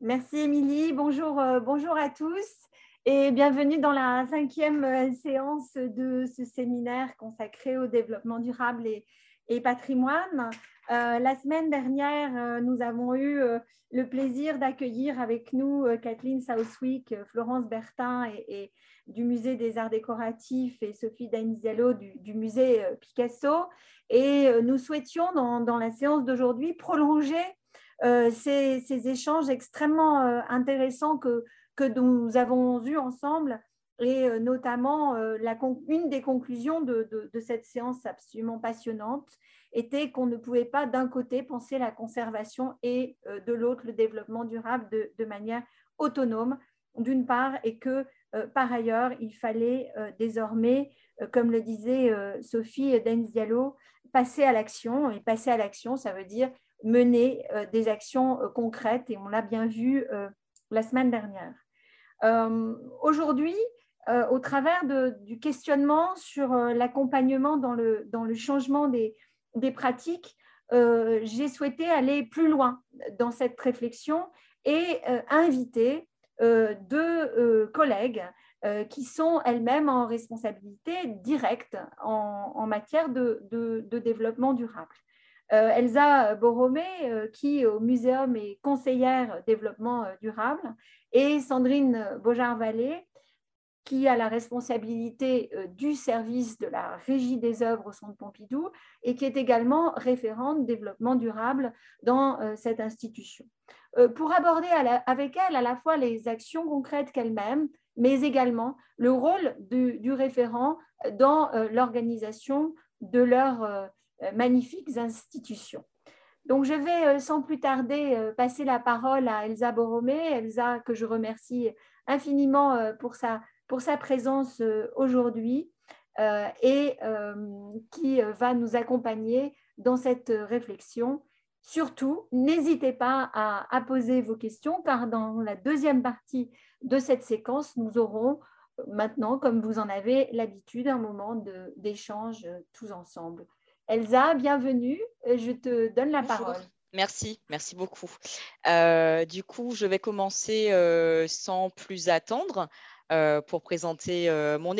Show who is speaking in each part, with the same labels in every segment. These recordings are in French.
Speaker 1: Merci Émilie, bonjour, euh, bonjour à tous et bienvenue dans la cinquième euh, séance de ce séminaire consacré au développement durable et, patrimoine. Euh, la semaine dernière, nous avons eu le plaisir d'accueillir avec nous Kathleen Southwick, Florence Bertin et, du musée des arts décoratifs et Sophie Daniziello du, du, musée Picasso. Et nous souhaitions dans la séance d'aujourd'hui prolonger euh, ces, échanges extrêmement euh, intéressants que, nous avons eus ensemble et euh, notamment une des conclusions de, cette séance absolument passionnante était qu'on ne pouvait pas d'un côté penser la conservation et de l'autre le développement durable de, manière autonome, d'une part, et que par ailleurs, il fallait désormais, comme le disait Sophie Denzialo, passer à l'action. Et passer à l'action, ça veut dire mener euh, des actions euh, concrètes et on l'a bien vu euh, la semaine dernière. Aujourd'hui, au travers du questionnement sur l'accompagnement dans le, changement des, pratiques, j'ai souhaité aller plus loin dans cette réflexion et inviter deux collègues qui sont elles-mêmes en responsabilité directe en, matière de, développement durable. Euh, Elsa Borromé, euh, qui au Muséum est conseillère développement euh, durable, et Sandrine Beaujard-Vallée, qui a la responsabilité du service de la régie des œuvres au Centre Pompidou et qui est également référente développement durable dans cette institution. Pour aborder avec elle à la fois les actions concrètes qu'elle-même, mais également le rôle du, du référent dans l'organisation de leur magnifiques institutions. Donc, je vais euh, sans plus tarder euh, passer la parole à Elsa Borromé. Elsa, que je remercie infiniment pour sa, pour sa présence aujourd'hui et qui va nous accompagner dans cette réflexion. Surtout, n'hésitez pas à, à, poser vos questions car dans la deuxième partie de cette séquence, nous aurons maintenant, comme vous en avez l'habitude, un moment d'échange tous ensemble. Elsa, bienvenue. Je te donne la parole.
Speaker 2: Merci, merci beaucoup. Euh, du coup, je vais commencer euh, sans plus attendre euh, pour présenter mon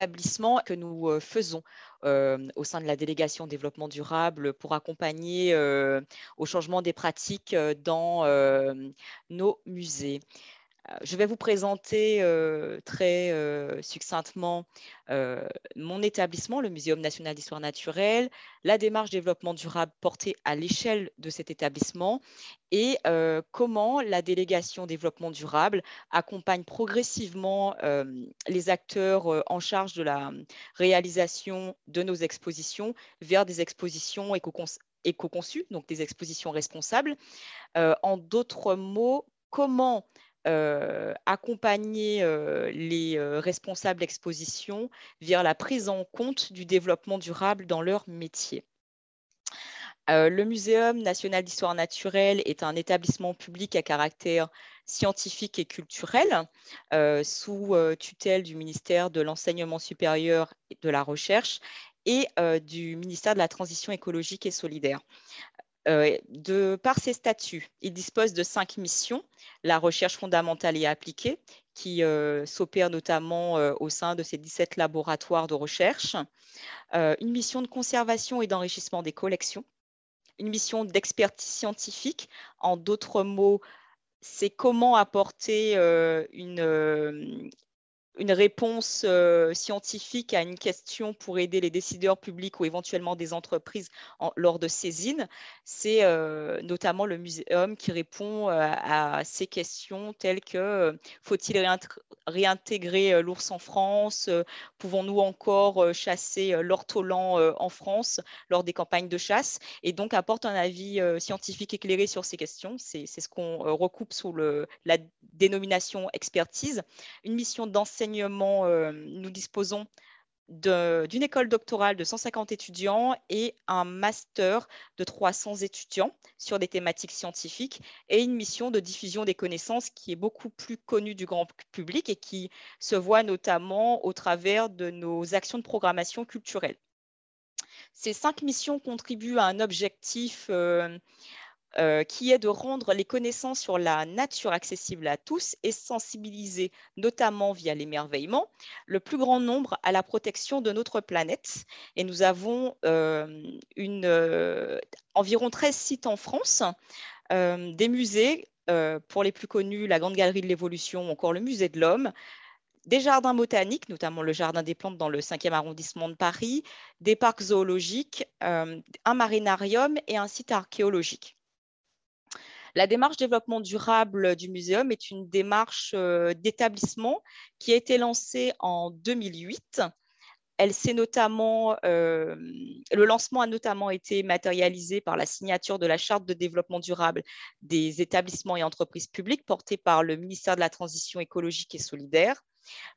Speaker 2: établissement que nous faisons au sein de la délégation développement durable pour accompagner au changement des pratiques dans nos musées. Je vais vous présenter très succinctement mon établissement, le Muséum national d'histoire naturelle, la démarche développement durable portée à l'échelle de cet établissement et comment la délégation développement durable accompagne progressivement les acteurs en charge de la réalisation de nos expositions vers des expositions éco-conçues, donc des expositions responsables. en d'autres mots, comment euh, accompagner euh, les euh, responsables d'exposition vers la prise en compte du développement durable dans leur métier. le Muséum national d'histoire naturelle est un établissement public à caractère scientifique et culturel sous tutelle du ministère de l'Enseignement supérieur et de la Recherche et du ministère de la Transition écologique et solidaire. Euh, de par ses statuts, il dispose de cinq missions, la recherche fondamentale et appliquée, qui euh, s'opère notamment euh, au sein de ces 17 laboratoires de recherche, une mission de conservation et d'enrichissement des collections, une mission d'expertise scientifique, en d'autres mots, c'est comment apporter une, une réponse euh, scientifique à une question pour aider les décideurs publics ou éventuellement des entreprises lors de saisines, c'est euh, notamment le muséum qui répond euh, à ces questions telles que faut-il réintégrer l'ours en France Pouvons-nous encore chasser l'ortolan en France lors des campagnes de chasse Et donc apporte un avis scientifique éclairé sur ces questions. C'est ce qu'on recoupe sous le, la dénomination expertise. Une mission d'enseignement euh, nous disposons d'une école doctorale de 150 étudiants et un master de 300 étudiants sur des thématiques scientifiques et une mission de diffusion des connaissances qui est beaucoup plus connue du grand public et qui se voit notamment au travers de nos actions de programmation culturelle. Ces cinq missions contribuent à un objectif euh, euh, qui est de rendre les connaissances sur la nature accessibles à tous et sensibiliser, notamment via l'émerveillement, le plus grand nombre à la protection de notre planète. Et nous avons euh, euh, environ 13 sites en France, des musées, pour les plus connus, la Grande Galerie de l'Évolution ou encore le Musée de l'Homme, des jardins botaniques, notamment le Jardin des plantes dans le 5e arrondissement de Paris, des parcs zoologiques, un marinarium et un site archéologique. La démarche développement durable du muséum est une démarche euh, d'établissement qui a été lancée en 2008. Elle s'est notamment, euh, le lancement a notamment été matérialisé par la signature de la charte de développement durable des établissements et entreprises publiques portée par le ministère de la Transition écologique et solidaire.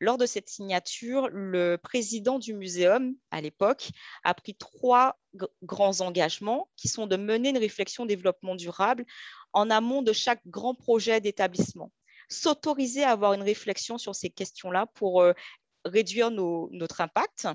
Speaker 2: Lors de cette signature, le président du muséum, à l'époque, a pris trois grands engagements qui sont de mener une réflexion développement durable en amont de chaque grand projet d'établissement. S'autoriser à avoir une réflexion sur ces questions-là pour euh, réduire notre impact,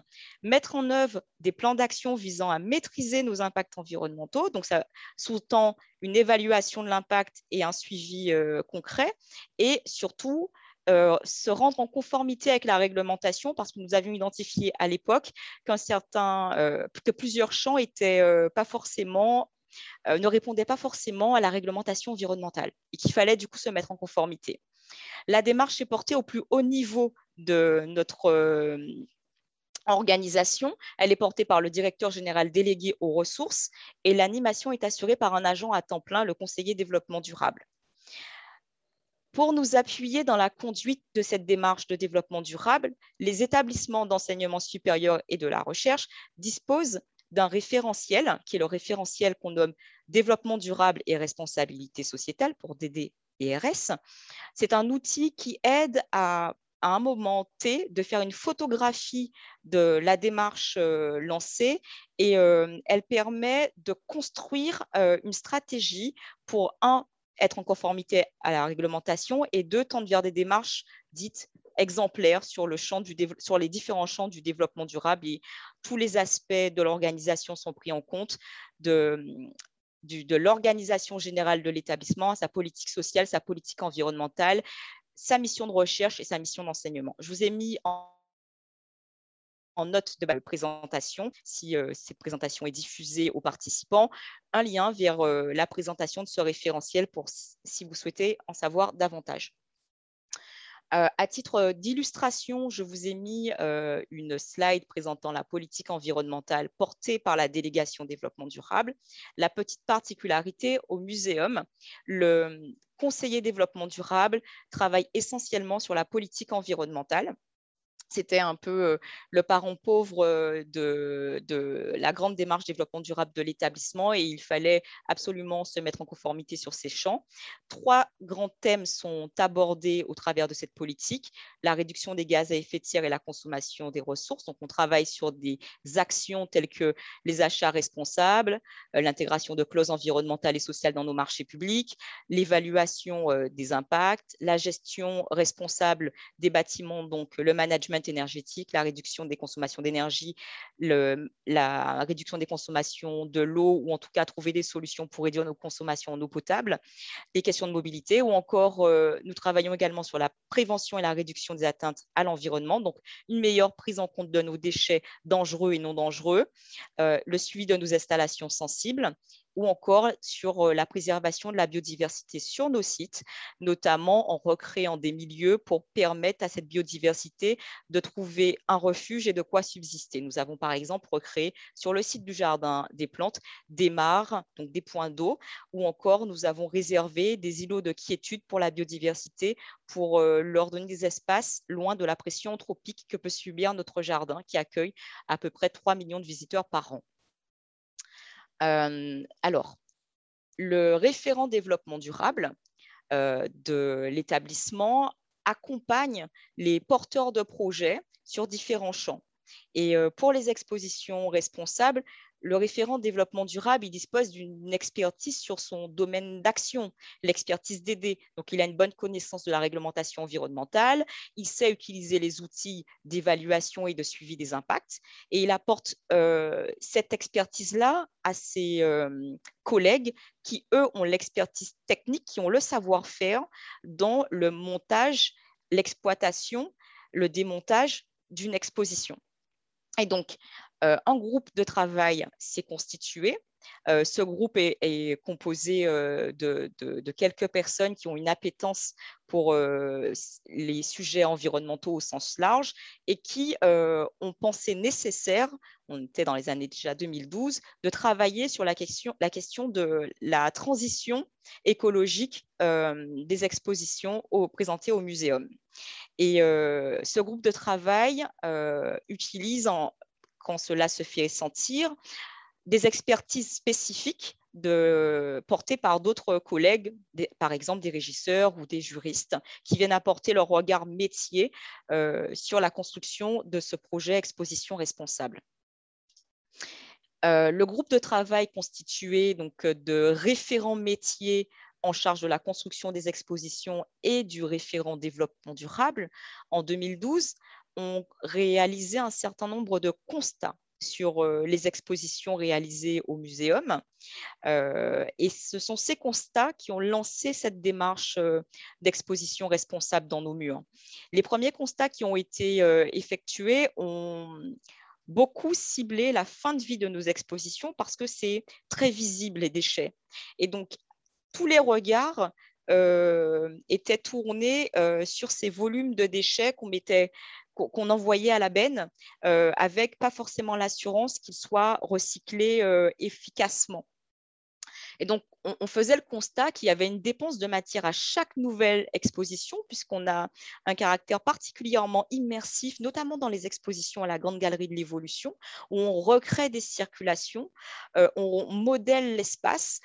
Speaker 2: mettre en œuvre des plans d'action visant à maîtriser nos impacts environnementaux. Donc, ça sous-tend une évaluation de l'impact et un suivi euh, concret. Et surtout, euh, se rendre en conformité avec la réglementation parce que nous avions identifié à l'époque certain, que plusieurs champs étaient pas forcément euh, ne répondait pas forcément à la réglementation environnementale et qu'il fallait du coup se mettre en conformité. La démarche est portée au plus haut niveau de notre euh, organisation. Elle est portée par le directeur général délégué aux ressources et l'animation est assurée par un agent à temps plein, le conseiller développement durable. Pour nous appuyer dans la conduite de cette démarche de développement durable, les établissements d'enseignement supérieur et de la recherche disposent d'un référentiel, qui est le référentiel qu'on nomme développement durable et responsabilité sociétale pour DDRS. C'est un outil qui aide à, un moment T de faire une photographie de la démarche euh, lancée et euh, elle permet de construire euh, une stratégie pour, un, être en conformité à la réglementation et deux, tendre vers des démarches dites exemplaires sur, les différents champs du développement durable et tous les aspects de l'organisation sont pris en compte de l'organisation générale de l'établissement, sa politique sociale, sa politique environnementale, sa mission de recherche et sa mission d'enseignement. Je vous ai mis en note de ma présentation, si euh, cette présentation est diffusée aux participants, un lien vers euh, la présentation de ce référentiel pour si vous souhaitez en savoir davantage. Euh, à titre d'illustration, je vous ai mis une slide présentant la politique environnementale portée par la délégation développement durable. La petite particularité au muséum, le conseiller développement durable travaille essentiellement sur la politique environnementale c'était un peu le parent pauvre de, la grande démarche développement durable de l'établissement et il fallait absolument se mettre en conformité sur ces champs. Trois grands thèmes sont abordés au travers de cette politique, la réduction des gaz à effet de serre et la consommation des ressources. Donc, on travaille sur des actions telles que les achats responsables, l'intégration de clauses environnementales et sociales dans nos marchés publics, l'évaluation des impacts, la gestion responsable des bâtiments, donc le management énergétique, la réduction des consommations d'énergie, la réduction des consommations de l'eau, ou en tout cas trouver des solutions pour réduire nos consommations en eau potable, les questions de mobilité, ou encore euh, nous travaillons également sur la prévention et la réduction des atteintes à l'environnement, donc une meilleure prise en compte de nos déchets dangereux et non dangereux, euh, le suivi de nos installations sensibles ou encore sur euh, la préservation de la biodiversité sur nos sites, notamment en recréant des milieux pour permettre à cette biodiversité de trouver un refuge et de quoi subsister. Nous avons par exemple recréé sur le site du Jardin des plantes des mares, donc des points d'eau, ou encore nous avons réservé des îlots de quiétude pour la biodiversité pour euh, leur donner des espaces loin de la pression anthropique que peut subir notre jardin qui accueille à peu près 3 millions de visiteurs par an. Euh, alors, le référent développement durable euh, de l'établissement accompagne les porteurs de projets sur différents champs. Et euh, pour les expositions responsables, le référent développement durable, dispose d'une expertise sur son domaine d'action, l'expertise d'aider. Donc, il a une bonne connaissance de la réglementation environnementale, il sait utiliser les outils d'évaluation et de suivi des impacts, et il apporte euh, cette expertise-là à ses euh, collègues qui, eux, ont l'expertise technique, qui ont le savoir-faire dans le montage, l'exploitation, le démontage d'une exposition. Et donc, un groupe de travail s'est constitué. Euh, ce groupe est, composé euh, de, quelques personnes qui ont une appétence pour les sujets environnementaux au sens large et qui ont pensé nécessaire, on était dans les années déjà 2012, de travailler sur la question, la question de la transition écologique des expositions présentées au muséum. Et ce groupe de travail utilise en, quand cela se fait sentir, des expertises spécifiques portées par d'autres collègues, par exemple des régisseurs ou des juristes, qui viennent apporter leur regard métier euh, sur la construction de ce projet exposition responsable. Euh, le groupe de travail constitué donc, de référents métiers en charge de la construction des expositions et du référent développement durable en 2012 ont réalisé un certain nombre de constats sur euh, les expositions réalisées au muséum. Euh, et ce sont ces constats qui ont lancé cette démarche euh, d'exposition responsable dans nos murs. Les premiers constats qui ont été effectués ont beaucoup ciblé la fin de vie de nos expositions parce que c'est très visible les déchets. Et donc, tous les regards étaient tournés sur ces volumes de déchets qu'on mettait qu'on envoyait à la benne euh, avec pas forcément l'assurance qu'il soit recyclé euh, efficacement. Et donc, on, faisait le constat qu'il y avait une dépense de matière à chaque nouvelle exposition, puisqu'on a un caractère particulièrement immersif, notamment dans les expositions à la Grande Galerie de l'Évolution, où on recrée des circulations, euh, on modèle l'espace,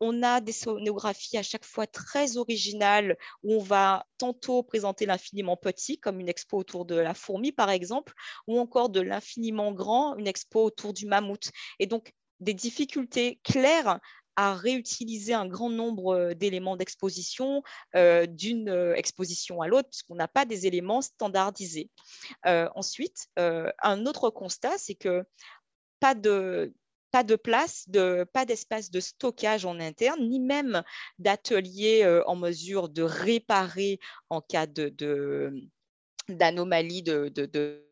Speaker 2: on a des sonographies à chaque fois très originales où on va tantôt présenter l'infiniment petit, comme une expo autour de la fourmi par exemple, ou encore de l'infiniment grand, une expo autour du mammouth. Et donc des difficultés claires à réutiliser un grand nombre euh, d'éléments d'exposition euh, d'une euh, exposition à l'autre, puisqu'on n'a pas des éléments standardisés. ensuite, un autre constat, c'est que pas de, pas de place, de, pas d'espace de stockage en interne, ni même d'atelier euh, en mesure de réparer en cas d'anomalie de, de de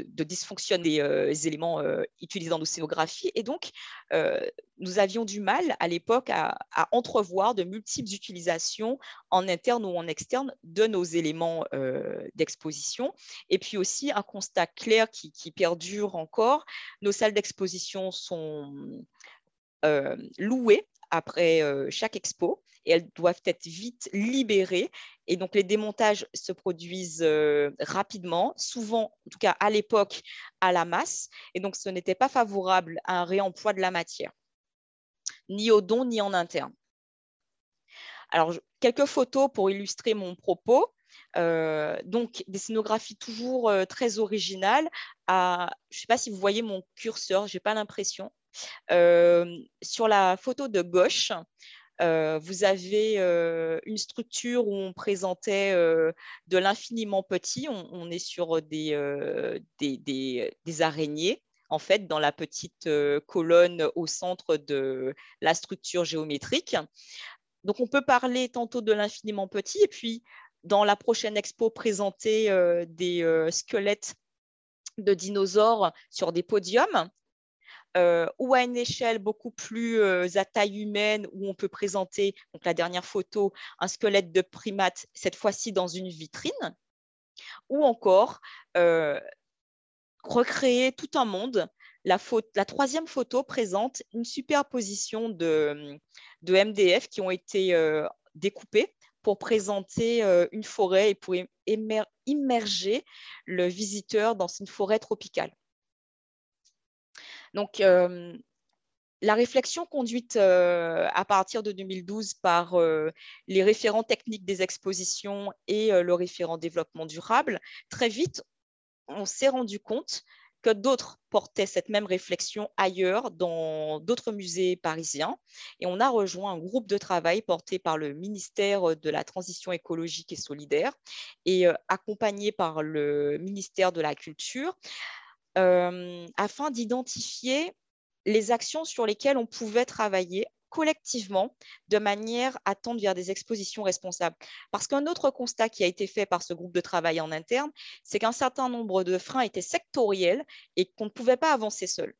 Speaker 2: dysfonctionner des euh, éléments euh, utilisés dans nos scénographies. Et donc, euh, nous avions du mal à l'époque à, entrevoir de multiples utilisations en interne ou en externe de nos éléments d'exposition. Et puis aussi, un constat clair qui perdure encore, nos salles d'exposition sont louées après chaque expo et elles doivent être vite libérées. Et donc, les démontages se produisent euh, rapidement, souvent, en tout cas à l'époque, à la masse. Et donc, ce n'était pas favorable à un réemploi de la matière, ni au don, ni en interne. Alors, quelques photos pour illustrer mon propos. Euh, donc, des scénographies toujours euh, très originales. je ne sais pas si vous voyez mon curseur, je n'ai pas l'impression. sur la photo de gauche, euh, vous avez euh, une structure où on présentait euh, de l'infiniment petit. On, est sur des, des, araignées, en fait, dans la petite colonne au centre de la structure géométrique. Donc, on peut parler tantôt de l'infiniment petit, et puis dans la prochaine expo, présenter des squelettes de dinosaures sur des podiums. Euh, ou à une échelle beaucoup plus euh, à taille humaine, où on peut présenter, donc la dernière photo, un squelette de primate, cette fois-ci dans une vitrine, ou encore euh, recréer tout un monde. La, troisième photo présente une superposition de, de MDF qui ont été découpés pour présenter une forêt et pour immerger le visiteur dans une forêt tropicale. Donc, euh, la réflexion conduite euh, à partir de 2012 par euh, les référents techniques des expositions et le référent développement durable, très vite, on s'est rendu compte que d'autres portaient cette même réflexion ailleurs, dans d'autres musées parisiens. Et on a rejoint un groupe de travail porté par le ministère de la Transition écologique et solidaire et accompagné par le ministère de la Culture afin d'identifier les actions sur lesquelles on pouvait travailler collectivement de manière à tendre vers des expositions responsables. Parce qu'un autre constat qui a été fait par ce groupe de travail en interne, c'est qu'un certain nombre de freins étaient sectoriels et qu'on ne pouvait pas avancer seul.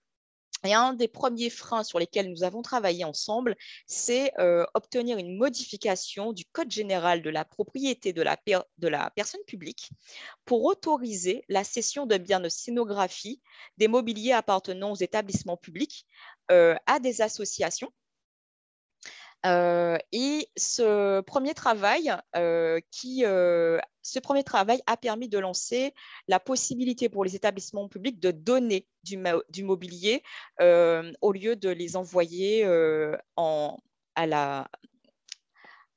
Speaker 2: Et un des premiers freins sur lesquels nous avons travaillé ensemble, c'est euh, obtenir une modification du Code général de la propriété de la, personne publique pour autoriser la cession de biens de scénographie des mobiliers appartenant aux établissements publics euh, à des associations euh, et ce premier travail, euh, qui, euh, ce premier travail a permis de lancer la possibilité pour les établissements publics de donner du, du mobilier au lieu de les envoyer en, à la,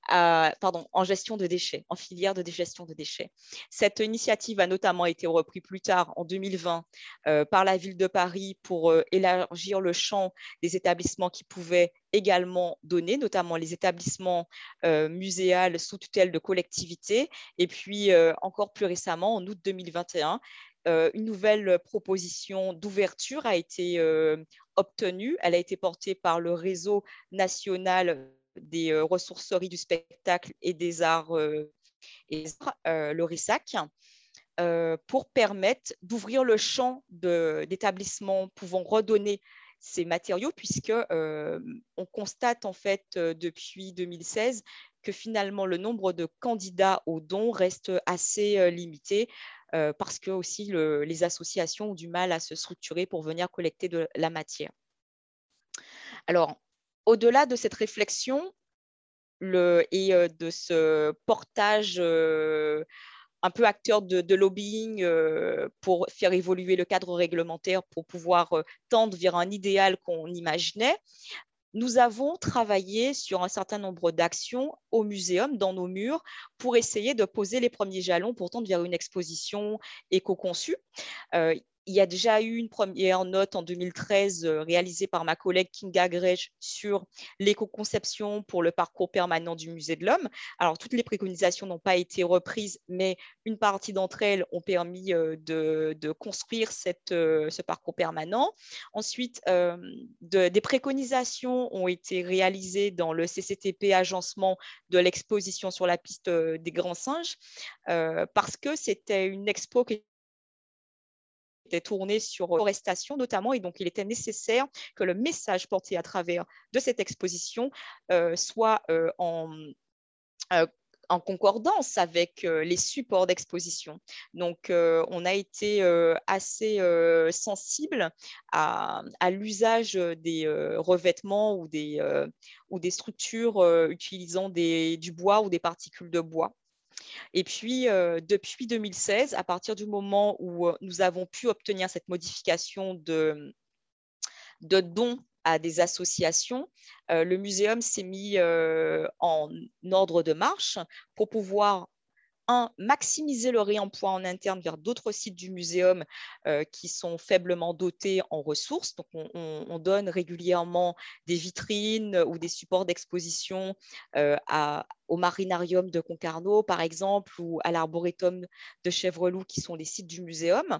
Speaker 2: pardon, en gestion de déchets, en filière de gestion de déchets. Cette initiative a notamment été reprise plus tard, en 2020, euh, par la ville de Paris pour euh, élargir le champ des établissements qui pouvaient également donner, notamment les établissements euh, muséals sous tutelle de collectivités. Et puis, encore plus récemment, en août 2021, une nouvelle proposition d'ouverture a été obtenue. Elle a été portée par le réseau national des euh, ressourceries du spectacle et des arts, euh, et, euh, le RISAC, pour permettre d'ouvrir le champ d'établissements pouvant redonner ces matériaux, puisque on constate en fait depuis 2016 que finalement le nombre de candidats aux dons reste assez limité parce que aussi les associations ont du mal à se structurer pour venir collecter de la matière. Alors, au-delà de cette réflexion et euh, de ce portage euh, un peu acteur de, lobbying euh, pour faire évoluer le cadre réglementaire pour pouvoir tendre vers un idéal qu'on imaginait, nous avons travaillé sur un certain nombre d'actions au muséum, dans nos murs, pour essayer de poser les premiers jalons pour tendre vers une exposition éco-conçue il y a déjà eu une première note en 2013 euh, réalisée par ma collègue Kinga Grech sur l'éco-conception pour le parcours permanent du Musée de l'Homme. Alors, toutes les préconisations n'ont pas été reprises, mais une partie d'entre elles ont permis euh, de, construire euh, ce parcours permanent. Ensuite, des préconisations ont été réalisées dans le CCTP agencement de l'exposition sur la piste des grands singes, parce que c'était une expo qui était tourné sur euh, forestation notamment, et donc il était nécessaire que le message porté à travers de cette exposition euh, soit euh, en, concordance avec les supports d'exposition. Donc, on a été assez sensible à, l'usage des revêtements ou des, structures utilisant du bois ou des particules de bois. Et puis, euh, depuis 2016, à partir du moment où euh, nous avons pu obtenir cette modification de, dons à des associations, euh, le muséum s'est mis en ordre de marche pour pouvoir un, maximiser le réemploi en interne vers d'autres sites du muséum euh, qui sont faiblement dotés en ressources. Donc, on, donne régulièrement des vitrines ou des supports d'exposition euh, au marinarium de Concarneau, par exemple, ou à l'arboretum de Chèvreloup, qui sont les sites du muséum,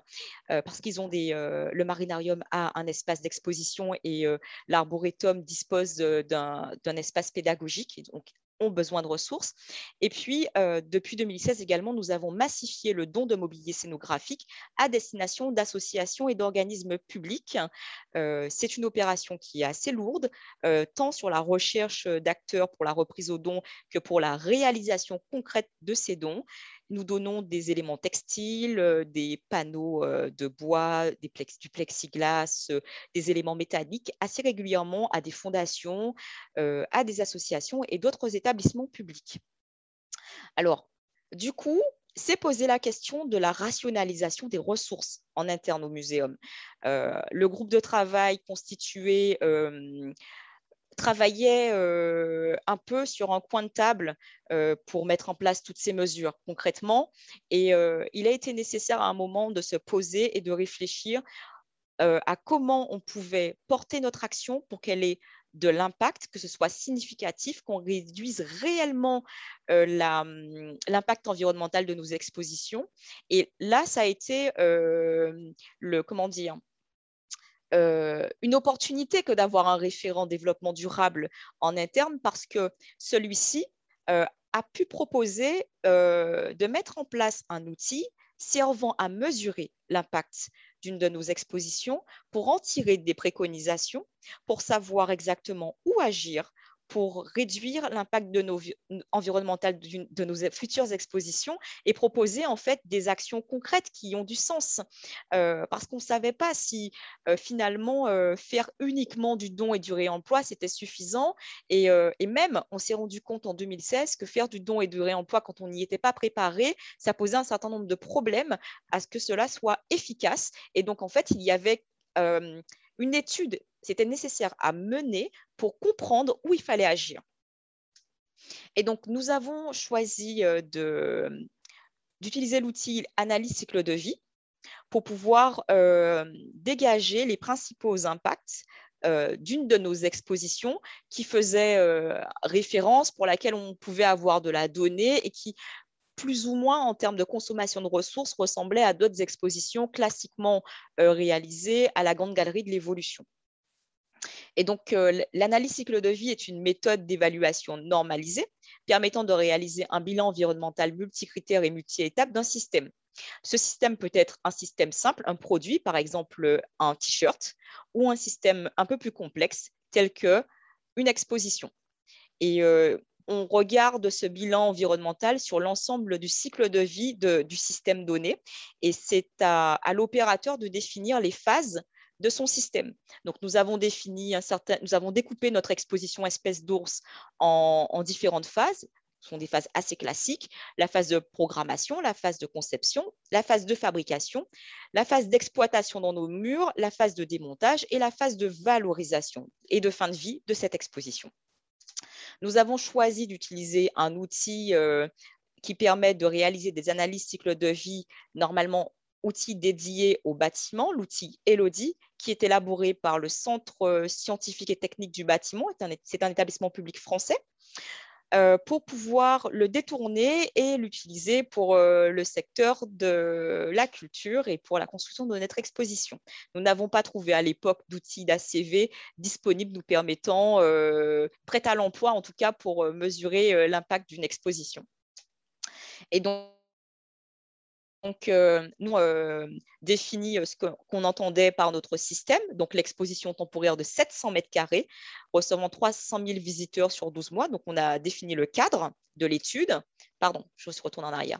Speaker 2: euh, parce qu'ils ont des. le marinarium a un espace d'exposition et l'arboretum dispose d'un espace pédagogique. Ont besoin de ressources. Et puis, euh, depuis 2016 également, nous avons massifié le don de mobilier scénographique à destination d'associations et d'organismes publics. Euh, c'est une opération qui est assez lourde, euh, tant sur la recherche d'acteurs pour la reprise au don que pour la réalisation concrète de ces dons. Nous donnons des éléments textiles, euh, des panneaux euh, de bois, des du plexiglas, euh, des éléments métalliques assez régulièrement à des fondations, à des associations et d'autres établissements publics. Alors, du coup, c'est poser la question de la rationalisation des ressources en interne au muséum. le groupe de travail constitué travaillait euh, un peu sur un coin de table euh, pour mettre en place toutes ces mesures concrètement. Et euh, il a été nécessaire à un moment de se poser et de réfléchir à comment on pouvait porter notre action pour qu'elle ait de l'impact, que ce soit significatif, qu'on réduise réellement hum, l'impact environnemental de nos expositions. Et là, ça a été le, comment dire, une opportunité que d'avoir un référent développement durable en interne parce que celui-ci a pu proposer de mettre en place un outil servant à mesurer l'impact d'une de nos expositions pour en tirer des préconisations, pour savoir exactement où agir pour réduire l'impact de nos, environnemental de nos futures expositions et proposer en fait des actions concrètes qui ont du sens. Euh, parce qu'on ne savait pas si euh, finalement euh, faire uniquement du don et du réemploi, c'était suffisant. Et, et, même, on s'est rendu compte en 2016 que faire du don et du réemploi quand on n'y était pas préparé, ça posait un certain nombre de problèmes à ce que cela soit efficace. Et donc, en fait, il y avait une étude, c'était nécessaire à mener pour comprendre où il fallait agir. Et donc, nous avons choisi euh, d'utiliser l'outil analyse cycle de vie pour pouvoir euh, dégager les principaux impacts euh, d'une de nos expositions qui faisait référence, pour laquelle on pouvait avoir de la donnée et qui plus ou moins en termes de consommation de ressources ressemblait à d'autres expositions classiquement réalisées à la Grande Galerie de l'Évolution. Et donc, euh, l'analyse cycle de vie est une méthode d'évaluation normalisée permettant de réaliser un bilan environnemental multicritère et multi-étapes d'un système. Ce système peut être un système simple, un produit, par exemple un t-shirt, ou un système un peu plus complexe, tel que une exposition. Et euh, on regarde ce bilan environnemental sur l'ensemble du cycle de vie du système donné et c'est à, l'opérateur de définir les phases de son système. Donc, nous avons défini un certain, nous avons découpé notre exposition espèce d'ours en, différentes phases. Ce sont des phases assez classiques. La phase de programmation, la phase de conception, la phase de fabrication, la phase d'exploitation dans nos murs, la phase de démontage et la phase de valorisation et de fin de vie de cette exposition. Nous avons choisi d'utiliser un outil euh, qui permet de réaliser des analyses cycle de vie, normalement outil dédié au bâtiment, l'outil Elodie, qui est élaboré par le Centre euh, scientifique et technique du bâtiment. C'est un établissement public français. Euh, pour pouvoir le détourner et l'utiliser pour euh, le secteur de la culture et pour la construction de notre exposition. Nous n'avons pas trouvé à l'époque d'outils d'ACV disponibles nous permettant, euh, prêts à l'emploi en tout cas, pour mesurer l'impact d'une exposition. Et donc, donc, euh, nous euh, défini euh, ce qu'on entendait par notre système, donc l'exposition temporaire de 700 mètres carrés, recevant 300 000 visiteurs sur 12 mois. Donc, on a défini le cadre de l'étude. Pardon, je retourne en arrière.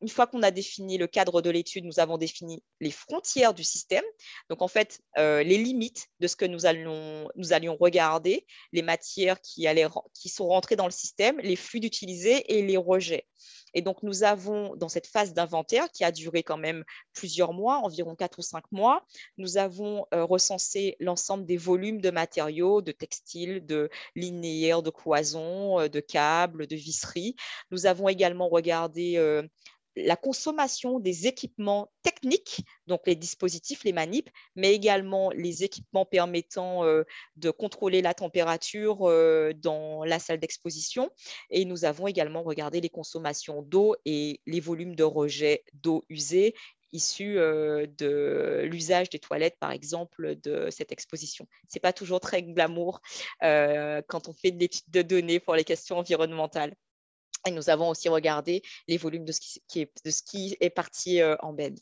Speaker 2: Une fois qu'on a défini le cadre de l'étude, nous avons défini les frontières du système. Donc, en fait, les limites de ce que nous allions, nous allions regarder, les matières qui, allaient, qui sont rentrées dans le système, les flux d'utilisés et les rejets. Et donc, nous avons, dans cette phase d'inventaire qui a duré quand même plusieurs mois, environ quatre ou cinq mois, nous avons euh, recensé l'ensemble des volumes de matériaux, de textiles, de linéaires, de cloisons, euh, de câbles, de visseries. Nous avons également regardé euh, la consommation des équipements techniques, donc les dispositifs, les manips, mais également les équipements permettant euh, de contrôler la température euh, dans la salle d'exposition. Et nous avons également regardé les consommations d'eau et les volumes de rejet d'eau usée issus euh, de l'usage des toilettes, par exemple, de cette exposition. Ce n'est pas toujours très glamour quand on fait de l'étude de données pour les questions environnementales. Et nous avons aussi regardé les volumes de ce qui, est, parti euh, en BEM.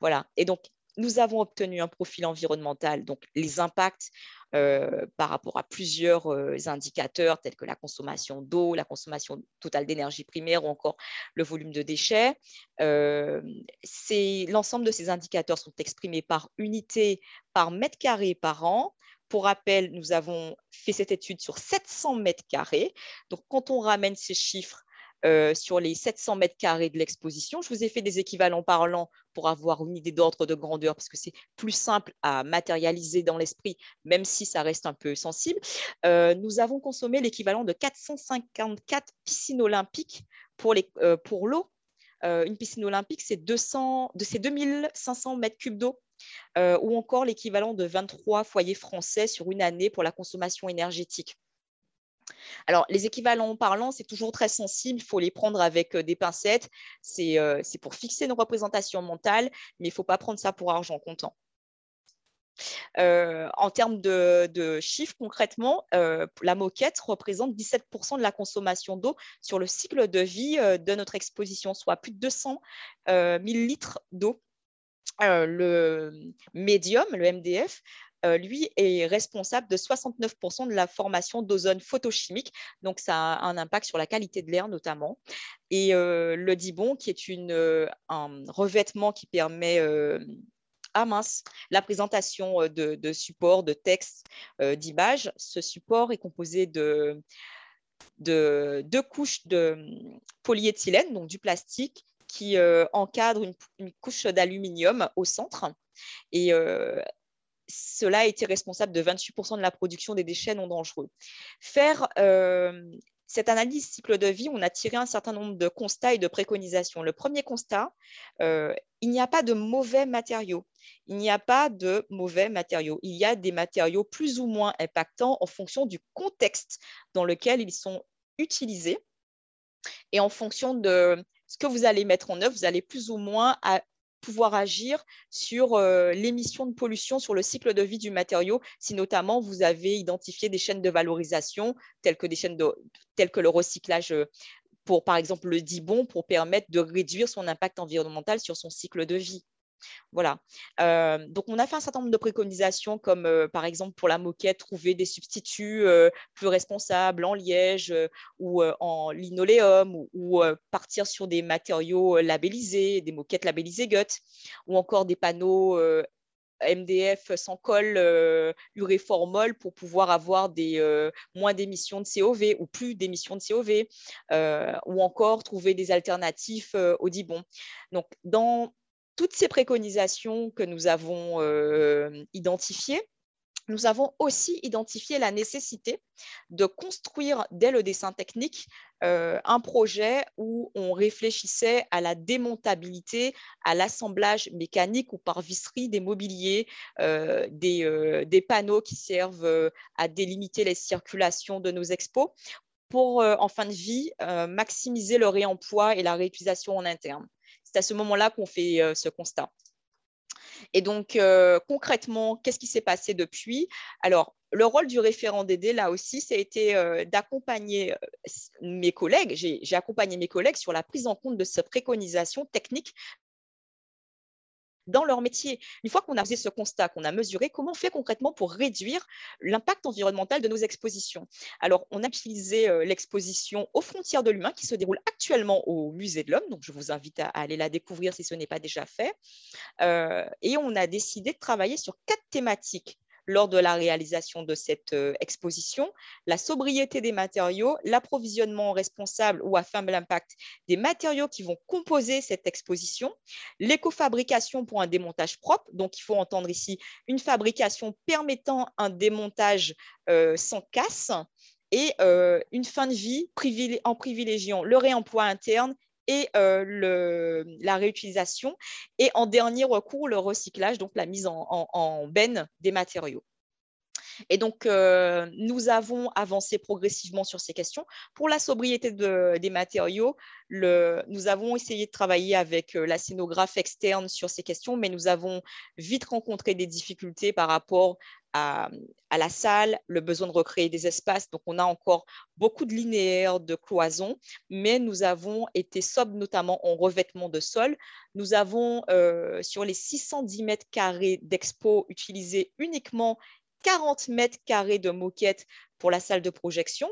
Speaker 2: Voilà. Et donc, nous avons obtenu un profil environnemental, donc les impacts euh, par rapport à plusieurs euh, indicateurs tels que la consommation d'eau, la consommation totale d'énergie primaire ou encore le volume de déchets. L'ensemble de ces indicateurs sont exprimés par unité, par mètre carré par an. Pour rappel, nous avons fait cette étude sur 700 mètres carrés. Donc, quand on ramène ces chiffres euh, sur les 700 mètres carrés de l'exposition. Je vous ai fait des équivalents parlants pour avoir une idée d'ordre de grandeur, parce que c'est plus simple à matérialiser dans l'esprit, même si ça reste un peu sensible. Euh, nous avons consommé l'équivalent de 454 piscines olympiques pour euh, l'eau. une piscine olympique, c'est 2500 mètres cubes d'eau ou encore l'équivalent de 23 foyers français sur une année pour la consommation énergétique. Alors, les équivalents parlants, c'est toujours très sensible, il faut les prendre avec des pincettes. C'est pour fixer nos représentations mentales, mais il ne faut pas prendre ça pour argent comptant. en termes de, chiffres, concrètement, la moquette représente 17% de la consommation d'eau sur le cycle de vie de notre exposition, soit plus de 200 000 litres d'eau. Le médium, le MDF, euh, lui, est responsable de 69% de la formation d'ozone photochimique. Donc, ça a un impact sur la qualité de l'air notamment. Et euh, le Dibon, qui est euh, un revêtement qui permet ah mince, la présentation de supports, de textes, d'images. Ce support est composé de, deux couches de polyéthylène, donc du plastique, qui encadre une, couche d'aluminium au centre. Et cela a été responsable de 28% de la production des déchets non dangereux. Faire euh, cette analyse cycle de vie, on a tiré un certain nombre de constats et de préconisations. Le premier constat, euh, il n'y a pas de mauvais matériaux. Il n'y a pas de mauvais matériaux. Il y a des matériaux plus ou moins impactants en fonction du contexte dans lequel ils sont utilisés. Et en fonction de ce que vous allez mettre en œuvre, vous allez plus ou moins pouvoir agir sur euh, l'émission de pollution sur le cycle de vie du matériau, si notamment vous avez identifié des chaînes de valorisation telles que, des chaînes de, telles que le recyclage euh, pour, par exemple, le Dibon, pour permettre de réduire son impact environnemental sur son cycle de vie. Voilà. Euh, donc, on a fait un certain nombre de préconisations, comme euh, par exemple pour la moquette, trouver des substituts euh, plus responsables en liège ou en linoléum, ou, partir sur des matériaux labellisés, des moquettes labellisées GUT, ou encore des panneaux MDF sans colle uréformol pour pouvoir avoir moins d'émissions de COV ou plus d'émissions de COV, ou encore trouver des alternatives au Dibon. Donc, dans toutes ces préconisations que nous avons euh, identifiées, nous avons aussi identifié la nécessité de construire dès le dessin technique euh, un projet où on réfléchissait à la démontabilité, à l'assemblage mécanique ou par visserie des mobiliers, euh, des, panneaux qui servent à délimiter les circulations de nos expos pour, en fin de vie, maximiser le réemploi et la réutilisation en interne c'est à ce moment-là qu'on fait euh, ce constat. Et donc, euh, concrètement, qu'est-ce qui s'est passé depuis? Alors, le rôle du référent d'aider, là aussi, ça euh, d'accompagner mes collègues. J'ai accompagné mes collègues sur la prise en compte de cette préconisation technique dans leur métier. Une fois qu'on a fait ce constat, qu'on a mesuré, comment on fait concrètement pour réduire l'impact environnemental de nos expositions? Alors, on a utilisé euh, l'exposition aux frontières de l'humain qui se déroule actuellement au Musée de l'Homme, donc je vous invite à, aller la découvrir si ce n'est pas déjà fait. Euh, et on a décidé de travailler sur quatre thématiques lors de la réalisation de cette euh, exposition, la sobriété des matériaux, l'approvisionnement responsable ou à faible impact des matériaux qui vont composer cette exposition, l'écofabrication pour un démontage propre, donc il faut entendre ici une fabrication permettant un démontage euh, sans casse, et euh, une fin de vie en privilégiant le réemploi interne et le, la réutilisation. Et en dernier recours, le recyclage, donc la mise en, en, benne des matériaux. Et donc, nous avons avancé progressivement sur ces questions. Pour la sobriété des matériaux, nous avons essayé de travailler avec la scénographe externe sur ces questions, mais nous avons vite rencontré des difficultés par rapport à, la salle, le besoin de recréer des espaces. Donc, on a encore beaucoup de linéaires, de cloisons, mais nous avons été sobres, notamment en revêtement de sol. Nous avons, euh, sur les 610 mètres carrés d'expo, utilisé uniquement 40 mètres carrés de moquette pour la salle de projection.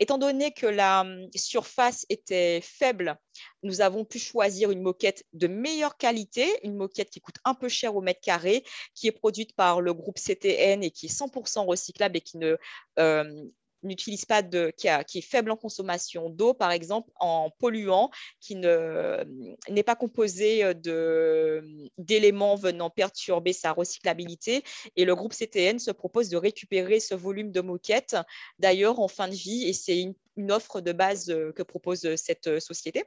Speaker 2: Étant donné que la hum, surface était faible, nous avons pu choisir une moquette de meilleure qualité, une moquette qui coûte un peu cher au mètre carré, qui est produite par le groupe CTN et qui est 100% recyclable et qui ne hum, n'utilise pas de, qui, est faible en consommation d'eau, par exemple, en polluant, qui n'est pas composé d'éléments venant perturber sa recyclabilité. Et le groupe CTN se propose de récupérer ce volume de moquettes, d'ailleurs, en fin de vie, et c'est une, offre de base que propose cette société.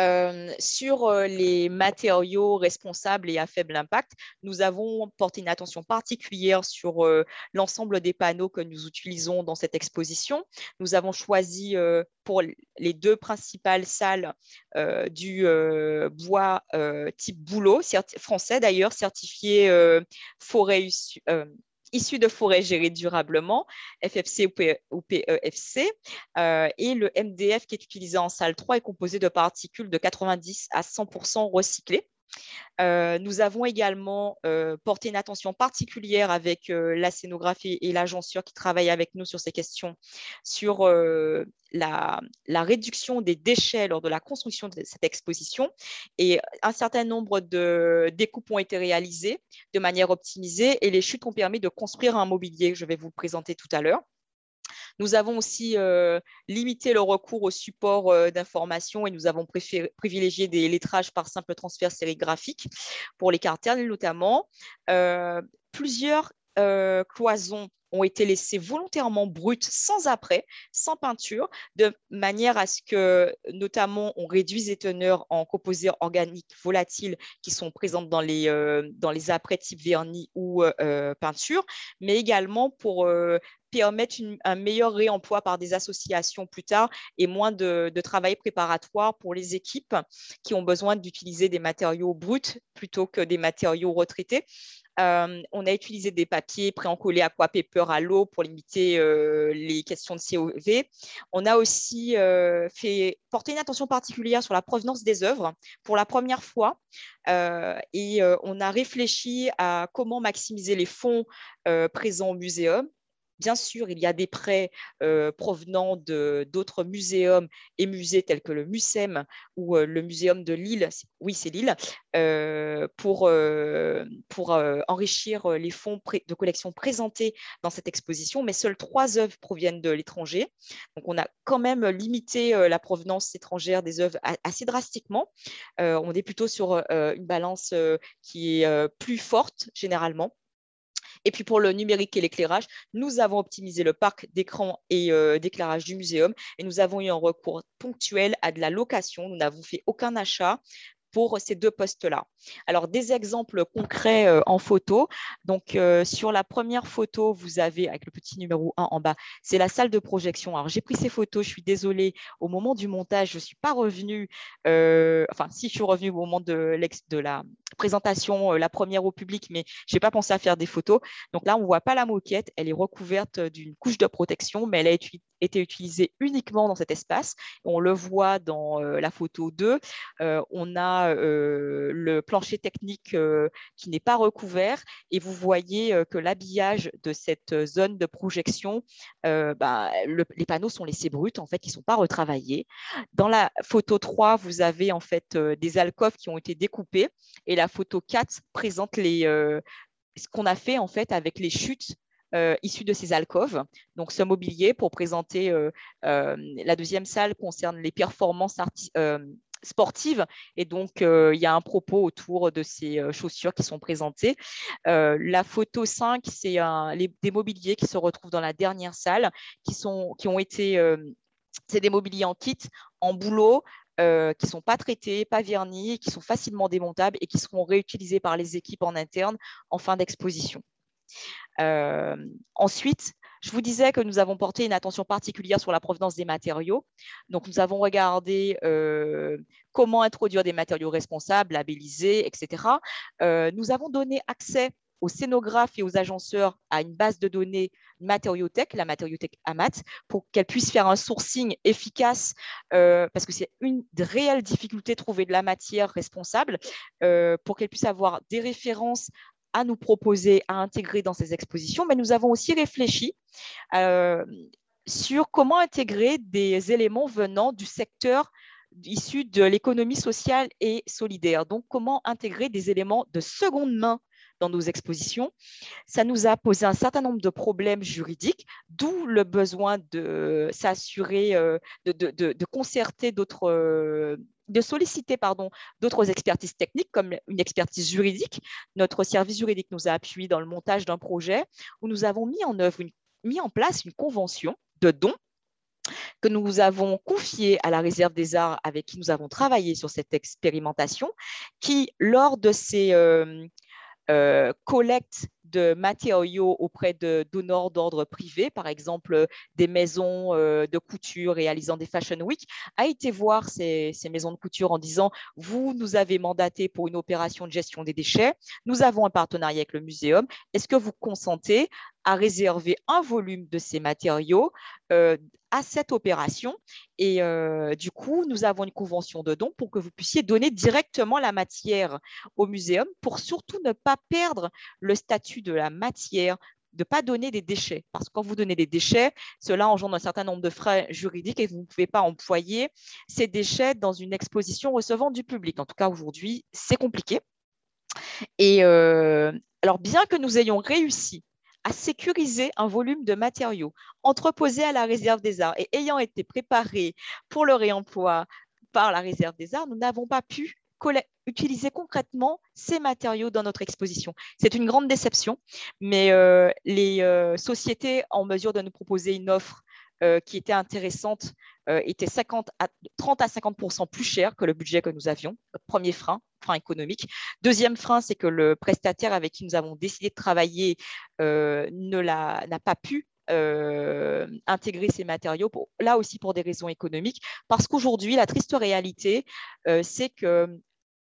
Speaker 2: Euh, sur euh, les matériaux responsables et à faible impact, nous avons porté une attention particulière sur euh, l'ensemble des panneaux que nous utilisons dans cette exposition. Nous avons choisi pour les deux principales salles du bois type bouleau, français d'ailleurs, certifié forêt issus de forêts gérées durablement, FFC ou PEFC. Euh, et le MDF qui est utilisé en salle 3 est composé de particules de 90 à 100% recyclées. Euh, nous avons également euh, porté une attention particulière avec euh, la scénographie et l'agenceur qui travaillent avec nous sur ces questions, sur la, la, réduction des déchets lors de la construction de cette exposition. Et un certain nombre de découpes ont été réalisées de manière optimisée et les chutes ont permis de construire un mobilier que je vais vous présenter tout à l'heure. Nous avons aussi euh, limité le recours au support euh, d'information et nous avons privilégié des lettrages par simple transfert sérigraphique pour les cartels notamment. Euh, plusieurs cloisons ont été laissées volontairement brutes, sans après, sans peinture, de manière à ce que, notamment, on réduise les teneurs en composés organiques volatiles qui sont présentes dans les, les après type vernis ou peinture, mais également pour permettre un meilleur réemploi par des associations plus tard et moins de, travail préparatoire pour les équipes qui ont besoin d'utiliser des matériaux bruts plutôt que des matériaux retraités. Euh, on a utilisé des papiers pré-encollés aquapaper à l'eau pour limiter euh, les questions de COV. On a aussi euh, fait porter une attention particulière sur la provenance des œuvres pour la première fois. et on a réfléchi à comment maximiser les fonds présents au muséum Bien sûr, il y a des prêts euh, provenant d'autres muséums et musées tels que le MUSEM ou euh, le Muséum de Lille, oui c'est Lille, euh, pour, pour enrichir les fonds de collection présentés dans cette exposition, mais seules trois œuvres proviennent de l'étranger. Donc on a quand même limité la provenance étrangère des œuvres assez drastiquement. on est plutôt sur une balance qui est plus forte généralement. Et puis pour le numérique et l'éclairage, nous avons optimisé le parc d'écran et euh, d'éclairage du muséum et nous avons eu un recours ponctuel à de la location. Nous n'avons fait aucun achat pour ces deux postes-là. Alors, des exemples concrets euh, en photo. Donc, euh, sur la première photo, vous avez, avec le petit numéro 1 en bas, c'est la salle de projection. Alors, j'ai pris ces photos, je suis désolée, au moment du montage, je ne suis pas revenue, euh, enfin, si je suis revenue au moment de, de la présentation, la première au public, mais je n'ai pas pensé à faire des photos. Donc là, on ne voit pas la moquette, elle est recouverte d'une couche de protection, mais elle a été, été utilisée uniquement dans cet espace. On le voit dans la photo 2. on a euh, le plancher technique euh, qui n'est pas recouvert et vous voyez euh, que l'habillage de cette zone de projection, bah, les panneaux sont laissés bruts, en fait, ils ne sont pas retravaillés. Dans la photo 3, vous avez en fait des alcôves qui ont été découpées et la photo 4 présente ce qu'on a fait en fait avec les chutes issues de ces alcôves. Donc, ce mobilier, pour présenter la deuxième salle, concerne les performances sportive. Et donc, euh, il y a un propos autour de ces euh, chaussures qui sont présentées. Euh, la photo 5, c'est des mobiliers qui se retrouvent dans la dernière salle, qui, sont, qui ont été... c'est des mobiliers en kit, en boulot, qui ne sont pas traités, pas vernis, qui sont facilement démontables et qui seront réutilisés par les équipes en interne en fin d'exposition. Ensuite, je vous disais que nous avons porté une attention particulière sur la provenance des matériaux. Donc, nous avons regardé euh, comment introduire des matériaux responsables, labellisés, etc. Euh, nous avons donné accès aux scénographes et aux agenceurs à une base de données matériothèque, la matériothèque AMAT, pour qu'elle puisse faire un sourcing efficace, euh, parce que c'est une réelle difficulté de trouver de la matière responsable, pour qu'elle puisse avoir des références à nous proposer, à intégrer dans ces expositions, mais nous avons aussi réfléchi euh, sur comment intégrer des éléments venant du secteur issu de l'économie sociale et solidaire. Donc, comment intégrer des éléments de seconde main dans nos expositions. Ça nous a posé un certain nombre de problèmes juridiques, d'où le besoin de s'assurer, euh, de, de, concerter d'autres euh, de solliciter pardon, d'autres expertises techniques comme une expertise juridique. Notre service juridique nous a appuyé dans le montage d'un projet où nous avons mis en œuvre, mis en place une convention de don que nous avons confié à la Réserve des Arts avec qui nous avons travaillé sur cette expérimentation, qui, lors de ces euh, collecte de matériaux auprès de donneurs d'ordre privé, par exemple des maisons euh, de couture réalisant des Fashion Week, a été voir ces, maisons de couture en disant, vous nous avez mandaté pour une opération de gestion des déchets, nous avons un partenariat avec le muséum, est-ce que vous consentez à réserver un volume de ces matériaux euh, à cette opération. Et euh, du coup, nous avons une convention de don pour que vous puissiez donner directement la matière au muséum pour surtout ne pas perdre le statut de la matière de ne pas donner des déchets. Parce que quand vous donnez des déchets, cela engendre un certain nombre de frais juridiques et vous ne pouvez pas employer ces déchets dans une exposition recevant du public. En tout cas, aujourd'hui, c'est compliqué. Et euh, alors, bien que nous ayons réussi à sécuriser un volume de matériaux entreposés à la réserve des arts et ayant été préparés pour le réemploi par la réserve des arts, nous n'avons pas pu utiliser concrètement ces matériaux dans notre exposition. C'est une grande déception, mais euh, les euh, sociétés en mesure de nous proposer une offre qui était intéressante était 50 à, 30 à 50% plus cher que le budget que nous avions. Premier frein, frein économique. Deuxième frein, c'est que le prestataire avec qui nous avons décidé de travailler n'a pas pu intégrer ces matériaux, là aussi pour des raisons économiques, parce qu'aujourd'hui, la triste réalité, c'est que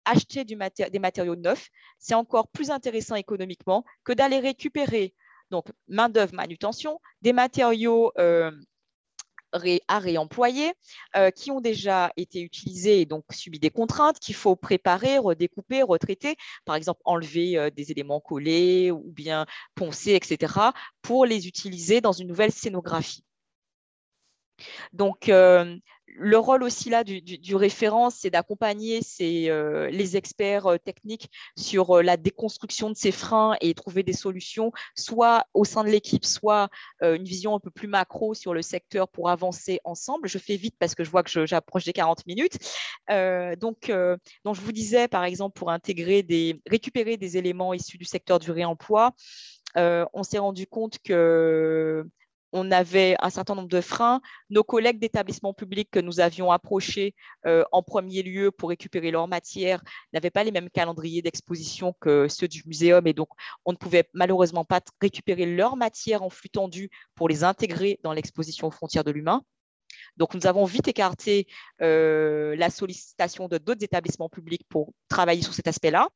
Speaker 2: acheter des matériaux neufs, c'est encore plus intéressant économiquement que d'aller récupérer donc main-d'œuvre, manutention, des matériaux euh, à réemployer, euh, qui ont déjà été utilisés et donc subi des contraintes qu'il faut préparer, redécouper, retraiter, par exemple enlever euh, des éléments collés ou bien poncer, etc., pour les utiliser dans une nouvelle scénographie. Donc, le rôle aussi là du, référent, c'est d'accompagner euh, les experts euh, techniques sur euh, la déconstruction de ces freins et trouver des solutions, soit au sein de l'équipe, soit une vision un peu plus macro sur le secteur pour avancer ensemble. Je fais vite parce que je vois que j'approche des 40 minutes. donc, donc, je vous disais, par exemple, pour intégrer des, récupérer des éléments issus du secteur du réemploi, on s'est rendu compte que on avait un certain nombre de freins. Nos collègues d'établissements publics que nous avions approchés euh, en premier lieu pour récupérer leur matière n'avaient pas les mêmes calendriers d'exposition que ceux du muséum et donc on ne pouvait malheureusement pas récupérer leur matière en flux tendu pour les intégrer dans l'exposition aux frontières de l'humain. Donc, nous avons vite écarté euh, la sollicitation de d'autres établissements publics pour travailler sur cet aspect-là.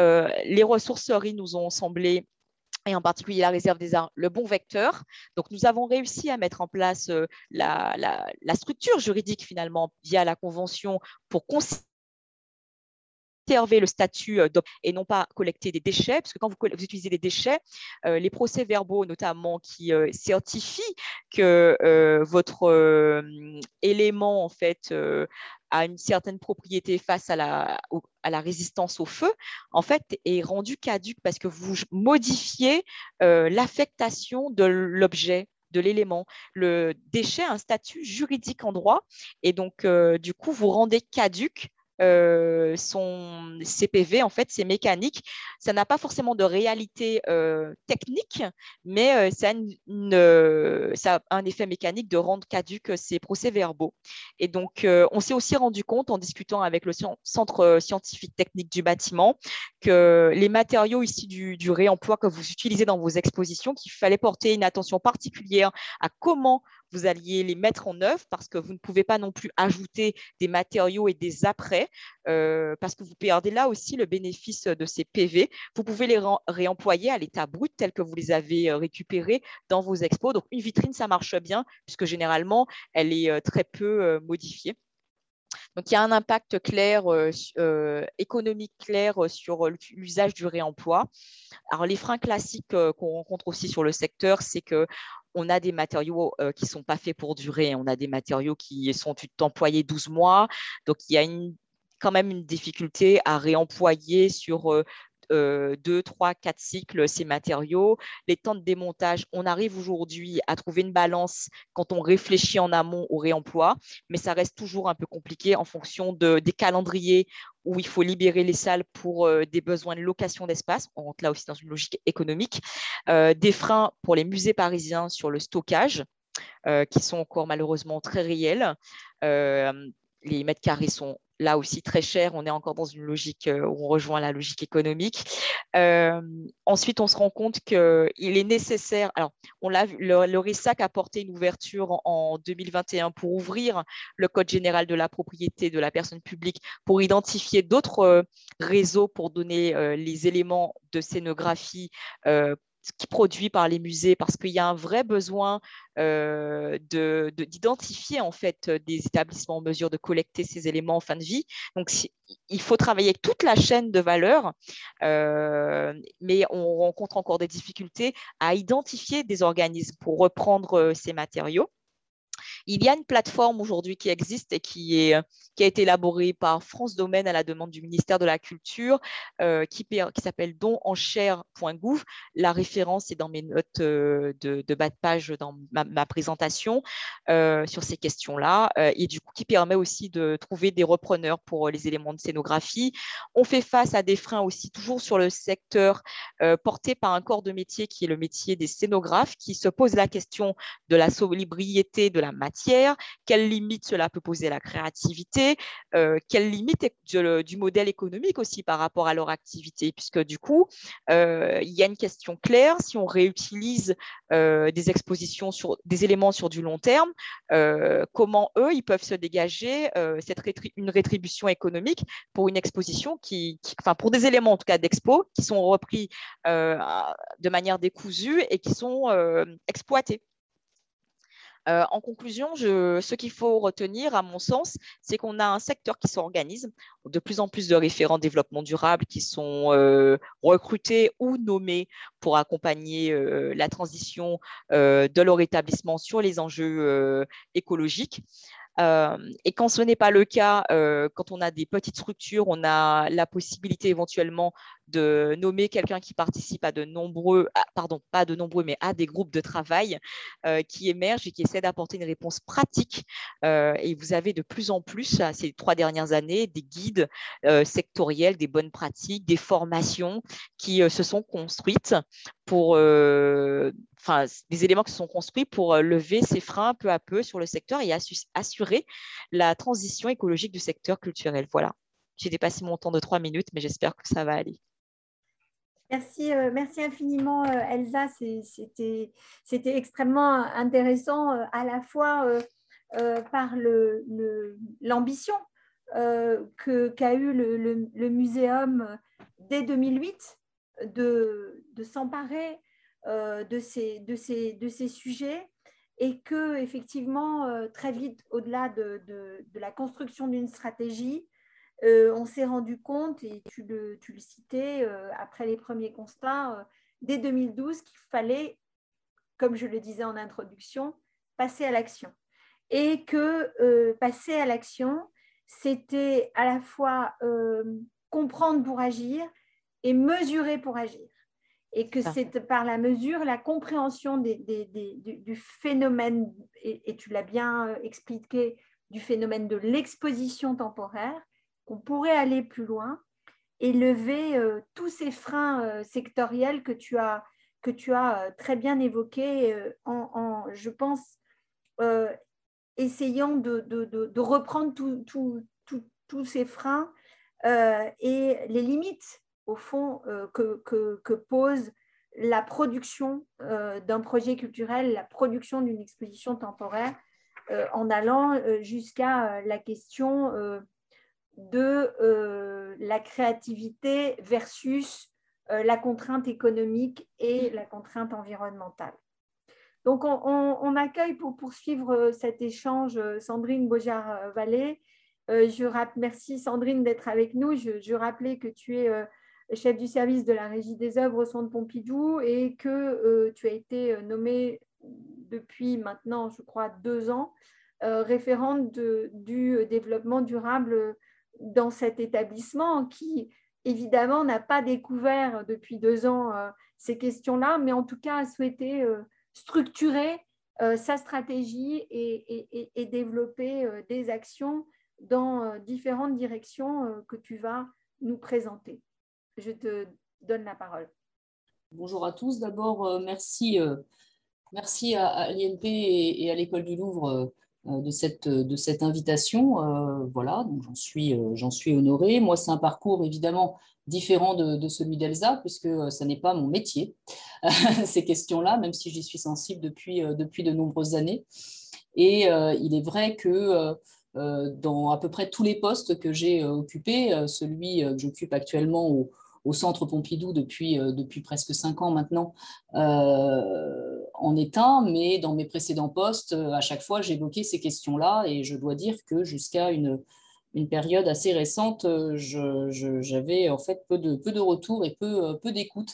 Speaker 2: Euh, les ressourceries nous ont semblé et en particulier la réserve des arts, le bon vecteur. Donc, nous avons réussi à mettre en place euh, la, structure juridique finalement via la convention pour conserver le statut euh, et non pas collecter des déchets, parce que quand vous, utilisez des déchets, euh, les procès-verbaux notamment qui certifient que votre élément en fait à une certaine propriété face à la, résistance au feu, en fait, est rendu caduque parce que vous modifiez euh, l'affectation de l'objet de l'élément. Le déchet a un statut juridique en droit et donc, euh, du coup, vous rendez caduque euh, son CPV, en fait, c'est mécanique. Ça n'a pas forcément de réalité euh, technique, mais euh, ça, a un effet mécanique de rendre caduque ces procès-verbaux. Et donc, on s'est aussi rendu compte en discutant avec le Centre scientifique technique du bâtiment que les matériaux du, du réemploi que vous utilisez dans vos expositions, qu'il fallait porter une attention particulière à comment vous alliez les mettre en œuvre parce que vous ne pouvez pas non plus ajouter des matériaux et des après euh, parce que vous perdez là aussi le bénéfice de ces PV. Vous pouvez les réemployer à l'état brut tel que vous les avez euh, récupérés dans vos expos. Donc une vitrine, ça marche bien puisque généralement, elle est euh, très peu modifiée. Donc, il y a un impact clair, économique clair sur l'usage du réemploi. Alors, les freins classiques qu'on rencontre aussi sur le secteur, c'est que on a des matériaux euh, qui ne sont pas faits pour durer. On a des matériaux qui sont employés 12 mois. Donc, il y a quand même une difficulté à réemployer sur euh, euh, deux, trois, quatre cycles ces matériaux. Les temps de démontage, on arrive aujourd'hui à trouver une balance quand on réfléchit en amont au réemploi, mais ça reste toujours un peu compliqué en fonction de, des calendriers où il faut libérer les salles pour euh, des besoins de location d'espace. On rentre là aussi dans une logique économique. Euh, des freins pour les musées parisiens sur le stockage. qui sont encore malheureusement très réels. les mètres carrés sont là aussi très cher. On est encore dans une logique euh, où on rejoint la logique économique. Euh, ensuite, on se rend compte qu'il est nécessaire. Alors, on l'a vu, le, RISAC a porté une ouverture en 2021 pour ouvrir le Code général de la propriété de la personne publique pour identifier d'autres euh, réseaux pour donner les éléments de scénographie qui produit par les musées parce qu'il y a un vrai besoin euh, d'identifier en fait des établissements en mesure de collecter ces éléments en fin de vie. Donc, il faut travailler avec toute la chaîne de valeur, euh, mais on rencontre encore des difficultés à identifier des organismes pour reprendre euh, ces matériaux. Il y a une plateforme aujourd'hui qui existe et qui, est, qui a été élaborée par France Domaine à la demande du ministère de la Culture, euh, qui, s'appelle donenchère.gouv. La référence est dans mes notes euh, de, bas de page dans ma, présentation euh, sur ces questions-là, et du coup qui permet aussi de trouver des repreneurs pour les éléments de scénographie. On fait face à des freins aussi toujours sur le secteur porté par un corps de métier qui est le métier des scénographes, qui se pose la question de la sobriété de la matière, quelles limites cela peut poser à la créativité, euh, quelles limites du, modèle économique aussi par rapport à leur activité, puisque du coup, euh, il y a une question claire, si on réutilise euh, des expositions sur des éléments sur du long terme, comment eux, ils peuvent se dégager cette une rétribution économique pour une exposition qui, enfin pour des éléments en tout cas d'expo qui sont repris de manière décousue et qui sont exploités. Euh, en conclusion, ce qu'il faut retenir, à mon sens, c'est qu'on a un secteur qui s'organise, de plus en plus de référents développement durable qui sont euh, recrutés ou nommés pour accompagner euh, la transition de leur établissement sur les enjeux écologiques. Et quand ce n'est pas le cas, quand on a des petites structures, on a la possibilité éventuellement de nommer quelqu'un qui participe à de nombreux, pardon, pas de nombreux, mais à des groupes de travail euh, qui émergent et qui essaient d'apporter une réponse pratique. et vous avez de plus en plus, ces trois dernières années, des guides sectoriels, des bonnes pratiques, des formations qui se sont construites pour, enfin, des éléments qui sont construits pour lever ces freins peu à peu sur le secteur et assurer la transition écologique du secteur culturel. Voilà. J'ai dépassé mon temps de trois minutes, mais j'espère que ça va aller.
Speaker 1: Merci, merci infiniment, Elsa. C'était extrêmement intéressant à la fois par l'ambition qu'a eu le, muséum dès 2008 de, s'emparer euh, de, ces, sujets et que effectivement euh, très vite au-delà de, de, la construction d'une stratégie euh, on s'est rendu compte et tu le, tu le citais après les premiers constats dès 2012 qu'il fallait comme je le disais en introduction passer à l'action et que passer à l'action c'était à la fois comprendre pour agir et mesurer pour agir. Et que c'est par la mesure, la compréhension des, du, phénomène, et, tu l'as bien euh, expliqué, du phénomène de l'exposition temporaire, qu'on pourrait aller plus loin et lever euh, tous ces freins euh, sectoriels que tu as, que tu as très bien évoqués en, je pense, essayant de, de, de, reprendre tous ces freins et les limites au fond, euh, que, que, pose la production euh, d'un projet culturel, la production d'une exposition temporaire, euh, en allant jusqu'à la question de la créativité versus la contrainte économique et la contrainte environnementale. Donc, on, accueille pour poursuivre cet échange Sandrine Bojar-Vallée. je merci Sandrine d'être avec nous. Je, rappelais que tu es chef du service de la Régie des œuvres au Centre Pompidou et que euh, tu as été euh, nommée depuis maintenant, je crois, deux ans, euh, référente du développement durable dans cet établissement qui, évidemment, n'a pas découvert depuis deux ans ces questions-là, mais en tout cas a souhaité structurer sa stratégie et, développer des actions dans différentes directions que tu vas nous présenter je te donne la parole.
Speaker 3: Bonjour à tous. D'abord, euh, merci euh, Merci à, l'INP et, à l'École du Louvre de cette, de cette invitation. voilà, donc j'en suis, honorée. Moi, c'est un parcours évidemment différent de, celui d'Elsa, puisque euh, ce n'est pas mon métier, ces questions-là, même si j'y suis sensible depuis, euh, de nombreuses années. Et euh, il est vrai que dans à peu près tous les postes que j'ai occupés, celui que j'occupe actuellement au, Centre Pompidou depuis presque cinq ans maintenant, en est mais dans mes précédents postes, à chaque fois, j'évoquais ces questions-là, et je dois dire que jusqu'à une période assez récente, euh, j'avais en fait peu de, peu retours et peu, euh, d'écoute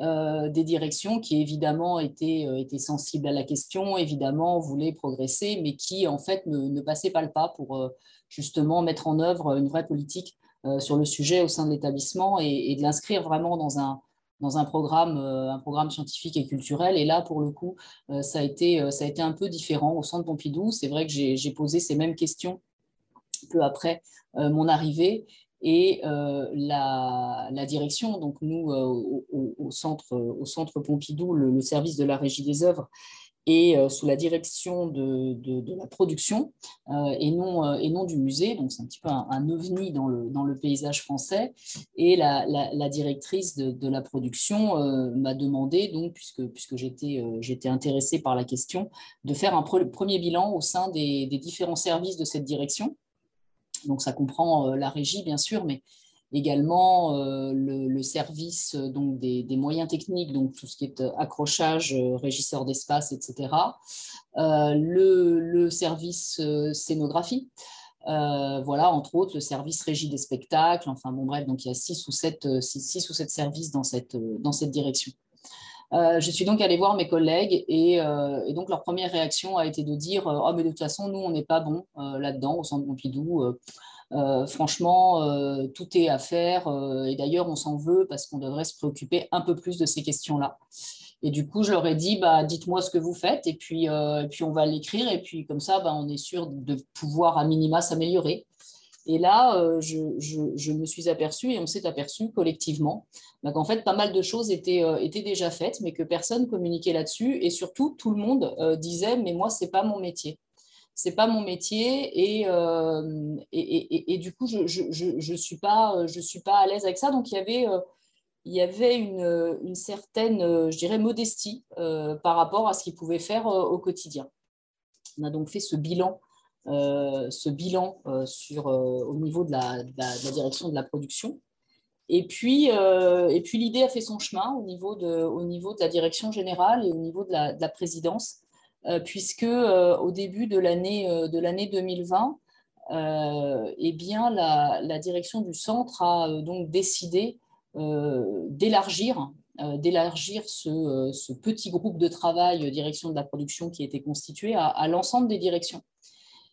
Speaker 3: euh, des directions qui évidemment étaient, étaient, sensibles à la question, évidemment voulaient progresser, mais qui en fait ne, passaient pas le pas pour justement mettre en œuvre une vraie politique sur le sujet au sein de l'établissement et, de l'inscrire vraiment dans un, dans un programme, un programme scientifique et culturel. Et là, pour le coup, ça, a été, ça a été un peu différent au Centre Pompidou. C'est vrai que j'ai posé ces mêmes questions peu après euh, mon arrivée et euh, la, direction, donc nous euh, au, centre, au centre Pompidou, le, service de la régie des œuvres, et sous la direction de, la production et, non, et non du musée. Donc, c'est un petit peu un, ovni dans le, paysage français. Et la, directrice de, la production m'a demandé, donc, puisque, j'étais, intéressée par la question, de faire un premier bilan au sein des, des différents services de cette direction donc ça comprend euh, la régie, bien sûr, mais également euh, le, service euh, donc des, moyens techniques, donc tout ce qui est accrochage, régisseur d'espace, etc. le, service scénographie. voilà, entre autres, le service régie des spectacles. Enfin, bon, bref, donc il y a six ou sept, six, ou sept services dans cette, dans cette direction. je suis donc allée voir mes collègues et, donc leur première réaction a été de dire oh, mais de toute façon, nous, on n'est pas bon là-dedans au centre Pompidou. Euh, franchement, euh, tout est à faire. Euh, et d'ailleurs, on s'en veut parce qu'on devrait se préoccuper un peu plus de ces questions-là. Et du coup, je leur ai dit, bah, dites-moi ce que vous faites, et puis, puis on va l'écrire, et puis comme ça, bah, on est sûr de pouvoir à minima s'améliorer. Et là, je, me suis aperçue, et on s'est aperçu collectivement, bah, qu'en fait, pas mal de choses étaient, étaient déjà faites, mais que personne communiquait là-dessus, et surtout, tout le monde disait, mais moi, ce n'est pas mon métier c'est pas mon métier euh, et, et, et, du coup je je, je, suis pas je suis pas à l'aise avec ça. Donc il y avait euh, il y avait une, une certaine je dirais modestie euh, par rapport à ce qu'il pouvait faire au quotidien. On a donc fait ce bilan ce bilan sur au niveau de la, direction de la production. Et puis, et puis l'idée a fait son chemin au niveau, de, au niveau de la direction générale et au niveau de la, de la présidence. euh, puisque euh, au début de l'année euh, de l'année 2020, eh bien, la, direction du centre a donc décidé d'élargir d'élargir ce, petit groupe de travail direction de la production qui était constitué à, l'ensemble des directions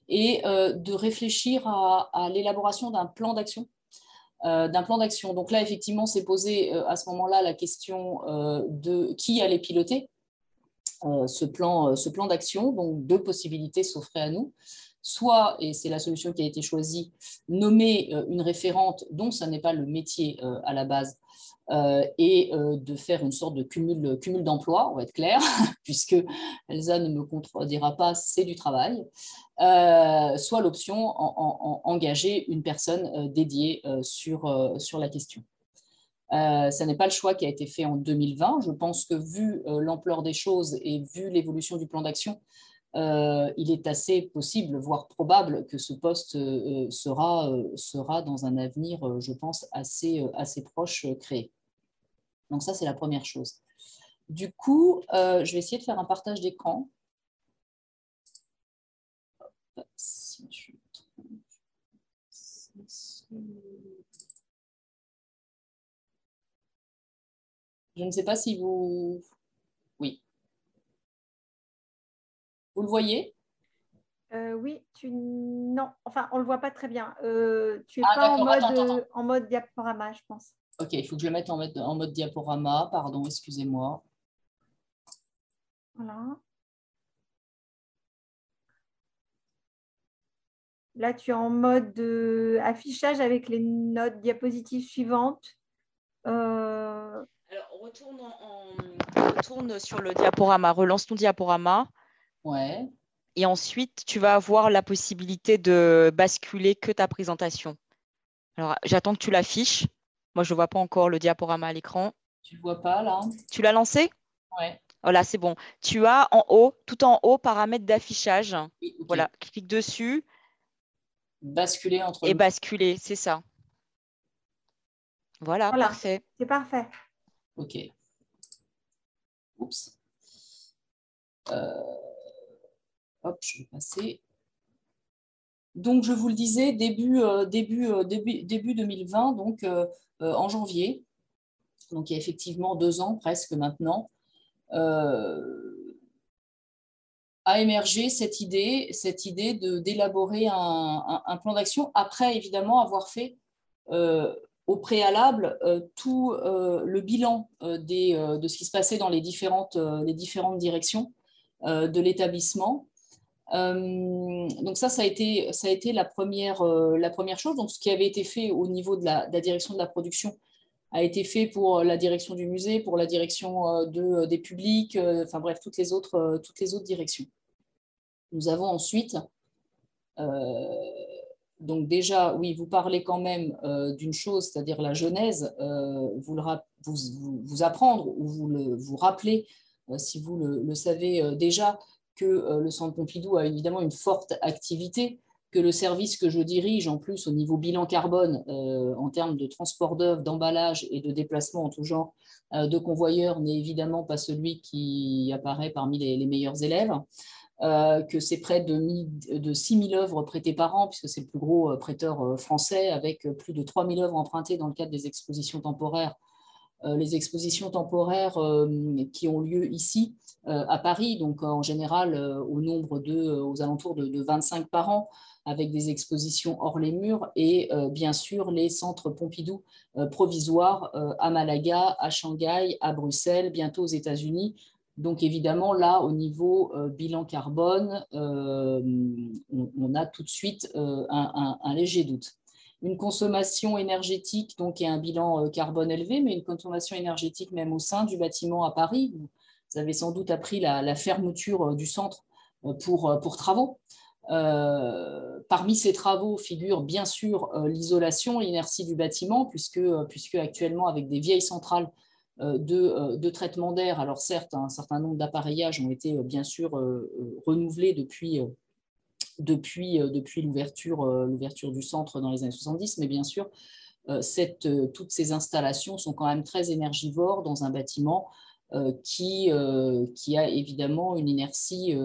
Speaker 3: et de réfléchir à, l'élaboration d'un plan d'action. Donc là, effectivement, s'est posé à ce moment-là la question de qui allait piloter euh, ce plan, euh, ce plan d'action. Donc, deux possibilités s'offraient à nous. Soit, et c'est la solution qui a été choisie, nommer euh, une référente dont ce n'est pas le métier à la base, et de faire une sorte de cumul, cumul d'emploi, on va être clair, puisque Elsa ne me contredira pas, c'est du travail, soit l'option en, engager une personne dédiée sur, sur la question. Euh, ce n'est pas le choix qui a été fait en 2020. Je pense que vu euh, l'ampleur des choses et vu l'évolution du plan d'action, euh, il est assez possible, voire probable, que ce poste sera, sera dans un avenir, je pense, assez, assez proche créé. Donc ça, c'est la première chose. Du coup, je vais essayer de faire un partage d'écran. Si je... Je ne sais pas si vous... Oui. Vous le voyez?
Speaker 1: Euh, Oui, tu... non, enfin, on ne le voit pas très bien. Euh, tu n'es ah, pas en mode, en mode diaporama, je pense.
Speaker 3: Ok, il faut que je le mette en mode, en mode diaporama. Pardon, excusez-moi. Voilà.
Speaker 1: Là, tu es en mode euh, affichage avec les notes diapositives suivantes.
Speaker 2: Alors, retourne, sur le diaporama, relance ton diaporama.
Speaker 3: Ouais.
Speaker 2: Et ensuite, tu vas avoir la possibilité de basculer que ta présentation. Alors, j'attends que tu l'affiches. Moi, je ne vois pas encore le diaporama à l'écran.
Speaker 3: Tu ne le vois pas là?
Speaker 2: Tu l'as lancé?
Speaker 3: Ouais.
Speaker 2: Voilà, c'est bon. Tu as en haut, tout en haut, paramètres d'affichage. Voilà, clique dessus.
Speaker 3: Basculer entre.
Speaker 2: Et basculer, c'est ça. Voilà, parfait.
Speaker 1: C'est parfait.
Speaker 3: OK. Oups. Euh, hop, je vais passer. Donc, je vous le disais, début, euh, début, euh, début, début 2020, donc en janvier. Donc, il y a effectivement deux ans presque maintenant. a émergé cette idée, cette idée d'élaborer un, un, plan d'action après évidemment avoir fait au préalable euh, tout euh, le bilan euh, des, de ce qui se passait dans les différentes, les différentes directions de l'établissement. donc ça, ça a été, ça a été la, première, la première chose. Donc ce qui avait été fait au niveau de la, direction de la production a été fait pour la direction du musée, pour la direction de, des publics, enfin bref, toutes les, autres, toutes les autres directions. Nous avons ensuite donc déjà, oui, vous parlez quand même euh, d'une chose, c'est-à-dire la genèse, euh, vous, vous, apprendre ou vous, le, rappeler, euh, si vous le, savez déjà, que le Centre Pompidou a évidemment une forte activité, que le service que je dirige, en plus au niveau bilan carbone, en termes de transport d'œuvres, d'emballage et de déplacement en tout genre de convoyeurs, n'est évidemment pas celui qui apparaît parmi les meilleurs élèves. Euh, que c'est près de, de 6 000 œuvres prêtées par an, puisque c'est le plus gros euh, prêteur euh, français, avec plus de 3 000 œuvres empruntées dans le cadre des expositions temporaires. les expositions temporaires qui ont lieu ici, à Paris, donc en général au nombre de, aux alentours de, 25 par an, avec des expositions hors les murs, et bien sûr les centres Pompidou provisoires à Malaga, à Shanghai, à Bruxelles, bientôt aux États-Unis, donc évidemment, là, au niveau euh, bilan carbone, euh, on, a tout de suite euh, un, léger doute. Une consommation énergétique donc, et un bilan carbone élevé, mais une consommation énergétique même au sein du bâtiment à Paris. Vous avez sans doute appris la, fermeture du centre pour, travaux. parmi ces travaux figure bien sûr l'isolation, l'inertie du bâtiment, puisque actuellement, avec des vieilles centrales euh, euh, de, traitement d'air. Alors certes, un certain nombre d'appareillages ont été euh, bien sûr renouvelés depuis, depuis, depuis l'ouverture du centre dans les années 70, mais bien sûr, toutes ces installations sont quand même très énergivores dans un bâtiment qui, qui a évidemment une inertie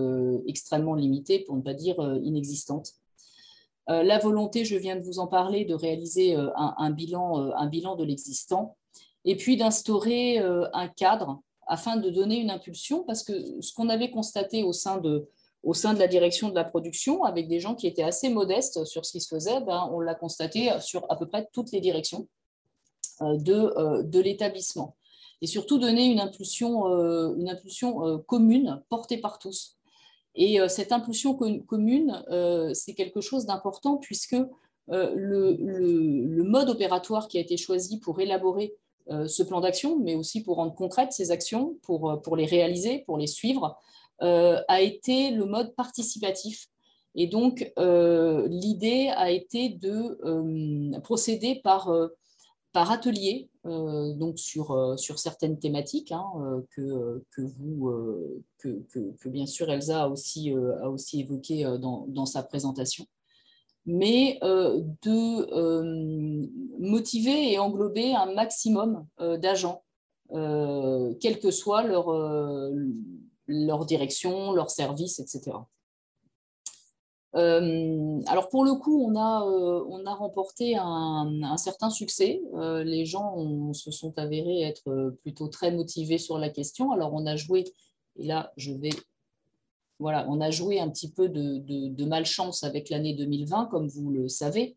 Speaker 3: extrêmement limitée, pour ne pas dire inexistante. la volonté, je viens de vous en parler, de réaliser un, bilan, un bilan de l'existant et puis d'instaurer euh, un cadre afin de donner une impulsion, parce que ce qu'on avait constaté au sein de, au sein de la direction de la production, avec des gens qui étaient assez modestes sur ce qui se faisait, ben, on l'a constaté sur à peu près toutes les directions euh, de, euh, de l'établissement. Et surtout donner une impulsion, une impulsion commune portée par tous. Et cette impulsion commune, c'est quelque chose d'important puisque le, le, mode opératoire qui a été choisi pour élaborer ce plan d'action, mais aussi pour rendre concrètes ces actions, pour, euh, pour les réaliser, pour les suivre, euh, a été le mode participatif. Et donc, l'idée a été de procéder par, par atelier, donc sur, sur certaines thématiques hein, que, que, vous, que, bien sûr Elsa a aussi, a aussi évoqué dans, dans sa présentation mais euh, de euh, motiver et englober un maximum euh, d'agents, quelle que soit leur, direction, leur service, etc. alors pour le coup, on a, on a remporté un certain succès. les gens se sont avérés être plutôt très motivés sur la question. Alors on a joué, et là je vais voilà, on a joué un petit peu de, malchance avec l'année 2020, comme vous le savez,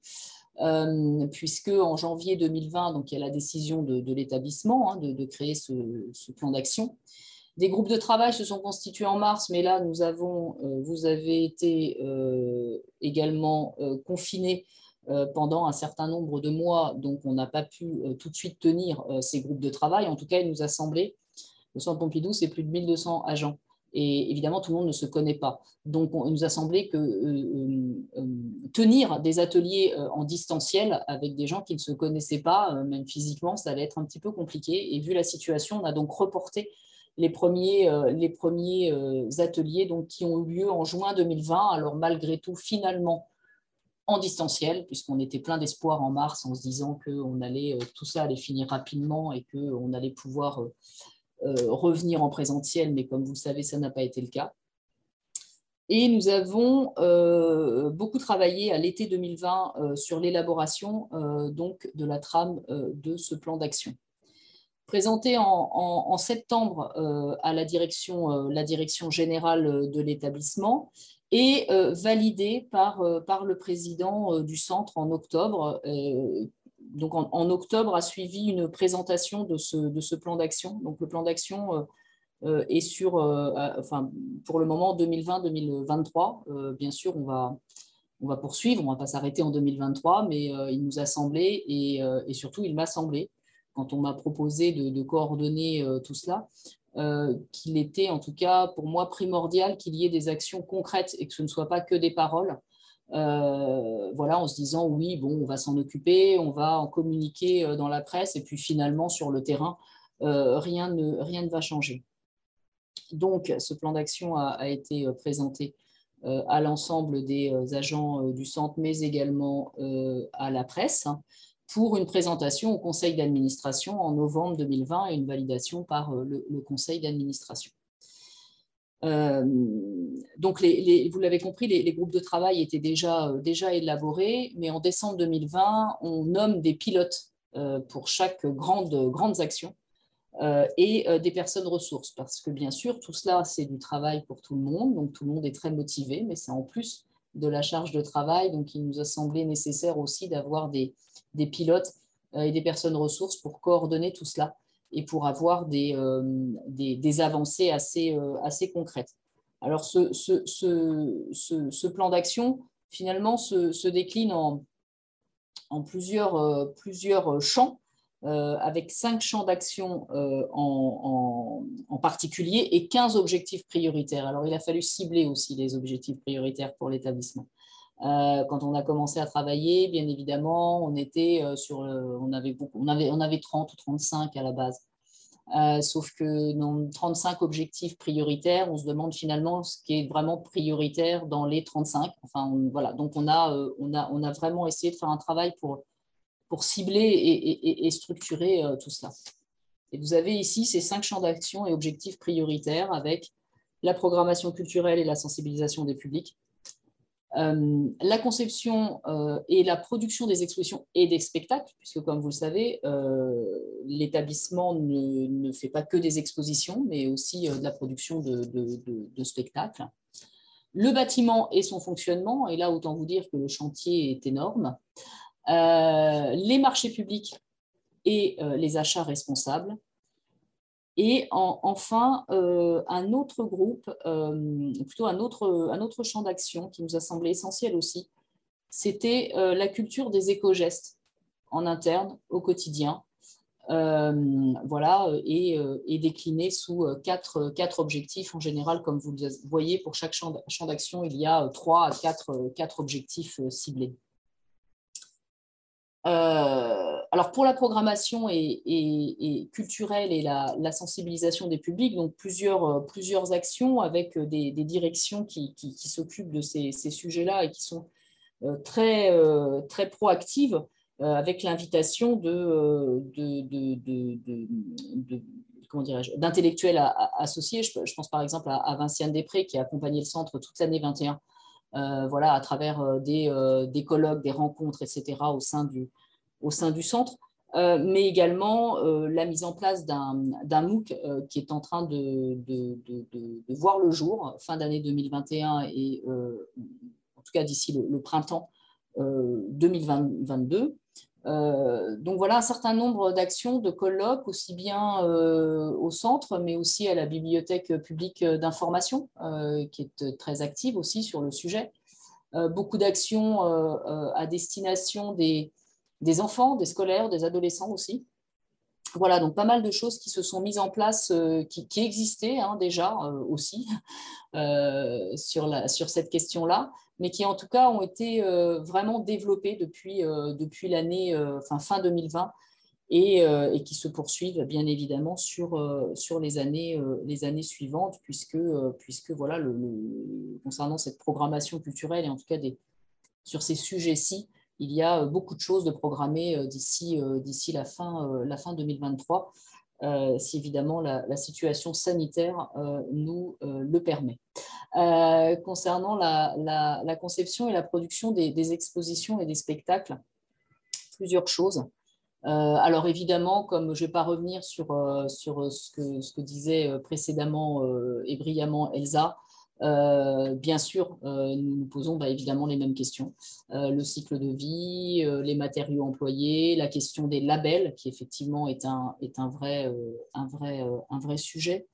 Speaker 3: euh, puisque en janvier 2020, donc, il y a la décision de, l'établissement hein, de, créer ce, plan d'action. Des groupes de travail se sont constitués en mars, mais là, nous avons, euh, vous avez été euh, également confinés pendant un certain nombre de mois, donc on n'a pas pu tout de suite tenir ces groupes de travail. En tout cas, il nous a semblé, le Centre Pompidou, c'est plus de 1200 agents. Et évidemment, tout le monde ne se connaît pas. Donc, il nous a semblé que euh, euh, tenir des ateliers euh, en distanciel avec des gens qui ne se connaissaient pas, même physiquement, ça allait être un petit peu compliqué. Et vu la situation, on a donc reporté les premiers, ateliers donc, qui ont eu lieu en juin 2020. Alors, malgré tout, finalement, en distanciel, puisqu'on était plein d'espoir en mars en se disant que on allait, tout ça allait finir rapidement et qu'on allait pouvoir euh, revenir en présentiel, mais comme vous le savez, ça n'a pas été le cas. Et nous avons euh, beaucoup travaillé à l'été 2020 euh, sur l'élaboration donc de la trame de ce plan d'action. Présenté en, septembre à la direction, générale de l'établissement et validé par le président du centre en octobre, donc en, octobre a suivi une présentation de ce, plan d'action. Donc le plan d'action euh, euh, est sur, euh, enfin, pour le moment 2020-2023. bien sûr, on va, on va poursuivre, on ne va pas s'arrêter en 2023, mais il nous a semblé, et, surtout il m'a semblé, quand on m'a proposé de, coordonner tout cela, qu'il était en tout cas pour moi primordial qu'il y ait des actions concrètes et que ce ne soit pas que des paroles euh, voilà, en se disant oui, bon, on va s'en occuper, on va en communiquer euh, dans la presse, et puis finalement sur le terrain, euh, rien, ne, va changer. Donc, ce plan d'action a, été présenté à l'ensemble des agents du centre, mais également à la presse, hein, pour une présentation au conseil d'administration en novembre 2020 et une validation par le conseil d'administration. Euh, donc, vous l'avez compris, les, groupes de travail étaient déjà, euh, élaborés, mais en décembre 2020, on nomme des pilotes euh, pour chaque grande, action et des personnes ressources, parce que bien sûr, tout cela, c'est du travail pour tout le monde, donc tout le monde est très motivé, mais c'est en plus de la charge de travail, donc il nous a semblé nécessaire aussi d'avoir des pilotes et des personnes ressources pour coordonner tout cela et pour avoir des, euh, des, avancées assez, euh, assez concrètes. Alors, ce, ce, ce, plan d'action, finalement, se, décline en, en plusieurs, euh, plusieurs champs, avec cinq champs d'action en, en, particulier et 15 objectifs prioritaires. Alors, il a fallu cibler aussi les objectifs prioritaires pour l'établissement. Quand on a commencé à travailler, bien évidemment, on était sur, on avait on avait, on avait 30 ou 35 à la base. Euh, sauf que dans 35 objectifs prioritaires, on se demande finalement ce qui est vraiment prioritaire dans les 35. Enfin, voilà. Donc, on a, euh, on, a, on a vraiment essayé de faire un travail pour, pour cibler et, structurer euh, tout cela. Et vous avez ici ces cinq champs d'action et objectifs prioritaires avec la programmation culturelle et la sensibilisation des publics, euh, la conception euh, et la production des expositions et des spectacles, puisque comme vous le savez, euh, l'établissement ne, fait pas que des expositions, mais aussi de la production de, spectacles. Le bâtiment et son fonctionnement, et là autant vous dire que le chantier est énorme. les marchés publics et les achats responsables, et enfin, euh, un autre groupe, euh, plutôt un autre, un autre champ d'action qui nous a semblé essentiel aussi, c'était euh, la culture des éco-gestes en interne, au quotidien. voilà, et, et, décliné sous quatre, quatre, objectifs en général, comme vous le voyez, pour chaque champ d'action, il y a trois à quatre, quatre objectifs ciblés. Euh, alors pour la programmation et, culturelle et la, sensibilisation des publics, donc plusieurs, euh, actions avec euh, des, directions qui, s'occupent de ces, sujets-là et qui sont très, très proactives avec l'invitation d'intellectuels associés. Je, pense par exemple à, à Vinciane Després qui a accompagné le centre toute l'année 21 euh, voilà, à travers euh, euh, des, colloques, des rencontres, etc., au sein du, au sein du centre, mais également la mise en place d'un MOOC qui est en train de, de, voir le jour fin d'année 2021 et en tout cas d'ici le, printemps 2022. donc voilà un certain nombre d'actions, de colloques, aussi bien au centre, mais aussi à la bibliothèque publique d'information, qui est très active aussi sur le sujet. beaucoup d'actions à destination des, des enfants, des scolaires, des adolescents aussi. Voilà, donc pas mal de choses qui se sont mises en place, euh, qui, existaient hein, déjà euh, aussi euh, sur, cette question-là, mais qui en tout cas ont été vraiment développées depuis, l'année enfin, fin 2020 et, qui se poursuivent bien évidemment sur, les, années, suivantes, puisque, voilà, concernant cette programmation culturelle et en tout cas sur ces sujets-ci, il y a euh, beaucoup de choses de programmer euh, d'ici euh, d'ici la fin, la fin 2023, si évidemment la, situation sanitaire nous le permet. concernant la, conception et la production des, expositions et des spectacles, plusieurs choses. alors évidemment, comme je ne vais pas revenir sur, sur ce, que, ce que disait précédemment et brillamment Elsa, euh, bien sûr, euh, nous nous posons bah, évidemment les mêmes questions. Euh, le cycle de vie, les matériaux employés, la question des labels, qui effectivement est un, vrai, sujet.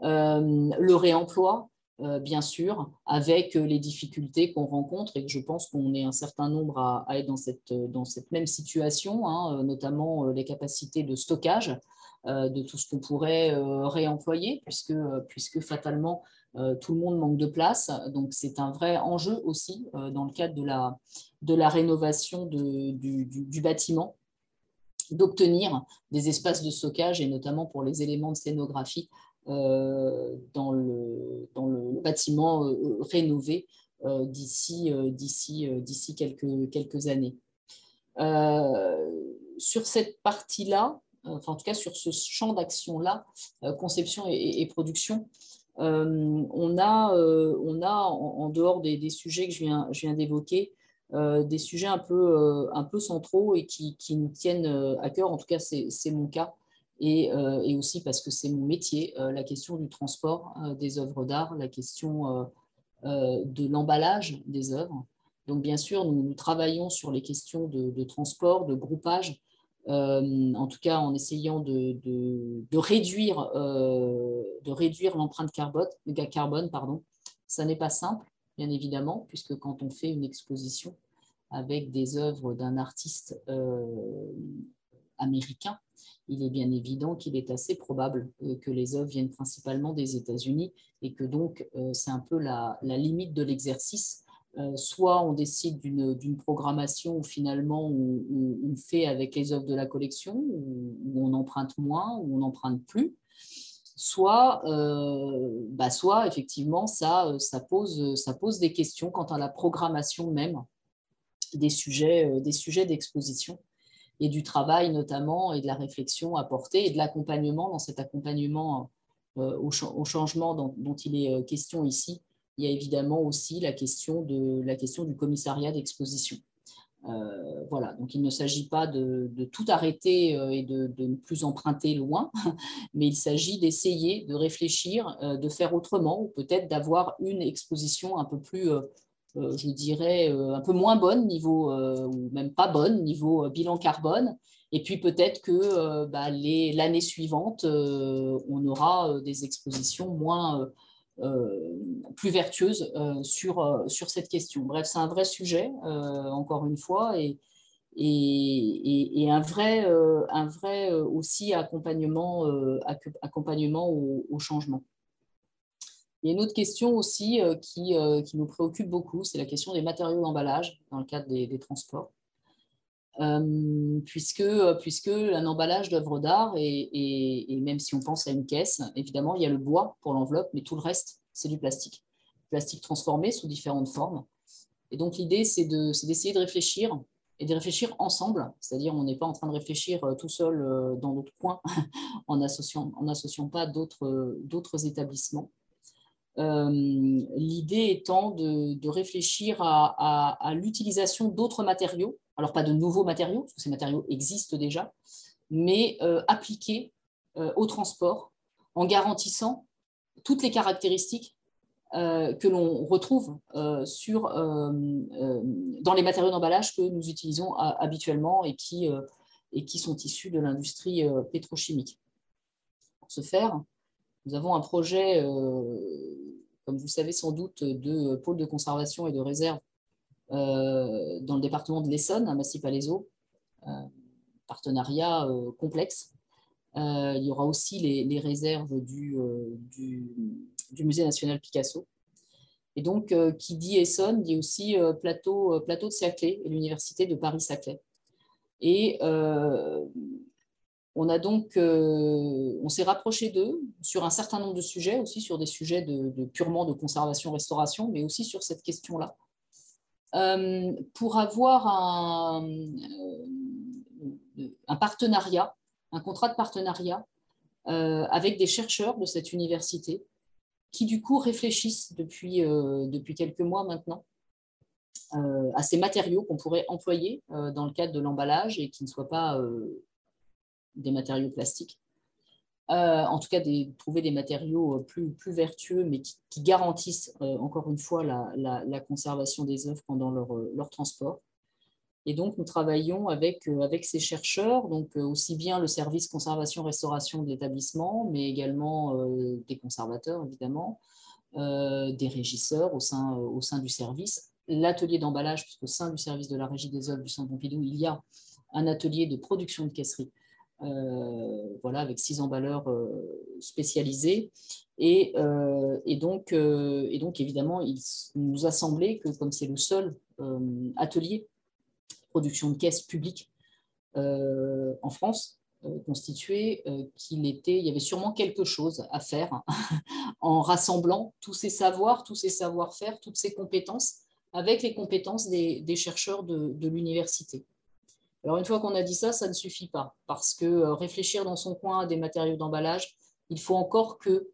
Speaker 3: le réemploi, bien sûr, avec les difficultés qu'on rencontre et je pense qu'on est un certain nombre à, être dans cette, même situation, hein, notamment les capacités de stockage de tout ce qu'on pourrait réemployer, puisque, fatalement, tout le monde manque de place. Donc, c'est un vrai enjeu aussi euh, dans le cadre de la, rénovation du, bâtiment, d'obtenir des espaces de stockage et notamment pour les éléments de scénographie euh, dans, le, bâtiment rénové d'ici quelques, quelques années. sur cette partie-là, enfin en tout cas sur ce champ d'action-là, conception et production, euh, on a, euh, on a en, dehors des, sujets que je viens, je viens d'évoquer, euh, des sujets un peu, un peu centraux et qui, nous tiennent à cœur. En tout cas, c'est mon cas. Et, aussi parce que c'est mon métier, la question du transport des œuvres d'art, la question de l'emballage des œuvres. Donc, bien sûr, nous, travaillons sur les questions de transport, de groupage, euh, en tout cas en essayant de, réduire, euh, de réduire l'empreinte carbone, carbone pardon. Ça n'est pas simple, bien évidemment, puisque quand on fait une exposition avec des œuvres d'un artiste euh, américain, il est bien évident qu'il est assez probable que les œuvres viennent principalement des États-Unis et que donc c'est un peu la limite de l'exercice euh, soit on décide d'une programmation où finalement on, fait avec les œuvres de la collection, où, on emprunte moins, où on n'emprunte plus, soit, euh, bah, soit effectivement ça, pose, des questions quant à la programmation même des sujets euh, des sujets d'exposition et du travail notamment et de la réflexion apportée et de l'accompagnement dans cet accompagnement au, changement dont, il est question ici il y a évidemment aussi la question, de, la question du commissariat d'exposition. Euh, voilà, donc il ne s'agit pas de, tout arrêter euh, et de, ne plus emprunter loin, mais il s'agit d'essayer de réfléchir, euh, de faire autrement, ou peut-être d'avoir une exposition un peu plus, je dirais, un peu moins bonne niveau, ou même pas bonne niveau bilan carbone. Et puis peut-être que bah, l'année suivante, on aura des expositions moins plus vertueuse euh, sur, euh, sur cette question. Bref, c'est un vrai sujet, encore une fois, et, et, un vrai, un vrai aussi accompagnement, accompagnement au, changement. Il y a une autre question aussi qui, qui nous préoccupe beaucoup, c'est la question des matériaux d'emballage dans le cadre des transports. Euh, puisque, puisque un emballage d'œuvres d'art, et, même si on pense à une caisse, évidemment, il y a le bois pour l'enveloppe, mais tout le reste, c'est du plastique. Plastique transformé sous différentes formes. Et donc, l'idée, c'est d'essayer de, réfléchir et de réfléchir ensemble, c'est-à-dire on n'est pas en train de réfléchir euh, tout seul euh, dans notre coin en n'associant en pas d'autres établissements. L'idée étant de, réfléchir à l'utilisation d'autres matériaux alors pas de nouveaux matériaux, parce que ces matériaux existent déjà, mais euh, appliqués euh, au transport en garantissant toutes les caractéristiques euh, que l'on retrouve sur, dans les matériaux d'emballage que nous utilisons habituellement et qui, et qui sont issus de l'industrie pétrochimique. Pour ce faire, nous avons un projet, comme vous savez sans doute, de pôle de conservation et de réserve dans le département de l'Essonne, à Massy-Palaiseau. partenariat complexe. il y aura aussi les, réserves du, du, Musée national Picasso. Et donc, qui dit Essonne dit aussi plateau, plateau de Saclay et l'université de Paris-Saclay. Et euh, on s'est rapproché d'eux sur un certain nombre de sujets, aussi sur des sujets de, purement de conservation-restauration, mais aussi sur cette question-là, euh, pour avoir un, euh, un, partenariat, un contrat de partenariat avec des chercheurs de cette université qui du coup réfléchissent depuis quelques mois maintenant à ces matériaux qu'on pourrait employer dans le cadre de l'emballage et qui ne soient pas des matériaux plastiques. Euh, en tout cas, trouver des matériaux euh, plus, plus vertueux, mais qui, garantissent euh, encore une fois la, conservation des œuvres pendant leur, leur, transport. Et donc, nous travaillons avec, avec ces chercheurs, donc aussi bien le service conservation-restauration de l'établissement, mais également des conservateurs, évidemment, des régisseurs au sein, au sein du service, l'atelier d'emballage, puisqu'au sein du service de la régie des œuvres du Centre Pompidou, il y a un atelier de production de caisserie voilà, avec six emballeurs euh, spécialisés. Et, euh, et, donc, évidemment, il nous a semblé que comme c'est le seul atelier production de caisses publiques en France, constitué qu'il était, il y avait sûrement quelque chose à faire en rassemblant tous ces savoirs, tous ces savoir-faire, toutes ces compétences avec les compétences des, chercheurs de l'université. Alors une fois qu'on a dit ça, ça ne suffit pas, parce que euh, réfléchir dans son coin à des matériaux d'emballage, il faut encore que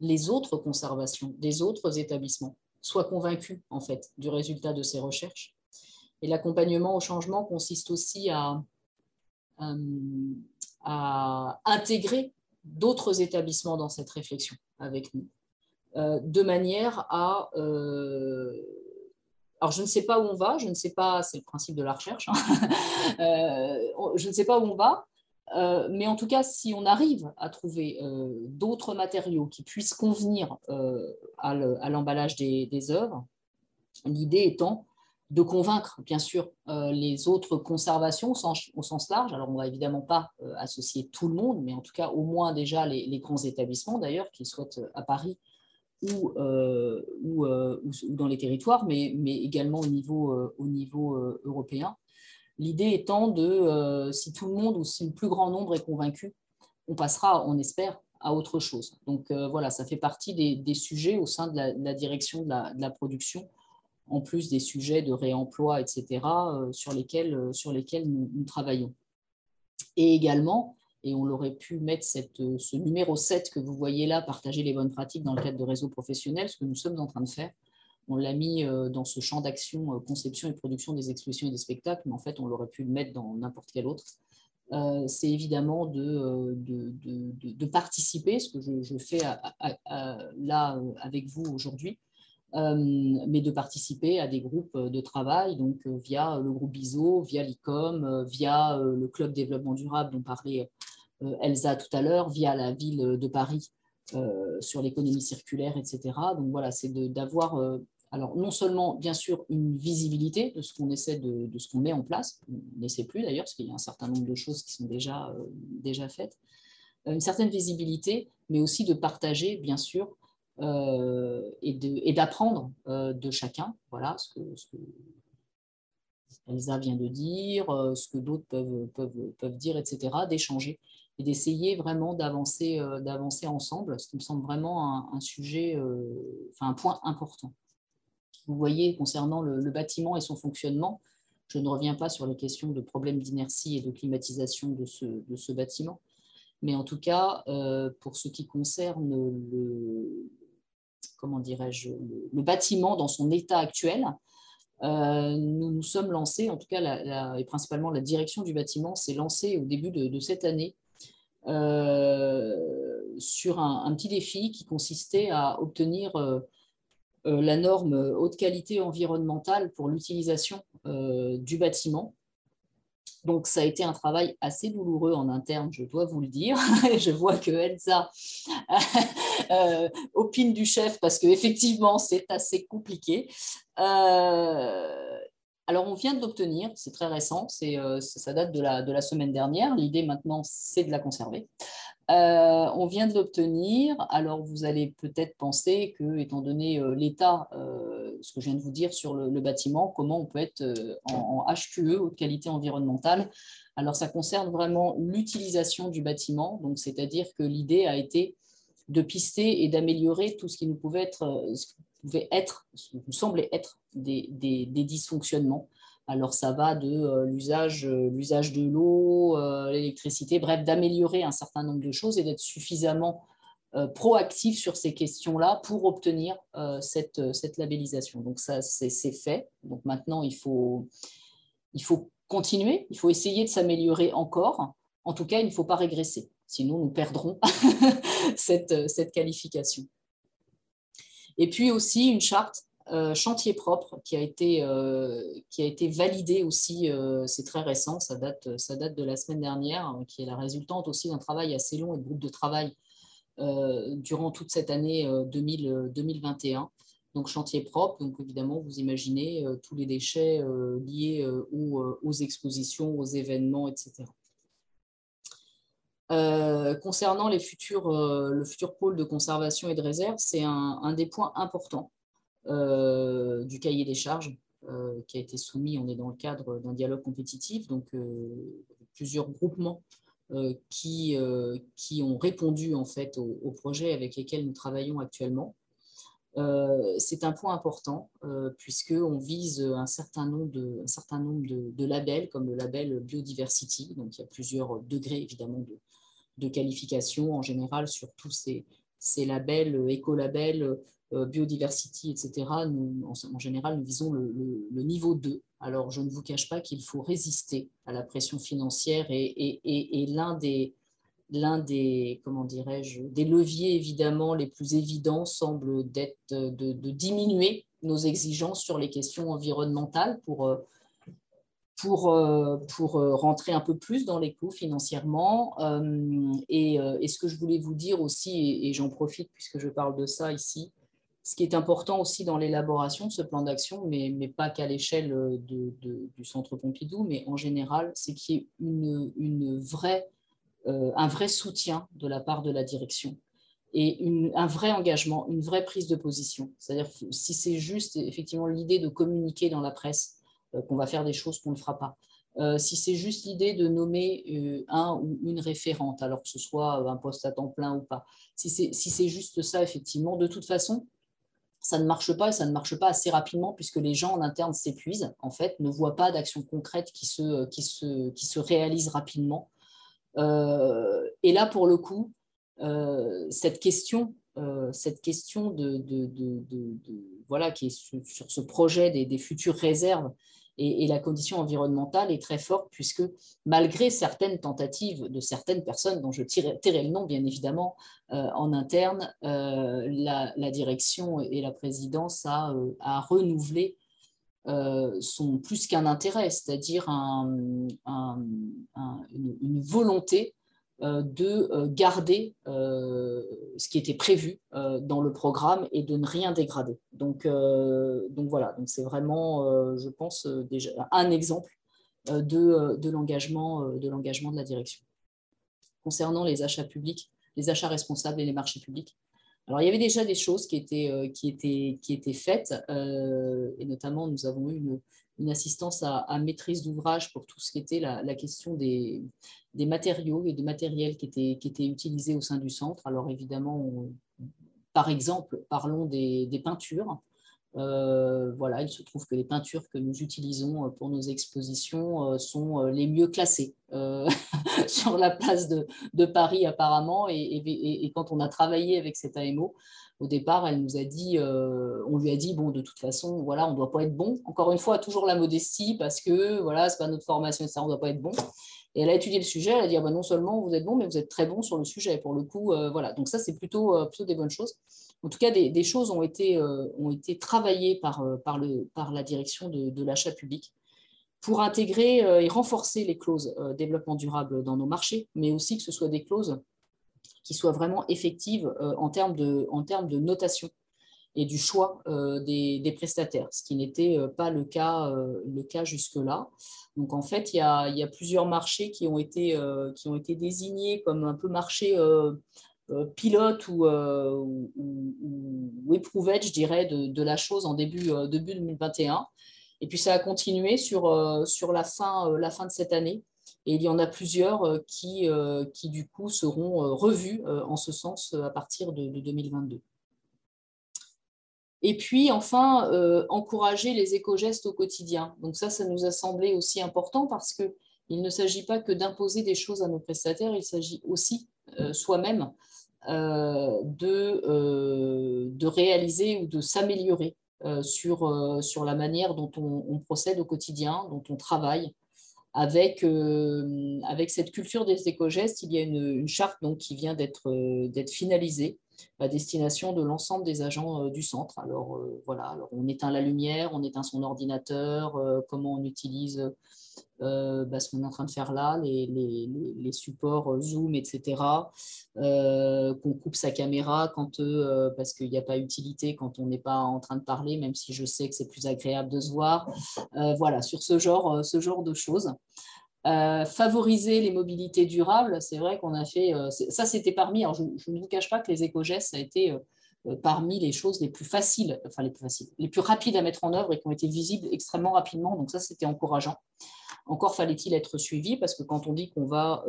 Speaker 3: les autres conservations des autres établissements soient convaincus en fait du résultat de ces recherches. Et l'accompagnement au changement consiste aussi à, euh, intégrer d'autres établissements dans cette réflexion avec nous, euh, de manière à alors, je ne sais pas où on va, je ne sais pas, c'est le principe de la recherche, hein. euh, je ne sais pas où on va, euh, mais en tout cas, si on arrive à trouver euh, d'autres matériaux qui puissent convenir à l'emballage des, œuvres, l'idée étant de convaincre, bien sûr, les autres conservations au sens, large. Alors, on ne va évidemment pas associer tout le monde, mais en tout cas, au moins déjà les, les grands établissements, d'ailleurs, qu'ils soient à Paris ou, euh, euh, ou, dans les territoires, mais, également au niveau, euh, niveau européen. L'idée étant de, si tout le monde ou si le plus grand nombre est convaincu, on passera, on espère, à autre chose. Donc voilà, ça fait partie des, sujets au sein de la, direction de la, production, en plus des sujets de réemploi, etc., sur, lesquels, nous travaillons. Et également, et on l'aurait pu mettre euh, ce numéro 7 que vous voyez là, partager les bonnes pratiques dans le cadre de réseaux professionnels, ce que nous sommes en train de faire. On l'a mis euh, dans ce champ d'action euh, conception et production des expositions et des spectacles, mais en fait, on l'aurait pu le mettre dans n'importe quel autre. c'est évidemment de, de, de, participer, ce que je, fais là avec vous aujourd'hui, mais de participer à des groupes de travail, donc via le groupe BISO, via l'ICOM, via le club développement durable dont parlait euh, Elsa tout à l'heure, via la ville de Paris euh, sur l'économie circulaire, etc. Donc voilà, c'est d'avoir euh, alors non seulement bien sûr une visibilité de ce qu'on essaie de, ce qu'on met en place, on n'essaie plus d'ailleurs parce qu'il y a un certain nombre de choses qui sont déjà, déjà faites, une certaine visibilité, mais aussi de partager bien sûr et d'apprendre de chacun, voilà ce que, ce Elsa vient de dire, ce que d'autres peuvent, peuvent, peuvent dire, etc., d'échanger et d'essayer vraiment d'avancer euh, d'avancer ensemble, ce qui me semble vraiment un, sujet, euh, enfin un point important. Vous voyez, concernant le, bâtiment et son fonctionnement, je ne reviens pas sur les questions de problèmes d'inertie et de climatisation de ce, de ce, bâtiment, mais en tout cas, euh, pour ce qui concerne le, comment dirais-je, le, bâtiment dans son état actuel, nous nous sommes lancés, en tout cas, et principalement la direction du bâtiment s'est lancée au début de, cette année euh, sur un, petit défi qui consistait à obtenir euh, euh, la norme haute qualité environnementale pour l'utilisation du bâtiment. Donc, ça a été un travail assez douloureux en interne, je dois vous le dire. je vois que Elsa opine du chef parce qu'effectivement, c'est assez compliqué. alors, on vient de l'obtenir, c'est très récent, euh, ça date de la, de la semaine dernière. L'idée maintenant, c'est de la conserver. Euh, on vient de l'obtenir. Alors, vous allez peut-être penser que, étant donné euh, l'état, ce que je viens de vous dire sur le, bâtiment, comment on peut être en, HQE, haute qualité environnementale. Alors, ça concerne vraiment l'utilisation du bâtiment. Donc, c'est-à-dire que l'idée a été de pister et d'améliorer tout ce qui nous pouvait être, pouvaient être, ce qui nous semblait être des, dysfonctionnements. Alors ça va de euh, l'usage, euh, l'usage de l'eau, euh, l'électricité, bref, d'améliorer un certain nombre de choses et d'être suffisamment proactif sur ces questions-là pour obtenir cette, cette, labellisation. Donc ça, c'est, fait. Donc maintenant, il faut, il faut continuer, il faut essayer de s'améliorer encore. En tout cas, il ne faut pas régresser, sinon nous perdrons cette, cette qualification. Et puis aussi une charte euh, chantier propre qui a été, euh, qui a été validée aussi, euh, c'est très récent, ça date, ça date de la semaine dernière, hein, qui est la résultante aussi d'un travail assez long et de groupe de travail durant toute cette année 2021. Donc chantier propre, donc évidemment vous imaginez tous les déchets liés aux, expositions, aux événements, etc. concernant les futurs, le futur pôle de conservation et de réserve, c'est un, des points importants du cahier des charges euh, qui a été soumis. On est dans le cadre d'un dialogue compétitif, donc euh, plusieurs groupements qui, ont répondu en fait aux, projets avec lesquels nous travaillons actuellement. c'est un point important puisque puisqu'on vise un certain nombre, de, labels, comme le label Biodiversity. Donc, il y a plusieurs degrés, évidemment, de, de qualification en général sur tous ces, ces labels, écolabels, euh, biodiversity, etc., nous, en, général, nous visons le, niveau 2. Alors, je ne vous cache pas qu'il faut résister à la pression financière et, l'un des, l'un des, comment dirais-je, des leviers évidemment les plus évidents semble d'être de, diminuer nos exigences sur les questions environnementales pour, euh, pour, euh, pour rentrer un peu plus dans les coûts financièrement. Et, ce que je voulais vous dire aussi, et j'en profite puisque je parle de ça ici, ce qui est important aussi dans l'élaboration de ce plan d'action, mais, mais, pas qu'à l'échelle euh, de, du Centre Pompidou, mais en général, c'est qu'il y ait une, une vraie, euh, un vrai soutien de la part de la direction et un vrai engagement, une vraie prise de position. C'est-à-dire si c'est juste effectivement l'idée de communiquer dans la presse euh, qu'on va faire des choses qu'on ne fera pas, si c'est juste l'idée de nommer un ou une référente, alors que ce soit un poste à temps plein ou pas, si c'est si juste ça, effectivement, de toute façon, ça ne marche pas et ça ne marche pas assez rapidement puisque les gens en interne s'épuisent, en fait, ne voient pas d'action concrète qui se, qui, se, qui se réalise rapidement. Euh, et là, pour le coup, euh, cette question, euh, cette question voilà, qui est sur, ce projet des futures réserves et, la condition environnementale est très forte puisque malgré certaines tentatives de certaines personnes, dont je tairai le nom bien évidemment euh, en interne, euh, la, direction et la présidence a, euh, renouvelé son plus qu'un intérêt, c'est-à-dire une, volonté de euh, garder euh, ce qui était prévu dans le programme et de ne rien dégrader. Donc, donc voilà, donc c'est vraiment, je pense, déjà un exemple de, de l'engagement de, de la direction. Concernant les achats publics, les achats responsables et les marchés publics, alors, il y avait déjà des choses qui étaient, qui étaient, qui étaient faites, et notamment, nous avons eu une, une assistance à, maîtrise d'ouvrage pour tout ce qui était la, question des, matériaux et des matériels qui étaient, utilisés au sein du centre. Alors évidemment, par exemple, parlons des, peintures. Euh, voilà, il se trouve que les peintures que nous utilisons pour nos expositions euh, sont euh, les mieux classées sur la place de, Paris apparemment. Et, et, et, quand on a travaillé avec cet AMO, au départ, elle nous a dit, euh, on lui a dit, bon, de toute façon, voilà, on ne doit pas être bon. Encore une fois, toujours la modestie, parce que voilà, ce n'est pas notre formation, on ne doit pas être bon. Et elle a étudié le sujet, elle a dit, ben, non seulement vous êtes bon, mais vous êtes très bon sur le sujet. Pour le coup, euh, voilà. Donc ça, c'est plutôt, euh, plutôt des bonnes choses. En tout cas, des, choses ont été, travaillées par la direction de, de l'achat public pour intégrer et renforcer les clauses développement durable dans nos marchés, mais aussi que ce soit des clauses qui soit vraiment effective euh, en, termes de, en termes de notation. et du choix des, des, prestataires, ce qui n'était pas le cas, le cas jusque-là. Donc en fait, il y, a, y a, plusieurs marchés qui ont été, qui ont été désignés comme un peu marchés pilote ou, ou, ou, je dirais, de, de, la chose en début, début 2021. Et puis ça a continué sur, sur la, fin, la fin de cette année. Et il y en a plusieurs qui, qui du coup, seront revus en ce sens à partir de, de 2022. Et puis, enfin, euh, encourager les éco-gestes au quotidien. Donc ça, ça nous a semblé aussi important parce qu'il ne s'agit pas que d'imposer des choses à nos prestataires, il s'agit aussi euh, soi-même euh, de, de, réaliser ou de s'améliorer sur, sur la manière dont on, procède au quotidien, dont on travaille. Avec, avec cette culture des éco-gestes, il y a une, charte donc, qui vient d'être finalisée à destination de l'ensemble des agents euh, du centre. Alors euh, voilà, alors on éteint la lumière, on éteint son ordinateur, euh, comment on utilise bah, ce qu'on est en train de faire là, les, supports Zoom, etc. qu'on coupe sa caméra quand, parce qu'il n'y a pas utilité quand on n'est pas en train de parler, même si je sais que c'est plus agréable de se voir. voilà, sur ce genre, ce genre de choses. Euh, favoriser les mobilités durables, c'est vrai qu'on a fait, euh, ça c'était parmi, alors je, ne vous cache pas que les éco-gestes, ça a été euh, parmi les choses les plus faciles, enfin les plus faciles, les plus rapides à mettre en œuvre et qui ont été visibles extrêmement rapidement, donc ça c'était encourageant. Encore fallait-il être suivi parce que quand on dit qu'on va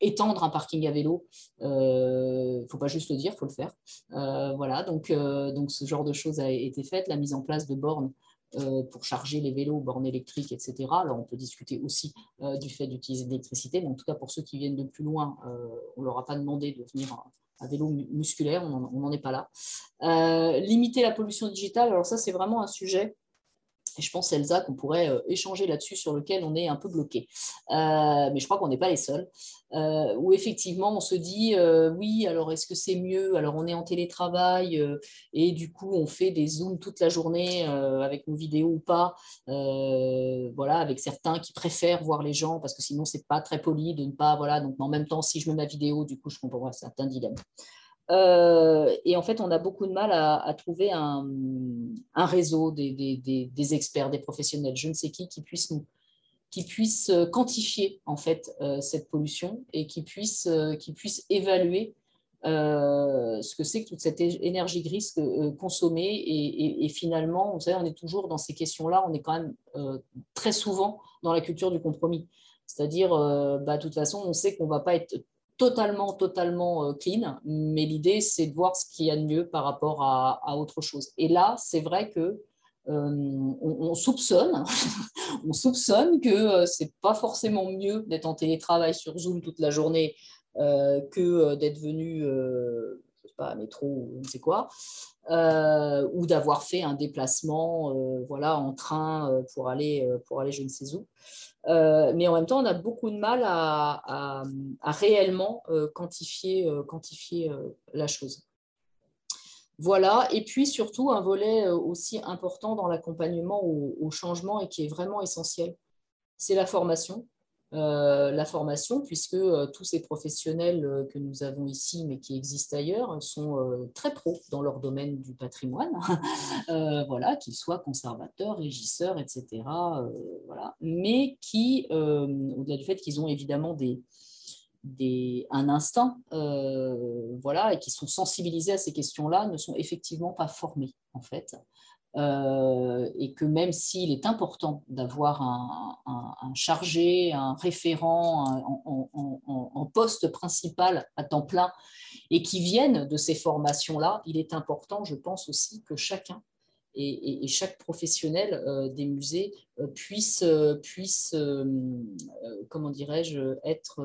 Speaker 3: étendre un parking à vélo, il ne faut pas juste le dire, il faut le faire. voilà, donc, ce genre de choses a été fait, la mise en place de bornes euh, pour charger les vélos, bornes électriques, etc. Alors, on peut discuter aussi euh, du fait d'utiliser de l'électricité, mais en tout cas, pour ceux qui viennent de plus loin, euh, on ne leur a pas demandé de venir à vélo musculaire, on n'en est pas là. limiter la pollution digitale, alors ça, c'est vraiment un sujet et je pense, Elsa, qu'on pourrait euh, échanger là-dessus, sur lequel on est un peu bloqué. Euh, mais je crois qu'on n'est pas les seuls. Euh, où effectivement, on se dit, oui, alors est-ce que c'est mieux? Alors on est en télétravail et du coup, on fait des zooms toute la journée avec nos vidéos ou pas. voilà, avec certains qui préfèrent voir les gens parce que sinon, c'est pas très poli de ne pas. Voilà, donc en même temps, si je mets ma vidéo, du coup, je comprends certains dilemmes. Euh, et en fait, on a beaucoup de mal à, trouver un, réseau des, experts, des professionnels, je ne sais qui, qui puissent nous qui puisse quantifier en fait euh, cette pollution et qui puisse, euh, qui puisse évaluer ce que c'est que toute cette énergie grise consommée et, finalement, vous savez, on est toujours dans ces questions-là, on est quand même très souvent dans la culture du compromis. C'est-à-dire, bah, de toute façon, on sait qu'on ne va pas être totalement, totalement euh, clean, mais l'idée, c'est de voir ce qu'il y a de mieux par rapport à, autre chose. Et là, c'est vrai que euh, on, soupçonne, on soupçonne que euh, c'est pas forcément mieux d'être en télétravail sur Zoom toute la journée que d'être venu, je sais pas, à métro ou je ne sais quoi, ou d'avoir fait un déplacement, voilà, en train pour aller, pour aller je ne sais où. Euh, mais en même temps, on a beaucoup de mal à, réellement euh, quantifier, euh, quantifier la chose. Voilà, et puis surtout un volet aussi important dans l'accompagnement au, changement et qui est vraiment essentiel, c'est la formation. Euh, la formation, puisque euh, tous ces professionnels euh, que nous avons ici, mais qui existent ailleurs, sont très pros dans leur domaine du patrimoine, voilà, qu'ils soient conservateurs, régisseurs, etc. voilà. Mais qui, au-delà du fait qu'ils ont évidemment des, des, un instinct, voilà, et qui sont sensibilisés à ces questions-là, ne sont effectivement pas formés, en fait. Euh, et que même s'il est important d'avoir un, chargé, un référent en, poste principal à temps plein et qui viennent de ces formations-là, il est important, je pense aussi, que chacun et, chaque professionnel euh, des musées euh, puisse, puisse comment dirais-je, être,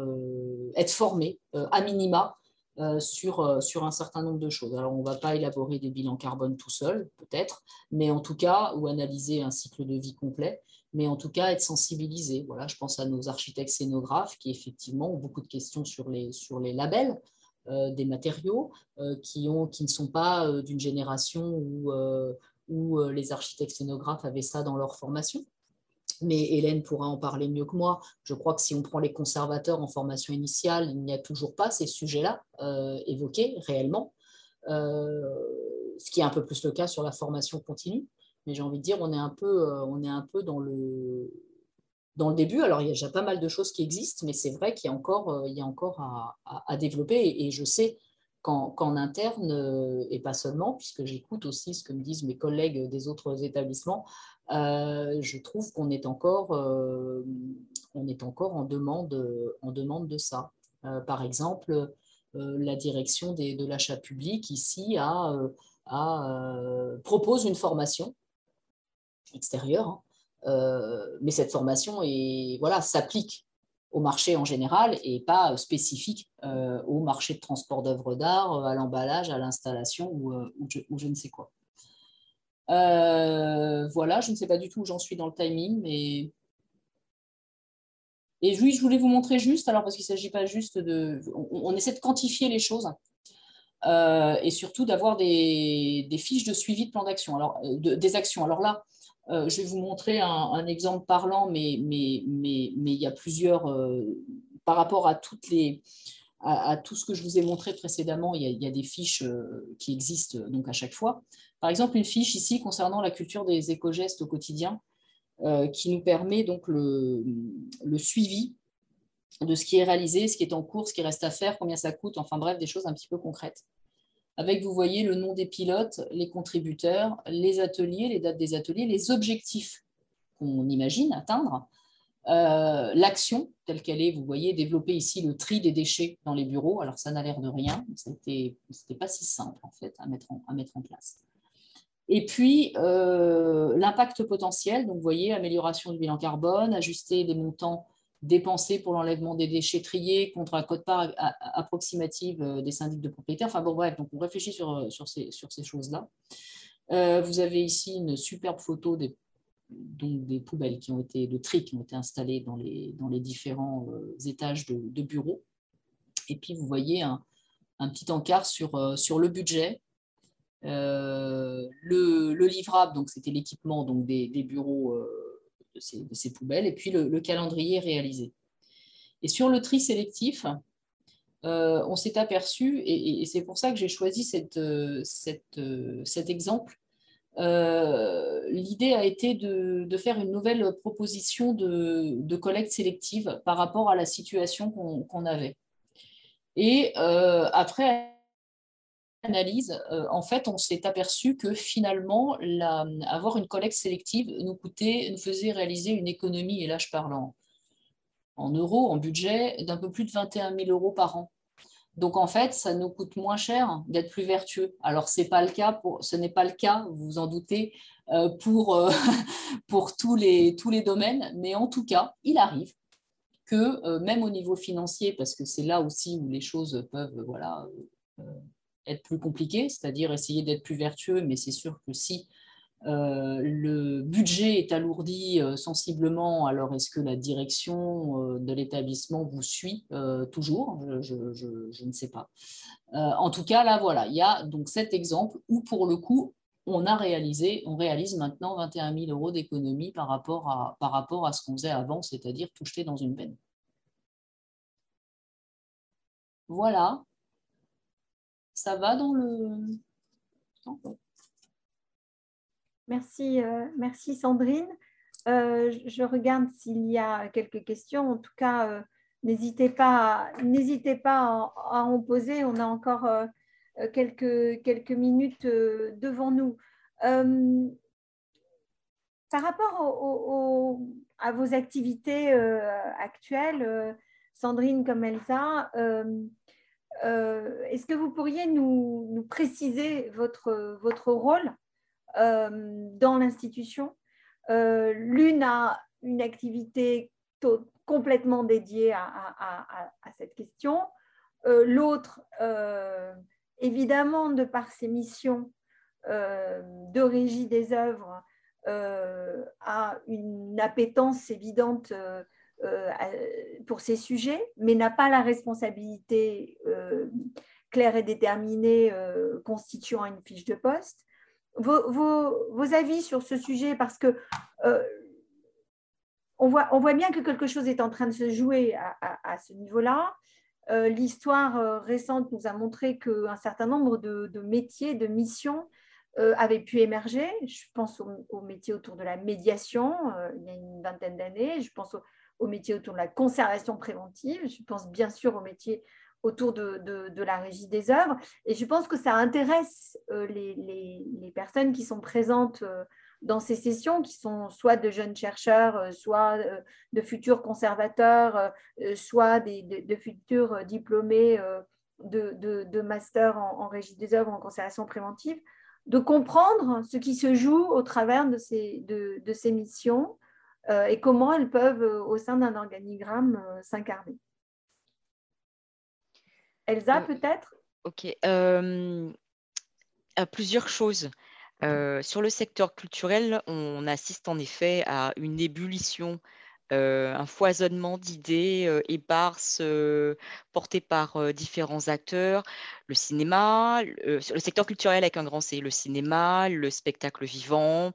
Speaker 3: être formé à minima euh, sur, euh, sur un certain nombre de choses. Alors, on ne va pas élaborer des bilans carbone tout seul, peut-être, mais en tout cas, ou analyser un cycle de vie complet, mais en tout cas, être sensibilisé. Voilà, je pense à nos architectes scénographes qui, effectivement, ont beaucoup de questions sur les, sur les labels euh, des matériaux, qui, ont, qui ne sont pas d'une génération où, où les architectes scénographes avaient ça dans leur formation mais Hélène pourra en parler mieux que moi. Je crois que si on prend les conservateurs en formation initiale, il n'y a toujours pas ces sujets-là euh, évoqués réellement. Euh, ce qui est un peu plus le cas sur la formation continue. Mais j'ai envie de dire, on est un peu, on est un peu dans, le, dans le début. Alors, il y a déjà pas mal de choses qui existent, mais c'est vrai qu'il y a encore, il y a encore à, développer. Et, je sais qu'en interne, et pas seulement, puisque j'écoute aussi ce que me disent mes collègues des autres établissements, je trouve qu'on est encore, on est encore en, demande, en demande de ça. par exemple, euh, la direction de l'achat public ici a, euh, euh, propose une formation extérieure, hein. mais cette formation voilà, s'applique au marché en général et pas spécifique au marché de transport d'œuvres d'art, à l'emballage, à l'installation ou, je, ne sais quoi. voilà, je ne sais pas du tout où j'en suis dans le timing, mais et oui, je voulais vous montrer juste, alors parce qu'il ne s'agit pas juste de... On, essaie de quantifier les choses euh, et surtout d'avoir des, fiches de suivi de plan d'action, alors euh, des actions. Alors là, euh, je vais vous montrer un, exemple parlant, mais, il y a plusieurs... par rapport à tout ce que je vous ai montré précédemment, il y a, des fiches qui existent donc à chaque fois. Par exemple, une fiche ici concernant la culture des éco-gestes au quotidien. Euh, qui nous permet donc le, suivi de ce qui est réalisé, ce qui est en cours, ce qui reste à faire, combien ça coûte, enfin bref, des choses un petit peu concrètes. Avec, vous voyez, le nom des pilotes, les contributeurs, les ateliers, les dates des ateliers, les objectifs qu'on imagine atteindre, euh, l'action telle qu'elle est, vous voyez, développer ici le tri des déchets dans les bureaux. Alors, ça n'a l'air de rien, ce n'était pas si simple en fait à mettre en place. Et puis, euh, l'impact potentiel, donc vous voyez, amélioration du bilan carbone, ajuster les montants dépensés pour l'enlèvement des déchets triés contre un code part approximative euh, des syndics de propriété. Enfin bon, bref, donc on réfléchit sur, sur ces, choses-là. Euh, vous avez ici une superbe photo des, poubelles qui ont été, de tri qui ont été installées dans les, différents étages de, bureaux. Et puis, vous voyez un, petit encart sur, le budget, euh, le, livrable, donc c'était l'équipement des, bureaux euh, de ces, poubelles, et puis le, calendrier réalisé. Et sur le tri sélectif, euh, on s'est aperçu, et, c'est pour ça que j'ai choisi cette, cet exemple, l'idée a été de, faire une nouvelle proposition de, collecte sélective par rapport à la situation qu'on avait. Et après analyse, euh, en fait, on s'est aperçu que finalement, avoir une collecte sélective nous coûtait, nous faisait réaliser une économie, et là je parle en, euros, en budget, d'un peu plus de 21 000 euros par an. Donc en fait, ça nous coûte moins cher d'être plus vertueux. Alors ce n'est pas le cas, vous vous en doutez, euh, pour, euh, pour tous, les, tous les domaines, mais en tout cas, il arrive que même au niveau financier, parce que c'est là aussi où les choses peuvent voilà, être plus compliqué, c'est-à-dire essayer d'être plus vertueux, mais c'est sûr que si euh, le budget est alourdi euh, sensiblement, alors est-ce que la direction euh, de l'établissement vous suit toujours? Je, ne sais pas. en tout cas, là, voilà, il y a donc cet exemple où, pour le coup, on a réalisé, on réalise maintenant 21 000 euros d'économie par rapport à, par rapport à ce qu'on faisait avant, c'est-à-dire tout jeter dans une peine. Voilà, ça va dans le...
Speaker 1: Merci, euh, merci Sandrine. Euh, je regarde s'il y a quelques questions. En tout cas, euh, n'hésitez pas, n'hésitez pas à, en poser. On a encore quelques, quelques minutes devant nous. par rapport à vos activités actuelles, Sandrine comme Elsa, euh, est-ce que vous pourriez nous, préciser votre, votre rôle euh, dans l'institution? Euh, L'une a une activité complètement dédiée à, cette question. L'autre, évidemment, de par ses missions de régie des œuvres, a une appétence évidente pour ces sujets, mais n'a pas la responsabilité euh, claire et déterminée euh, constituant une fiche de poste. Vos, avis sur ce sujet, parce que on, voit, on voit bien que quelque chose est en train de se jouer à, ce niveau-là. L'histoire récente nous a montré qu'un certain nombre de, métiers, de missions avaient pu émerger. Je pense au, métier autour de la médiation il y a une vingtaine d'années. Je pense au, métier autour de la conservation préventive. Je pense bien sûr au métier autour de, la régie des œuvres. Et je pense que ça intéresse les, les, personnes qui sont présentes dans ces sessions qui sont soit de jeunes chercheurs, euh, soit euh, de futurs conservateurs, euh, soit de, futurs diplômés de, master en, régie des œuvres en conservation préventive, de comprendre ce qui se joue au travers de ces, de, ces missions et comment elles peuvent, au sein d'un organigramme, s'incarner? Elsa, peut-être?
Speaker 2: Ok. plusieurs choses. Euh, sur le secteur culturel, on assiste en effet à une ébullition, euh, un foisonnement d'idées euh, éparses portées par différents acteurs. Le cinéma, le secteur culturel avec un grand C, le cinéma, le spectacle vivant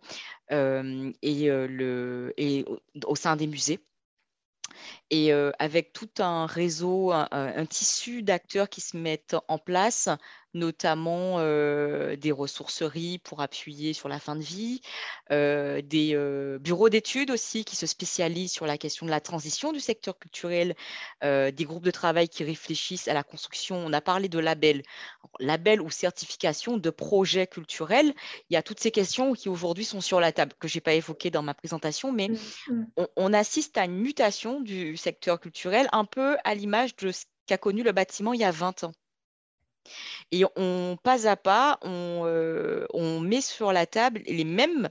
Speaker 2: et, le, et au sein des musées et avec tout un réseau, un, tissu d'acteurs qui se mettent en place, notamment des ressourceries pour appuyer sur la fin de vie, des bureaux d'études aussi qui se spécialisent sur la question de la transition du secteur culturel, des groupes de travail qui réfléchissent à la construction. On a parlé de labels, labels ou certification de projets culturels. Il y a toutes ces questions qui aujourd'hui sont sur la table, que je n'ai pas évoquées dans ma présentation, mais mmh, mmh. on assiste à une mutation du secteur culturel, un peu à l'image de ce qu'a connu le bâtiment il y a 20 ans. Et on, pas à pas, on, euh, on, met sur la table les mêmes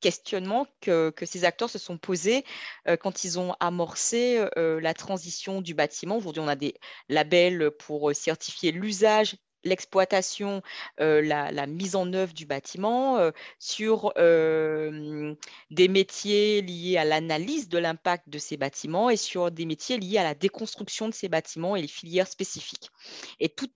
Speaker 2: questionnements que, que ces acteurs se sont posés euh, quand ils ont amorcé euh, la transition du bâtiment. Aujourd'hui, on a des labels pour certifier l'usage l'exploitation, la, mise en œuvre du bâtiment, sur des métiers liés à l'analyse de l'impact de ces bâtiments et sur des métiers liés à la déconstruction de ces bâtiments et les filières spécifiques. Et tout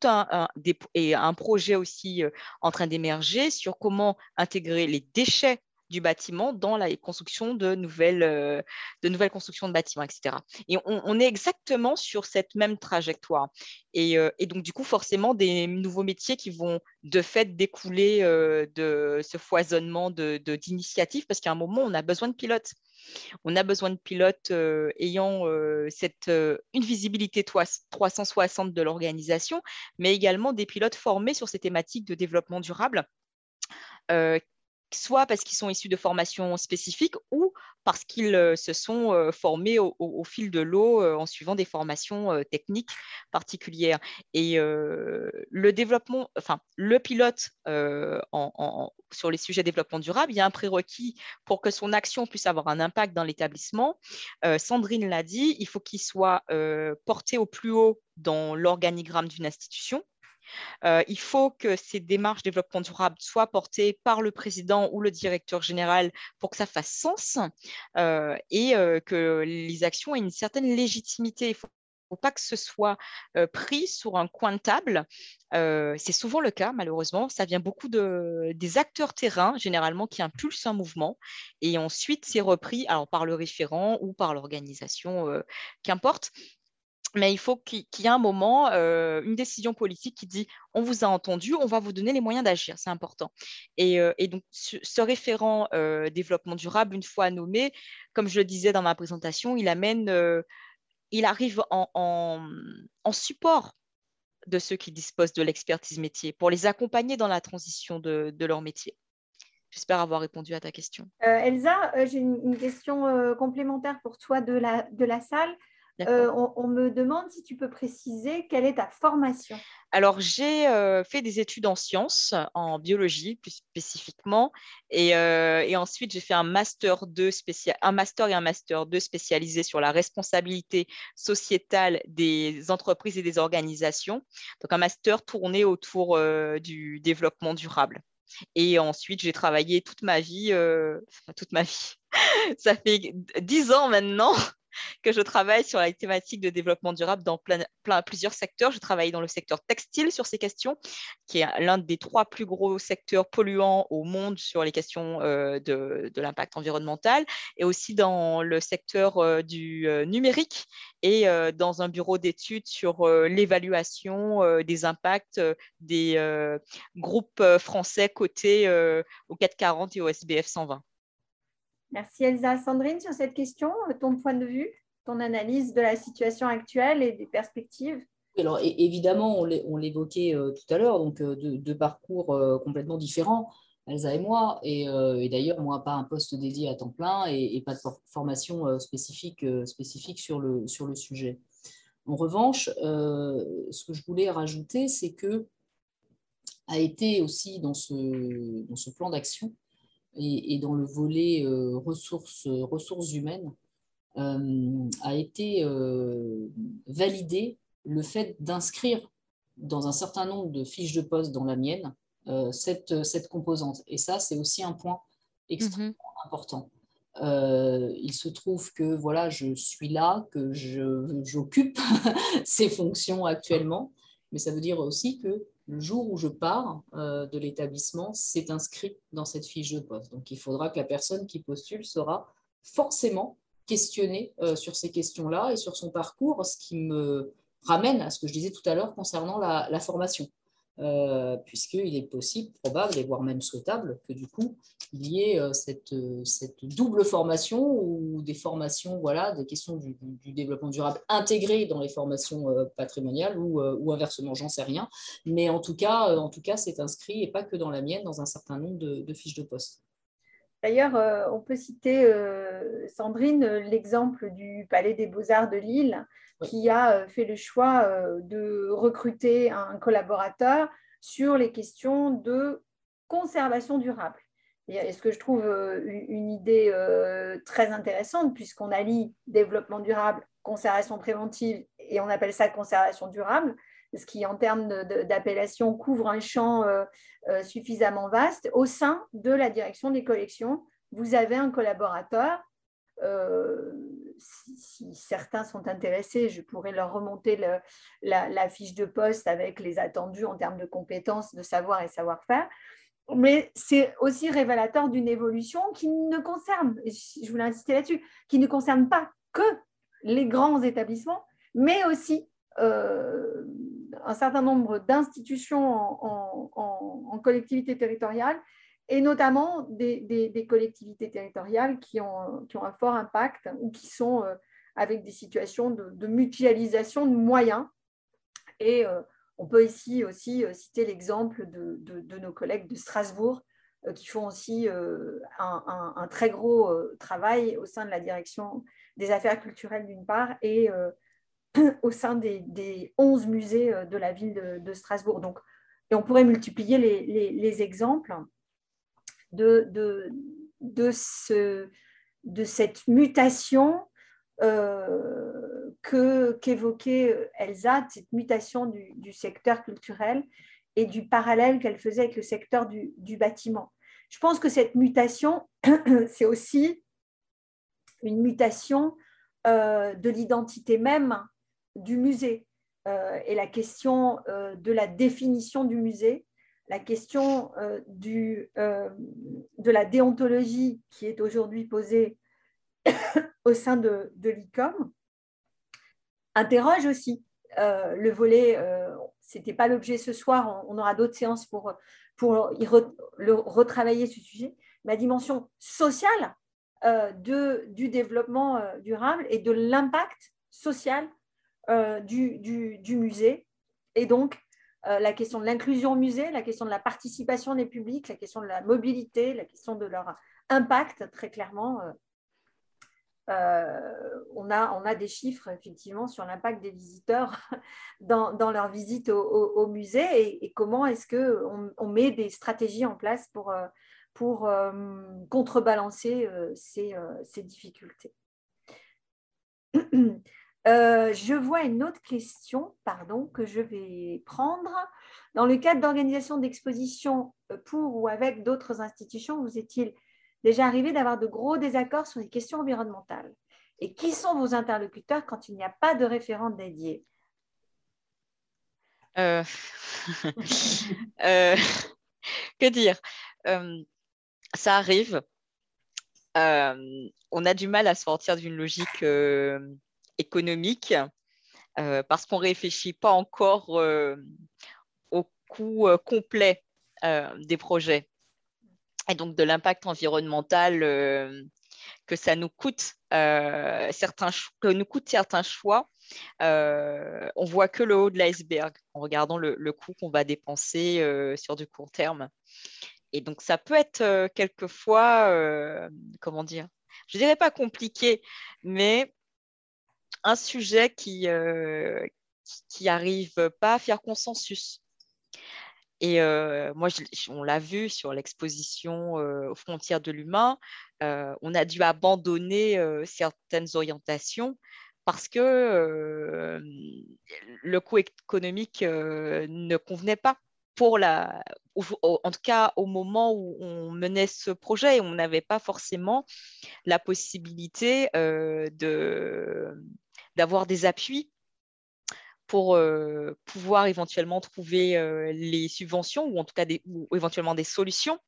Speaker 2: et un projet aussi en train d'émerger sur comment intégrer les déchets du bâtiment dans la construction de nouvelles, euh, de nouvelles constructions de bâtiments, etc. Et on, est exactement sur cette même trajectoire. Euh, et, donc, du coup, forcément, des nouveaux métiers qui vont de fait découler euh, de ce foisonnement d'initiatives, de, parce qu'à un moment, on a besoin de pilotes. On a besoin de pilotes ayant cette, une visibilité 360 de l'organisation, mais également des pilotes formés sur ces thématiques de développement durable soit parce qu'ils sont issus de formations spécifiques ou parce qu'ils euh, se sont euh, formés au, fil de l'eau euh, en suivant des formations techniques particulières. Et le développement, enfin, le pilote sur les sujets développement durable, il y a un prérequis pour que son action puisse avoir un impact dans l'établissement. Sandrine l'a dit, il faut qu'il soit porté au plus haut dans l'organigramme d'une institution euh, il faut que ces démarches développement durable soient portées par le président ou le directeur général pour que ça fasse sens euh, et euh, que les actions aient une certaine légitimité. Il ne faut pas que ce soit pris sur un coin de table. c'est souvent le cas, malheureusement. Ça vient beaucoup de, des acteurs terrain, généralement, qui impulsent un mouvement. Et ensuite, c'est repris alors, par le référent ou par l'organisation, qu'importe mais il faut qu'il y ait un moment, euh, une décision politique qui dit on vous a entendu, on va vous donner les moyens d'agir, c'est important. Et, euh, donc, ce, référent euh, développement durable, une fois nommé, comme je le disais dans ma présentation, il amène, il arrive en, support de ceux qui disposent de l'expertise métier pour les accompagner dans la transition de, leur métier. J'espère avoir répondu à ta question.
Speaker 1: Elsa, j'ai une, question complémentaire pour toi de la, de la salle. Euh, on, me demande si tu peux préciser quelle est ta formation.
Speaker 2: Alors, j'ai euh, fait des études en sciences, en biologie plus spécifiquement, et, euh, ensuite j'ai fait un master, 2 un master et un master 2 spécialisé sur la responsabilité sociétale des entreprises et des organisations. Donc, un master tourné autour du développement durable. Et ensuite, j'ai travaillé toute ma vie, toute ma vie, ça fait dix ans maintenant que je travaille sur la thématique de développement durable dans plein, plusieurs secteurs. Je travaille dans le secteur textile sur ces questions, qui est l'un des trois plus gros secteurs polluants au monde sur les questions euh, de, l'impact environnemental, et aussi dans le secteur euh, du euh, numérique et dans un bureau d'études sur l'évaluation des impacts des groupes français cotés au 440 et au SBF 120.
Speaker 1: Merci Elsa. Sandrine, sur cette question, ton point de vue, ton analyse de la situation actuelle et des perspectives
Speaker 3: alors évidemment, on l'évoquait euh, tout à l'heure, donc euh, deux, parcours euh, complètement différents, Elsa et moi, et, d'ailleurs, moi, pas un poste dédié à temps plein et, pas de formation spécifique, spécifique sur, le, sujet. En revanche, ce que je voulais rajouter, c'est que a été aussi dans ce plan d'action et, dans le volet euh, ressources, ressources humaines, euh, a été euh, validé le fait d'inscrire dans un certain nombre de fiches de poste dans la mienne cette, cette composante. Et ça, c'est aussi un point extrêmement mhm. important. il se trouve que voilà, je suis là, que j'occupe ces fonctions actuellement, mais ça veut dire aussi que le jour où je pars euh, de l'établissement, c'est inscrit dans cette fiche de poste. Donc, il faudra que la personne qui postule sera forcément questionnée euh, sur ces questions-là et sur son parcours, ce qui me ramène à ce que je disais tout à l'heure concernant la formation. Euh, puisqu'il est possible, probable et voire même souhaitable que du coup, il y ait euh, cette, euh, cette, double formation ou des formations, voilà, des questions du, développement durable intégrées dans les formations patrimoniales ou, inversement, j'en sais rien. Mais en tout cas, en tout cas, c'est inscrit et pas que dans la mienne, dans un certain nombre de, fiches de poste.
Speaker 1: D'ailleurs, on peut citer, Sandrine, l'exemple du Palais des Beaux-Arts de Lille, qui a euh, fait le choix euh, de recruter un collaborateur sur les questions de conservation durable. Et ce que je trouve euh, une idée très intéressante, puisqu'on allie développement durable, conservation préventive, et on appelle ça conservation durable, ce qui, en termes d'appellation, couvre un champ suffisamment vaste. Au sein de la direction des collections, vous avez un collaborateur si, certains sont intéressés, je pourrais leur remonter la, fiche de poste avec les attendus en termes de compétences, de savoir et savoir-faire. Mais c'est aussi révélateur d'une évolution qui ne concerne, je voulais insister là-dessus, qui ne concerne pas que les grands établissements, mais aussi euh, un certain nombre d'institutions en, collectivité territoriale et notamment des, collectivités territoriales qui ont, qui ont, un fort impact ou qui sont euh, avec des situations de, mutualisation de moyens. Et euh, on peut ici aussi euh, citer l'exemple de, de, nos collègues de Strasbourg qui font aussi un, un, très gros travail au sein de la direction des affaires culturelles d'une part et au sein des, des, 11 musées de la ville de, Strasbourg. Donc, et on pourrait multiplier les, les, les exemples de, de, ce, de cette mutation euh, qu'évoquait Elsa, cette mutation du, secteur culturel et du parallèle qu'elle faisait avec le secteur du, bâtiment. Je pense que cette mutation, c'est aussi une mutation euh, de l'identité même du musée euh, et la question de la définition du musée la question euh, euh, de la déontologie qui est aujourd'hui posée au sein de, l'ICOM interroge aussi euh, le volet, ce n'était pas l'objet ce soir, on, aura d'autres séances pour, pour le, retravailler ce sujet, la dimension sociale du développement durable et de l'impact social du, du, musée et donc la question de l'inclusion au musée, la question de la participation des publics, la question de la mobilité, la question de leur impact, très clairement. Euh, euh, on, a, des chiffres effectivement sur l'impact des visiteurs dans, leur visite au, musée et, comment est-ce qu'on on met des stratégies en place pour, contrebalancer ces difficultés. Euh, je vois une autre question, pardon, que je vais prendre. Dans le cadre d'organisation d'expositions euh, pour ou avec d'autres institutions, vous est-il déjà arrivé d'avoir de gros désaccords sur les questions environnementales? Et qui sont vos interlocuteurs quand il n'y a pas de référent dédié?
Speaker 2: Euh, Que dire? Ça arrive. on a du mal à sortir d'une logique économique parce qu'on ne réfléchit pas encore au coût complet des projets et donc de l'impact environnemental euh, que ça nous coûte, euh, certains, que nous coûte certains choix, euh, on voit que le haut de l'iceberg en regardant le, coût qu'on va dépenser sur du court terme. Et donc ça peut être quelquefois, comment dire, je dirais pas compliqué, mais un sujet qui qui n'arrive pas à faire consensus. Et moi, on l'a vu sur l'exposition aux frontières de l'humain, on a dû abandonner certaines orientations parce que le coût économique ne convenait pas pour la, en tout cas au moment où on menait ce projet, on n'avait pas forcément la possibilité d'avoir des appuis pour euh, pouvoir éventuellement trouver euh, les subventions ou en tout cas des, éventuellement des solutions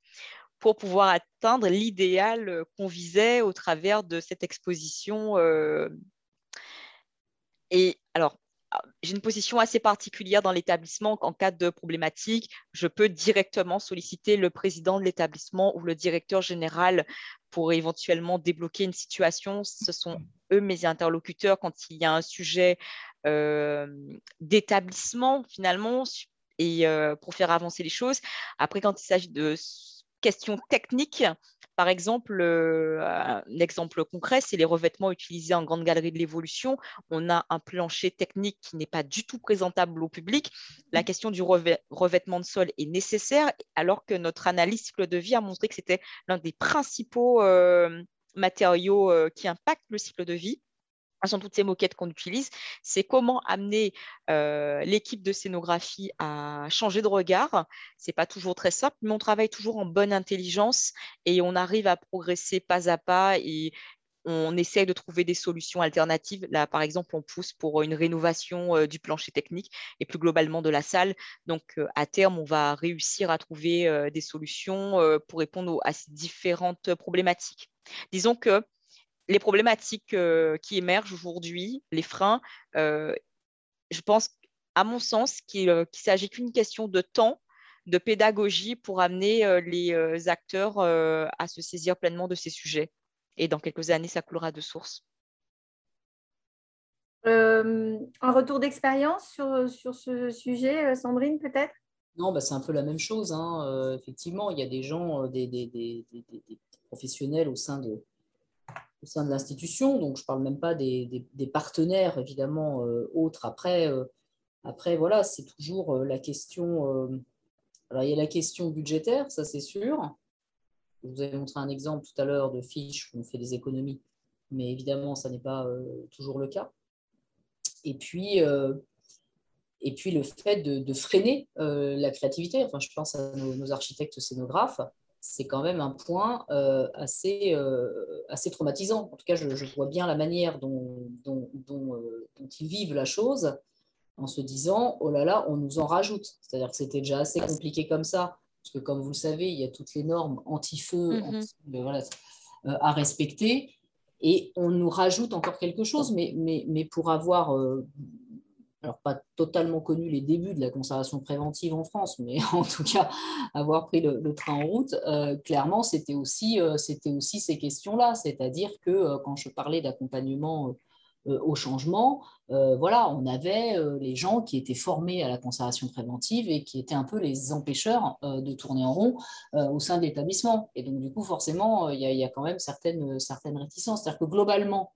Speaker 2: pour pouvoir atteindre l'idéal euh, qu'on visait au travers de cette exposition. Et alors, j'ai une position assez particulière dans l'établissement. En cas de problématique, je peux directement solliciter le président de l'établissement ou le directeur général pour éventuellement débloquer une situation. Ce sont eux mes interlocuteurs quand il y a un sujet d'établissement finalement et pour faire avancer les choses. Après, quand il s'agit de questions techniques, par exemple, un exemple concret, c'est les revêtements utilisés en grande galerie de l'évolution. On a un plancher technique qui n'est pas du tout présentable au public. La question du revêtement de sol est nécessaire, alors que notre analyse de vie a montré que c'était l'un des principaux matériaux qui impactent le cycle de vie sont toutes ces moquettes qu'on utilise, c'est comment amener euh, l'équipe de scénographie à changer de regard. C'est pas toujours très simple, mais on travaille toujours en bonne intelligence et on arrive à progresser pas à pas et on essaie de trouver des solutions alternatives. Là, par exemple, on pousse pour une rénovation euh, du plancher technique et plus globalement de la salle. Donc, euh, à terme, on va réussir à trouver des solutions pour répondre à ces différentes problématiques. Disons que les problématiques euh, qui émergent aujourd'hui, les freins, euh, je pense, à mon sens, qu'il ne euh, s'agit qu'une question de temps, de pédagogie pour amener les acteurs à se saisir pleinement de ces sujets. Et dans quelques années, ça coulera de source.
Speaker 1: un retour d'expérience sur, sur ce sujet, Sandrine, peut-être?
Speaker 3: Non, bah, c'est un peu la même chose. Hein. effectivement, il y a des gens, des, des professionnels au sein de, au sein de l'institution. Donc, je ne parle même pas des, partenaires, évidemment, euh, autres. Après, euh, après voilà, c'est toujours euh, la question. alors, il y a la question budgétaire, ça c'est sûr. Je vous avez montré un exemple tout à l'heure de fiches où on fait des économies, mais évidemment, ça n'est pas toujours le cas. Et puis, et puis le fait de, freiner la créativité. Enfin, je pense à nos architectes scénographes c'est quand même un point euh, assez, euh, assez traumatisant. En tout cas, je, vois bien la manière euh, dont, ils vivent la chose en se disant, oh là là, on nous en rajoute. C'est-à-dire que c'était déjà assez compliqué comme ça, parce que comme vous le savez, il y a toutes les normes anti-feu mm-hmm. à respecter. Et on nous rajoute encore quelque chose, mais, mais, mais pour avoir alors pas totalement connu les débuts de la conservation préventive en France, mais en tout cas avoir pris le, train en route, euh, clairement c'était aussi, euh, c'était aussi ces questions-là, c'est-à-dire que euh, quand je parlais d'accompagnement au changement, voilà, on avait les gens qui étaient formés à la conservation préventive et qui étaient un peu les empêcheurs de tourner en rond au sein de l'établissement. Et donc du coup, forcément, il y, a quand même certaines, certaines réticences. C'est-à-dire que globalement,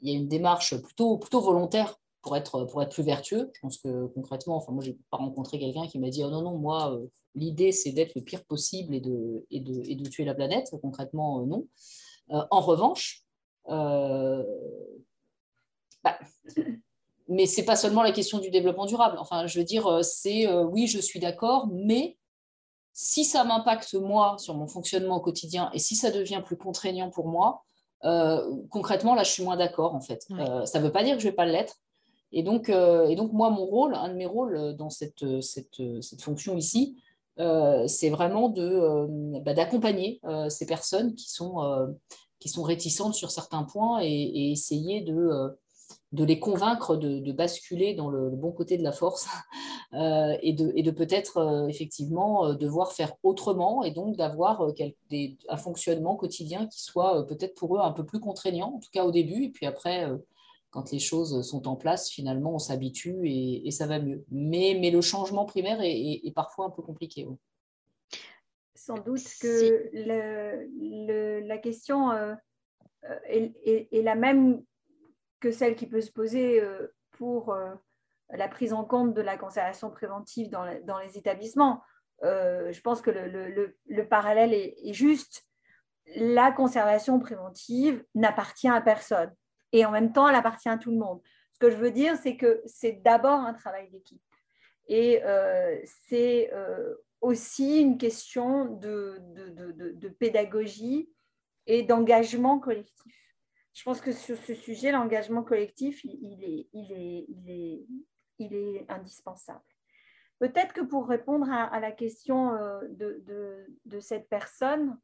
Speaker 3: il y a une démarche plutôt, plutôt volontaire pour être, pour être plus vertueux. Je pense que concrètement, enfin, moi, je n'ai pas rencontré quelqu'un qui m'a dit oh non, non, moi, euh, l'idée, c'est d'être le pire possible et de, et de, et de tuer la planète. Concrètement, euh, non. Euh, en revanche, bah, mais ce n'est pas seulement la question du développement durable. Enfin, je veux dire, c'est oui, je suis d'accord, mais si ça m'impacte moi sur mon fonctionnement au quotidien et si ça devient plus contraignant pour moi, concrètement, là, je suis moins d'accord, en fait. ça ne veut pas dire que je ne vais pas l'être. Et donc, et donc, moi, mon rôle, un de mes rôles dans cette, cette, cette fonction ici, c'est vraiment bah, d'accompagner ces personnes qui sont, qui sont réticentes sur certains points et, et essayer de de les convaincre de, basculer dans le, bon côté de la force euh, et de, peut-être euh, effectivement euh, devoir faire autrement et donc d'avoir un fonctionnement quotidien qui soit peut-être pour eux un peu plus contraignant, en tout cas au début, et puis après, quand les choses sont en place, finalement, on s'habitue et, ça va mieux. Mais, mais le changement primaire est, parfois un peu compliqué.
Speaker 1: Sans doute que la question est, la même que celle qui peut se poser euh, pour euh, la prise en compte de la conservation préventive dans, les établissements. Euh, je pense que le, parallèle est, juste. La conservation préventive n'appartient à personne et en même temps, elle appartient à tout le monde. Ce que je veux dire, c'est que c'est d'abord un travail d'équipe et c'est aussi une question de pédagogie et d'engagement collectif je pense que sur ce sujet, l'engagement collectif, il, est, indispensable. Peut-être que pour répondre à, la question euh, de, cette personne,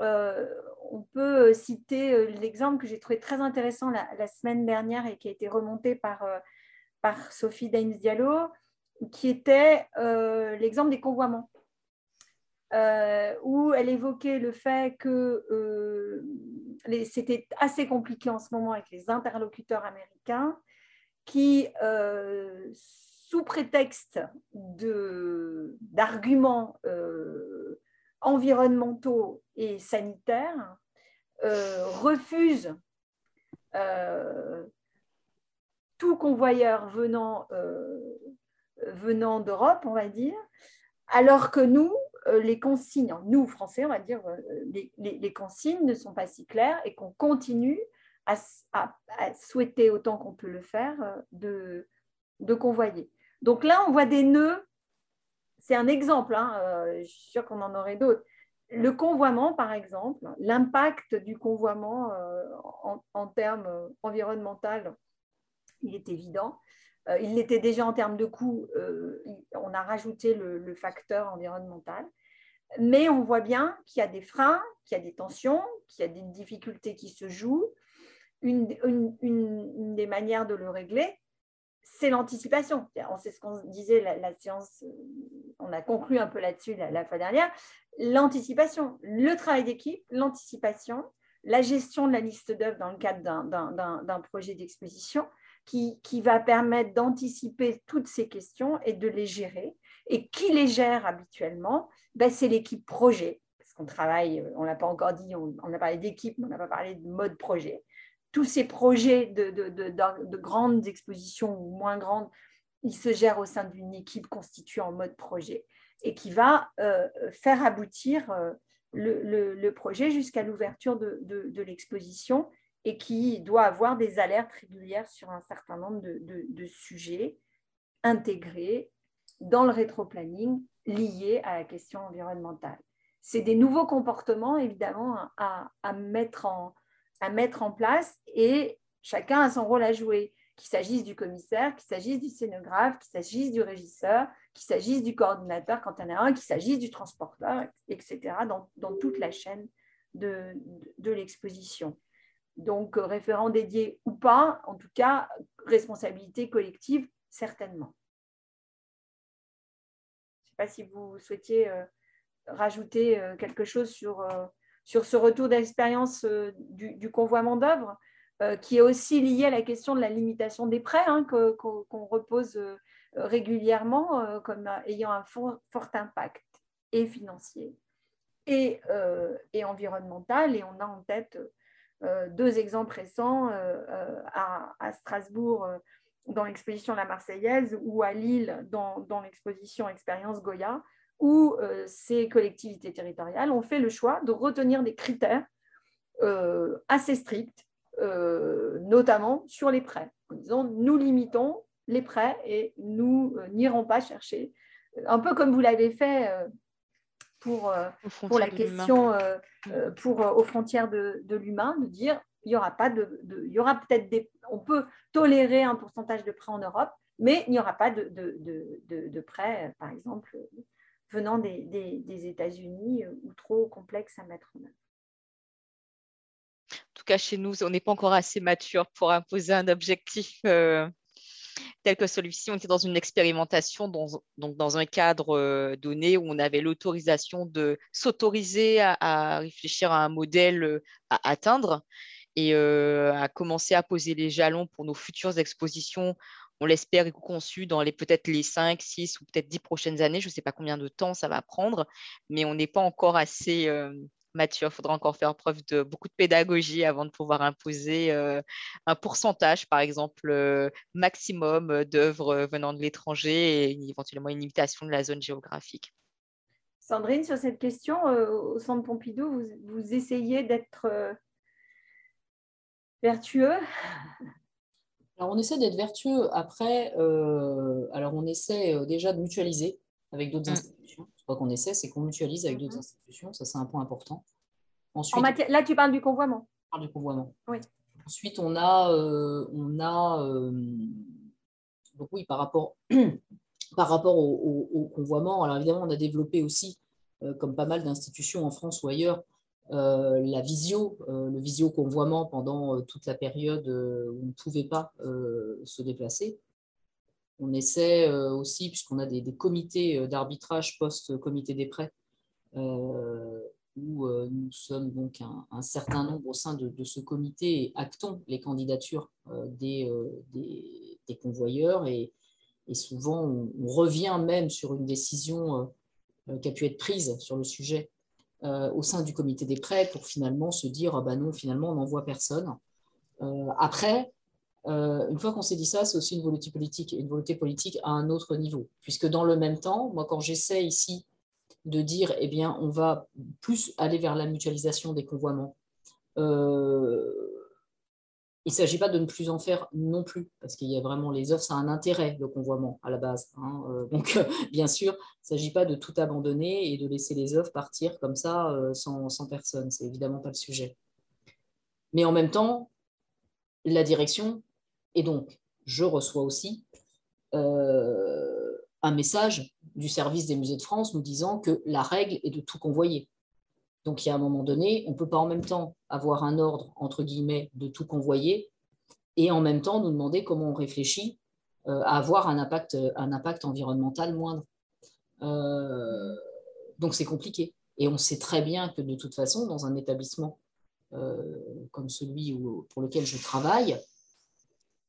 Speaker 1: euh, on peut citer euh, l'exemple que j'ai trouvé très intéressant la, semaine dernière et qui a été remonté par, par Sophie Daines Diallo, qui était l'exemple des convoiements. Euh, où elle évoquait le fait que euh, c'était assez compliqué en ce moment avec les interlocuteurs américains qui, euh, sous prétexte d'arguments environnementaux et sanitaires, refusent tout convoyeur venant, venant d'Europe, on va dire, alors que nous, les consignes, nous Français, on va dire, euh, les, consignes ne sont pas si claires et qu'on continue à, souhaiter autant qu'on peut le faire euh, de, convoyer. Donc là, on voit des nœuds. C'est un exemple, hein, je suis sûre qu'on en aurait d'autres. Le convoiement, par exemple, l'impact du convoiement en, en, termes environnementaux, il est évident. Euh, il l'était déjà en termes de coûts, euh, on a rajouté le, facteur environnemental. Mais on voit bien qu'il y a des freins, qu'il y a des tensions, qu'il y a des difficultés qui se jouent. Une, des manières de le régler, c'est l'anticipation. C'est ce qu'on disait, la, séance, euh, on a conclu un peu là-dessus la, fois dernière. L'anticipation, le travail d'équipe, l'anticipation, la gestion de la liste d'œuvres dans le cadre d'un projet d'exposition, qui, va permettre d'anticiper toutes ces questions et de les gérer. Et qui les gère habituellement? Ben, C'est l'équipe projet, parce qu'on travaille, on ne l'a pas encore dit, on, a parlé d'équipe, mais on n'a pas parlé de mode projet. Tous ces projets de, de, grandes expositions ou moins grandes, ils se gèrent au sein d'une équipe constituée en mode projet et qui va euh, faire aboutir euh, le, projet jusqu'à l'ouverture de l'exposition et qui doit avoir des alertes régulières sur un certain nombre de, sujets intégrés dans le rétroplanning liés à la question environnementale. C'est des nouveaux comportements, évidemment, à, mettre en, place et chacun a son rôle à jouer, qu'il s'agisse du commissaire, qu'il s'agisse du scénographe, qu'il s'agisse du régisseur, qu'il s'agisse du coordinateur quand il y en a un, qu'il s'agisse du transporteur, etc., dans, toute la chaîne de l'exposition. Donc, euh, référent dédié ou pas, en tout cas, responsabilité collective, certainement. Je ne sais pas si vous souhaitiez euh, rajouter euh, quelque chose sur, sur ce retour d'expérience du, convoiement d'œuvres, qui est aussi lié à la question de la limitation des prêts, hein, qu'on repose régulièrement comme ayant un fort, impact et financier et, et environnemental. Et on a en tête deux exemples récents euh, euh, à, Strasbourg dans l'exposition La Marseillaise ou à Lille dans, l'exposition Expérience Goya, où ces collectivités territoriales ont fait le choix de retenir des critères assez stricts, notamment sur les prêts, nous limitons les prêts et nous n'irons pas chercher, un peu comme vous l'avez fait pour, pour la question pour, aux frontières de, de l'humain, de dire il y aura pas de, il y aura peut-être des, on peut tolérer un pourcentage de prêts en Europe, mais il n'y aura pas de, de, de prêts, par exemple, venant des, des, des États-Unis ou trop complexes à mettre en œuvre.
Speaker 2: Tout cas chez nous, on n'est pas encore assez mature pour imposer un objectif euh, tel que celui-ci. On était dans une expérimentation, dans, donc dans un cadre euh, donné où on avait l'autorisation de s'autoriser à, réfléchir à un modèle euh, à atteindre et à commencer à poser les jalons pour nos futures expositions. On l'espère éco-conçues dans peut-être les 5, 6 ou peut-être 10 prochaines années. Je ne sais pas combien de temps ça va prendre, mais on n'est pas encore assez Mathieu, il faudra encore faire preuve de beaucoup de pédagogie avant de pouvoir imposer euh, un pourcentage, par exemple, euh, maximum euh, d'œuvres venant de l'étranger et éventuellement une limitation de la zone géographique.
Speaker 1: Sandrine, sur cette question, au Centre Pompidou, vous, vous essayez d'être vertueux?
Speaker 3: Alors, on essaie d'être vertueux. Après, alors on essaie déjà de mutualiser avec d'autres mmh. institutions qu'on essaie, c'est qu'on mutualise avec d'autres mhm. institutions. Ça, c'est un point important.
Speaker 1: Ensuite, Là, tu parles du convoiement.
Speaker 3: parle du convoiement.
Speaker 1: Oui.
Speaker 3: Ensuite, on a, euh, on a euh, donc oui, par rapport, par rapport au, convoiement, alors évidemment, on a développé aussi, euh, comme pas mal d'institutions en France ou ailleurs, la visio, le visio-convoiement pendant toute la période où on ne pouvait pas se déplacer. On essaie euh, aussi, puisqu'on a des, comités euh, d'arbitrage post-comité des prêts, euh, où nous sommes donc un, certain nombre au sein de, ce comité et actons les candidatures des, convoyeurs. Et, souvent, on, revient même sur une décision qui a pu être prise sur le sujet au sein du comité des prêts pour finalement se dire ah ben non, finalement, on n'envoie personne. après, euh, une fois qu'on s'est dit ça, c'est aussi une volonté politique, une volonté politique à un autre niveau. Puisque dans le même temps, moi, quand j'essaie ici de dire, eh bien, on va plus aller vers la mutualisation des convoiements, euh, il ne s'agit pas de ne plus en faire non plus, parce qu'il y a vraiment les œuvres, ça a un intérêt, le convoiement, à la base. Hein. Euh, donc, bien sûr, il ne s'agit pas de tout abandonner et de laisser les œuvres partir comme ça, sans, sans personne. C'est évidemment pas le sujet. Mais en même temps, la direction, et donc, je reçois aussi euh, un message du service des musées de France nous disant que la règle est de tout convoyer. Donc, il y a un moment donné, on ne peut pas en même temps avoir un ordre, entre guillemets, de tout convoyer et en même temps nous demander comment on réfléchit euh, à avoir un impact, un impact environnemental moindre. Euh, donc, c'est compliqué. Et on sait très bien que de toute façon, dans un établissement comme celui pour lequel je travaille,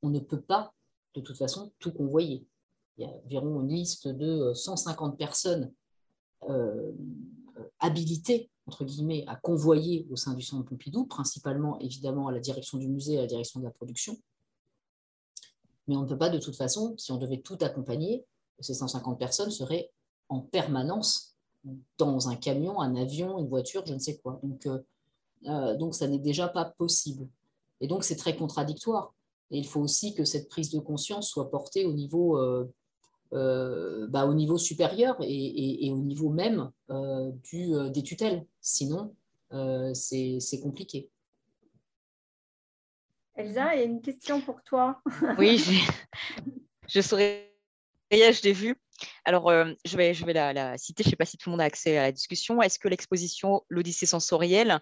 Speaker 3: on ne peut pas, de toute façon, tout convoyer. Il y a environ une liste de 150 personnes euh, habilitées, entre guillemets, à convoyer au sein du Centre Pompidou, principalement, évidemment, à la direction du musée, à la direction de la production. Mais on ne peut pas, de toute façon, si on devait tout accompagner, ces 150 personnes seraient en permanence dans un camion, un avion, une voiture, je ne sais quoi. Donc, euh, euh, donc ça n'est déjà pas possible. Et donc, c'est très contradictoire. Et il faut aussi que cette prise de conscience soit portée au niveau, euh, euh, bah, au niveau supérieur et, au niveau même euh, du, des tutelles. Sinon, c'est compliqué.
Speaker 1: Elsa, il y a une question pour toi.
Speaker 2: oui, je saurais, je l'ai vu. Alors, je vais, je vais la, citer, je ne sais pas si tout le monde a accès à la discussion. Est-ce que l'exposition L'Odyssée sensorielle,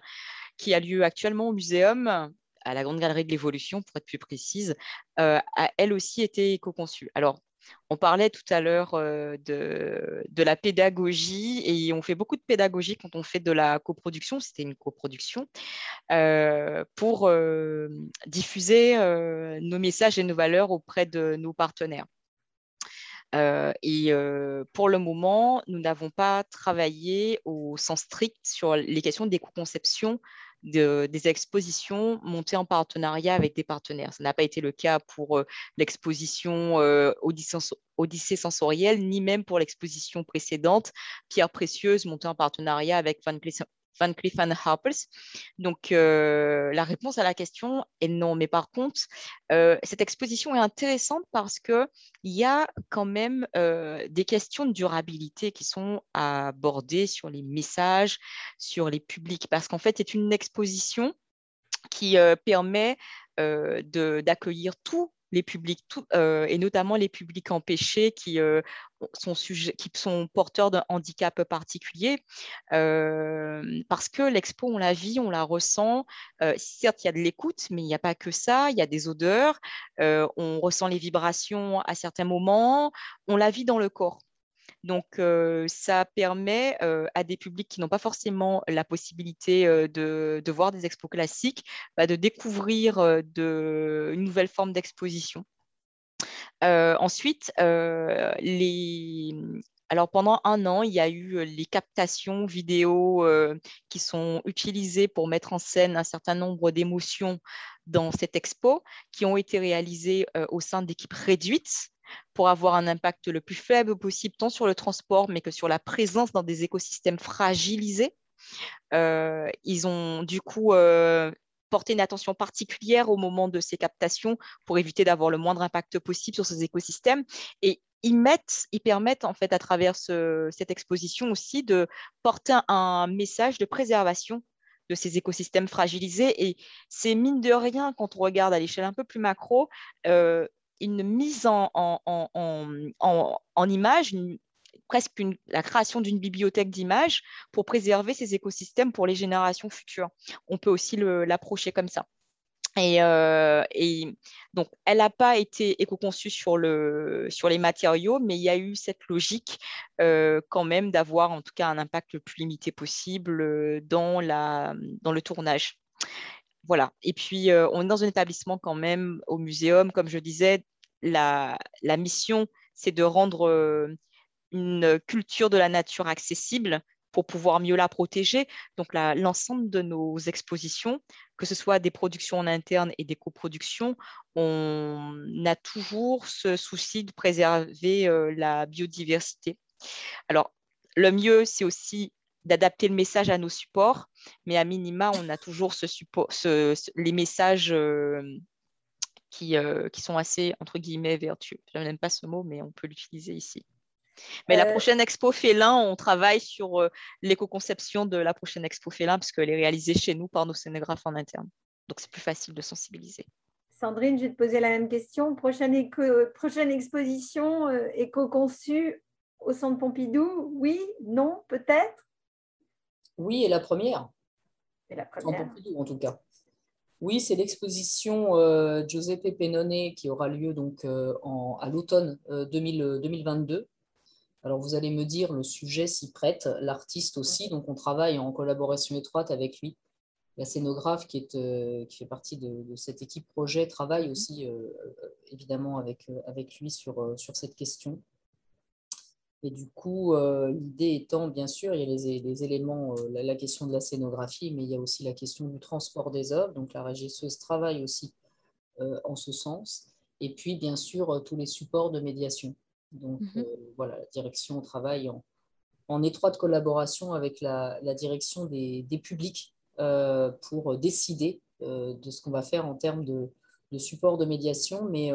Speaker 2: qui a lieu actuellement au muséum, à la Grande Galerie de l'Évolution, pour être plus précise, euh, a elle aussi été éco-conçue. Alors, on parlait tout à l'heure euh, de, la pédagogie et on fait beaucoup de pédagogie quand on fait de la coproduction, c'était une coproduction, euh, pour diffuser nos messages et nos valeurs auprès de nos partenaires. et pour le moment, nous n'avons pas travaillé au sens strict sur les questions d'éco-conception des expositions montées en partenariat avec des partenaires. Ça n'a pas été le cas pour euh, l'exposition euh, Odyssée, sensorielle, ni même pour l'exposition précédente, Pierre précieuse, montée en partenariat avec Van Cleef, Van Cleef Harpers. Donc, la réponse à la question est non. Mais par contre, cette exposition est intéressante parce qu'il y a quand même des questions de durabilité qui sont abordées sur les messages, sur les publics. Parce qu'en fait, c'est une exposition qui permet d'accueillir tous les publics, et notamment les publics empêchés qui, sont, qui sont porteurs d'un handicap particulier, parce que l'expo, on la vit, on la ressent. certes, il y a de l'écoute, mais il n'y a pas que ça, il y a des odeurs, on ressent les vibrations à certains moments, on la vit dans le corps. Donc, ça permet à des publics qui n'ont pas forcément la possibilité de, voir des expos classiques bah, de découvrir de, une nouvelle forme d'exposition. ensuite, alors pendant un an, il y a eu les captations vidéo qui sont utilisées pour mettre en scène un certain nombre d'émotions dans cette expo, qui ont été réalisées au sein d'équipes réduites pour avoir un impact le plus faible possible, tant sur le transport, mais que sur la présence dans des écosystèmes fragilisés. Euh, ils ont du coup euh, porté une attention particulière au moment de ces captations pour éviter d'avoir le moindre impact possible sur ces écosystèmes. Et ils, mettent, ils permettent en fait à travers cette exposition aussi de porter un, message de préservation de ces écosystèmes fragilisés. Et c'est mine de rien, quand on regarde à l'échelle un peu plus macro, euh, une mise en, en, image, presque la création d'une bibliothèque d'images pour préserver ces écosystèmes pour les générations futures. On peut aussi l'approcher comme ça. Et, euh, donc, elle n'a pas été éco-conçue sur, le, sur les matériaux, mais il y a eu cette logique euh, quand même d'avoir en tout cas un impact le plus limité possible euh, dans le tournage voilà. Et puis, euh, on est dans un établissement quand même au muséum, comme je disais, la, mission, c'est de rendre euh, une culture de la nature accessible pour pouvoir mieux la protéger. Donc, l'ensemble de nos expositions, que ce soit des productions en interne et des coproductions, on a toujours ce souci de préserver euh, la biodiversité. Alors, le mieux, c'est aussi d'adapter le message à nos supports, mais à minima, on a toujours ce support, les messages euh, qui, euh, qui, sont assez, entre guillemets, vertueux. Je n'aime pas ce mot, mais on peut l'utiliser ici. Mais la euh, prochaine expo Félin, on travaille sur l'éco-conception de la prochaine expo Félin, parce qu'elle est réalisée chez nous par nos scénographes en interne. Donc, c'est plus facile de sensibiliser.
Speaker 1: Sandrine, je vais te poser la même question. Prochaine, prochaine exposition éco-conçue au Centre Pompidou Oui Non Peut-être?
Speaker 3: Oui, et la première.
Speaker 1: Et la première.
Speaker 3: En, tout cas. Oui, c'est l'exposition euh, Giuseppe Pennone qui aura lieu donc euh, à l'automne 2022. Euh, Alors vous allez me dire, le sujet s'y prête, l'artiste aussi, donc on travaille en collaboration étroite avec lui. La scénographe qui, est, qui fait partie de, cette équipe projet travaille aussi évidemment avec, avec lui sur, sur cette question. Et du coup, euh, l'idée étant, bien sûr, il y a les, éléments, euh, la, question de la scénographie, mais il y a aussi la question du transport des œuvres. Donc, la régisseuse travaille aussi euh, en ce sens. Et puis, bien sûr, tous les supports de médiation. Donc, mhm. voilà, la direction travaille en, en étroite collaboration avec la, direction des, publics pour décider de ce qu'on va faire en termes de, de support de médiation, mais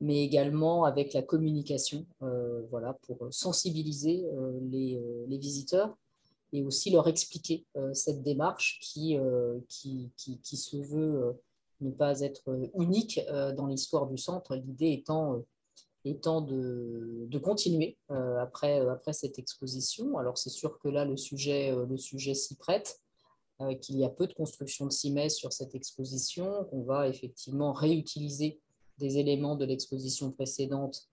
Speaker 3: mais également avec la communication, euh, voilà, pour sensibiliser euh, les, euh, les, visiteurs et aussi leur expliquer cette démarche qui, qui, qui, qui, se veut ne pas être unique dans l'histoire du centre, l'idée étant, étant de, de continuer après, après cette exposition. Alors c'est sûr que là, le sujet, le sujet s'y prête, qu'il y a peu de construction de cimets sur cette exposition, qu'on va effectivement réutiliser des éléments de l'exposition précédente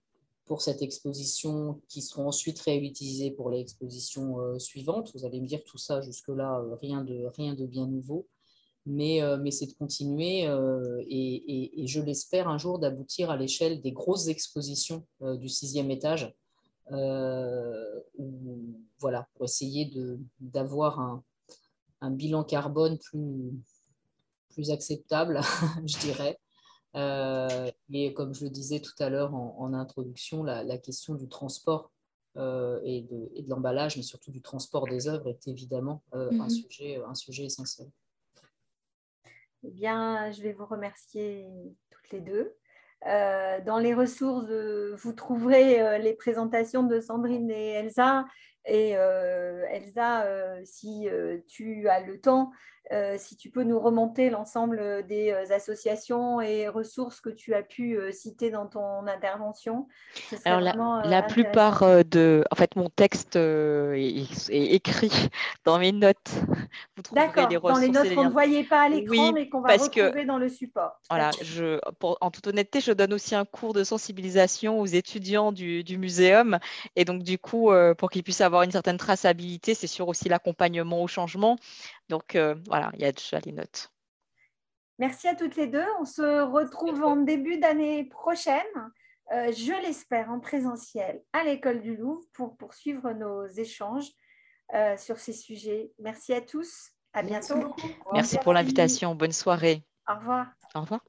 Speaker 3: pour cette exposition qui seront ensuite réutilisés pour l'exposition euh, suivante. Vous allez me dire tout ça jusque-là, euh, rien, de, rien de bien nouveau, mais, euh, mais c'est de continuer et, et, je l'espère un jour d'aboutir à l'échelle des grosses expositions du sixième étage, voilà, pour essayer d'avoir un, un bilan carbone plus, plus acceptable, je dirais, euh, et comme je le disais tout à l'heure en, introduction, la, question du transport et de, et de l'emballage, mais surtout du transport des œuvres, est évidemment un, mhm. sujet, un sujet essentiel.
Speaker 1: Eh bien, je vais vous remercier toutes les deux. dans les ressources, vous trouverez les présentations de Sandrine et Elsa et euh, Elsa, euh, si euh, tu as le temps, si tu peux nous remonter l'ensemble des associations et ressources que tu as pu citer dans ton intervention.
Speaker 2: Alors, la, plupart de. En fait, mon texte est, écrit dans mes notes.
Speaker 1: D'accord, dans les notes qu'on ne voyait pas à l'écran, mais qu'on va retrouver dans le support.
Speaker 2: Voilà, je, en toute honnêteté, je donne aussi un cours de sensibilisation aux étudiants du, du muséum. Et donc, du coup, pour qu'ils puissent avoir une certaine traçabilité, c'est sûr aussi l'accompagnement au changement. Donc euh, voilà, il y a déjà les notes.
Speaker 1: Merci à toutes les deux. On se retrouve en début d'année prochaine, euh, je l'espère, en présentiel à l'école du Louvre pour poursuivre nos échanges euh, sur ces sujets. Merci à tous. À bientôt.
Speaker 2: Merci pour l'invitation. Bonne soirée.
Speaker 1: Au revoir.
Speaker 2: Au revoir.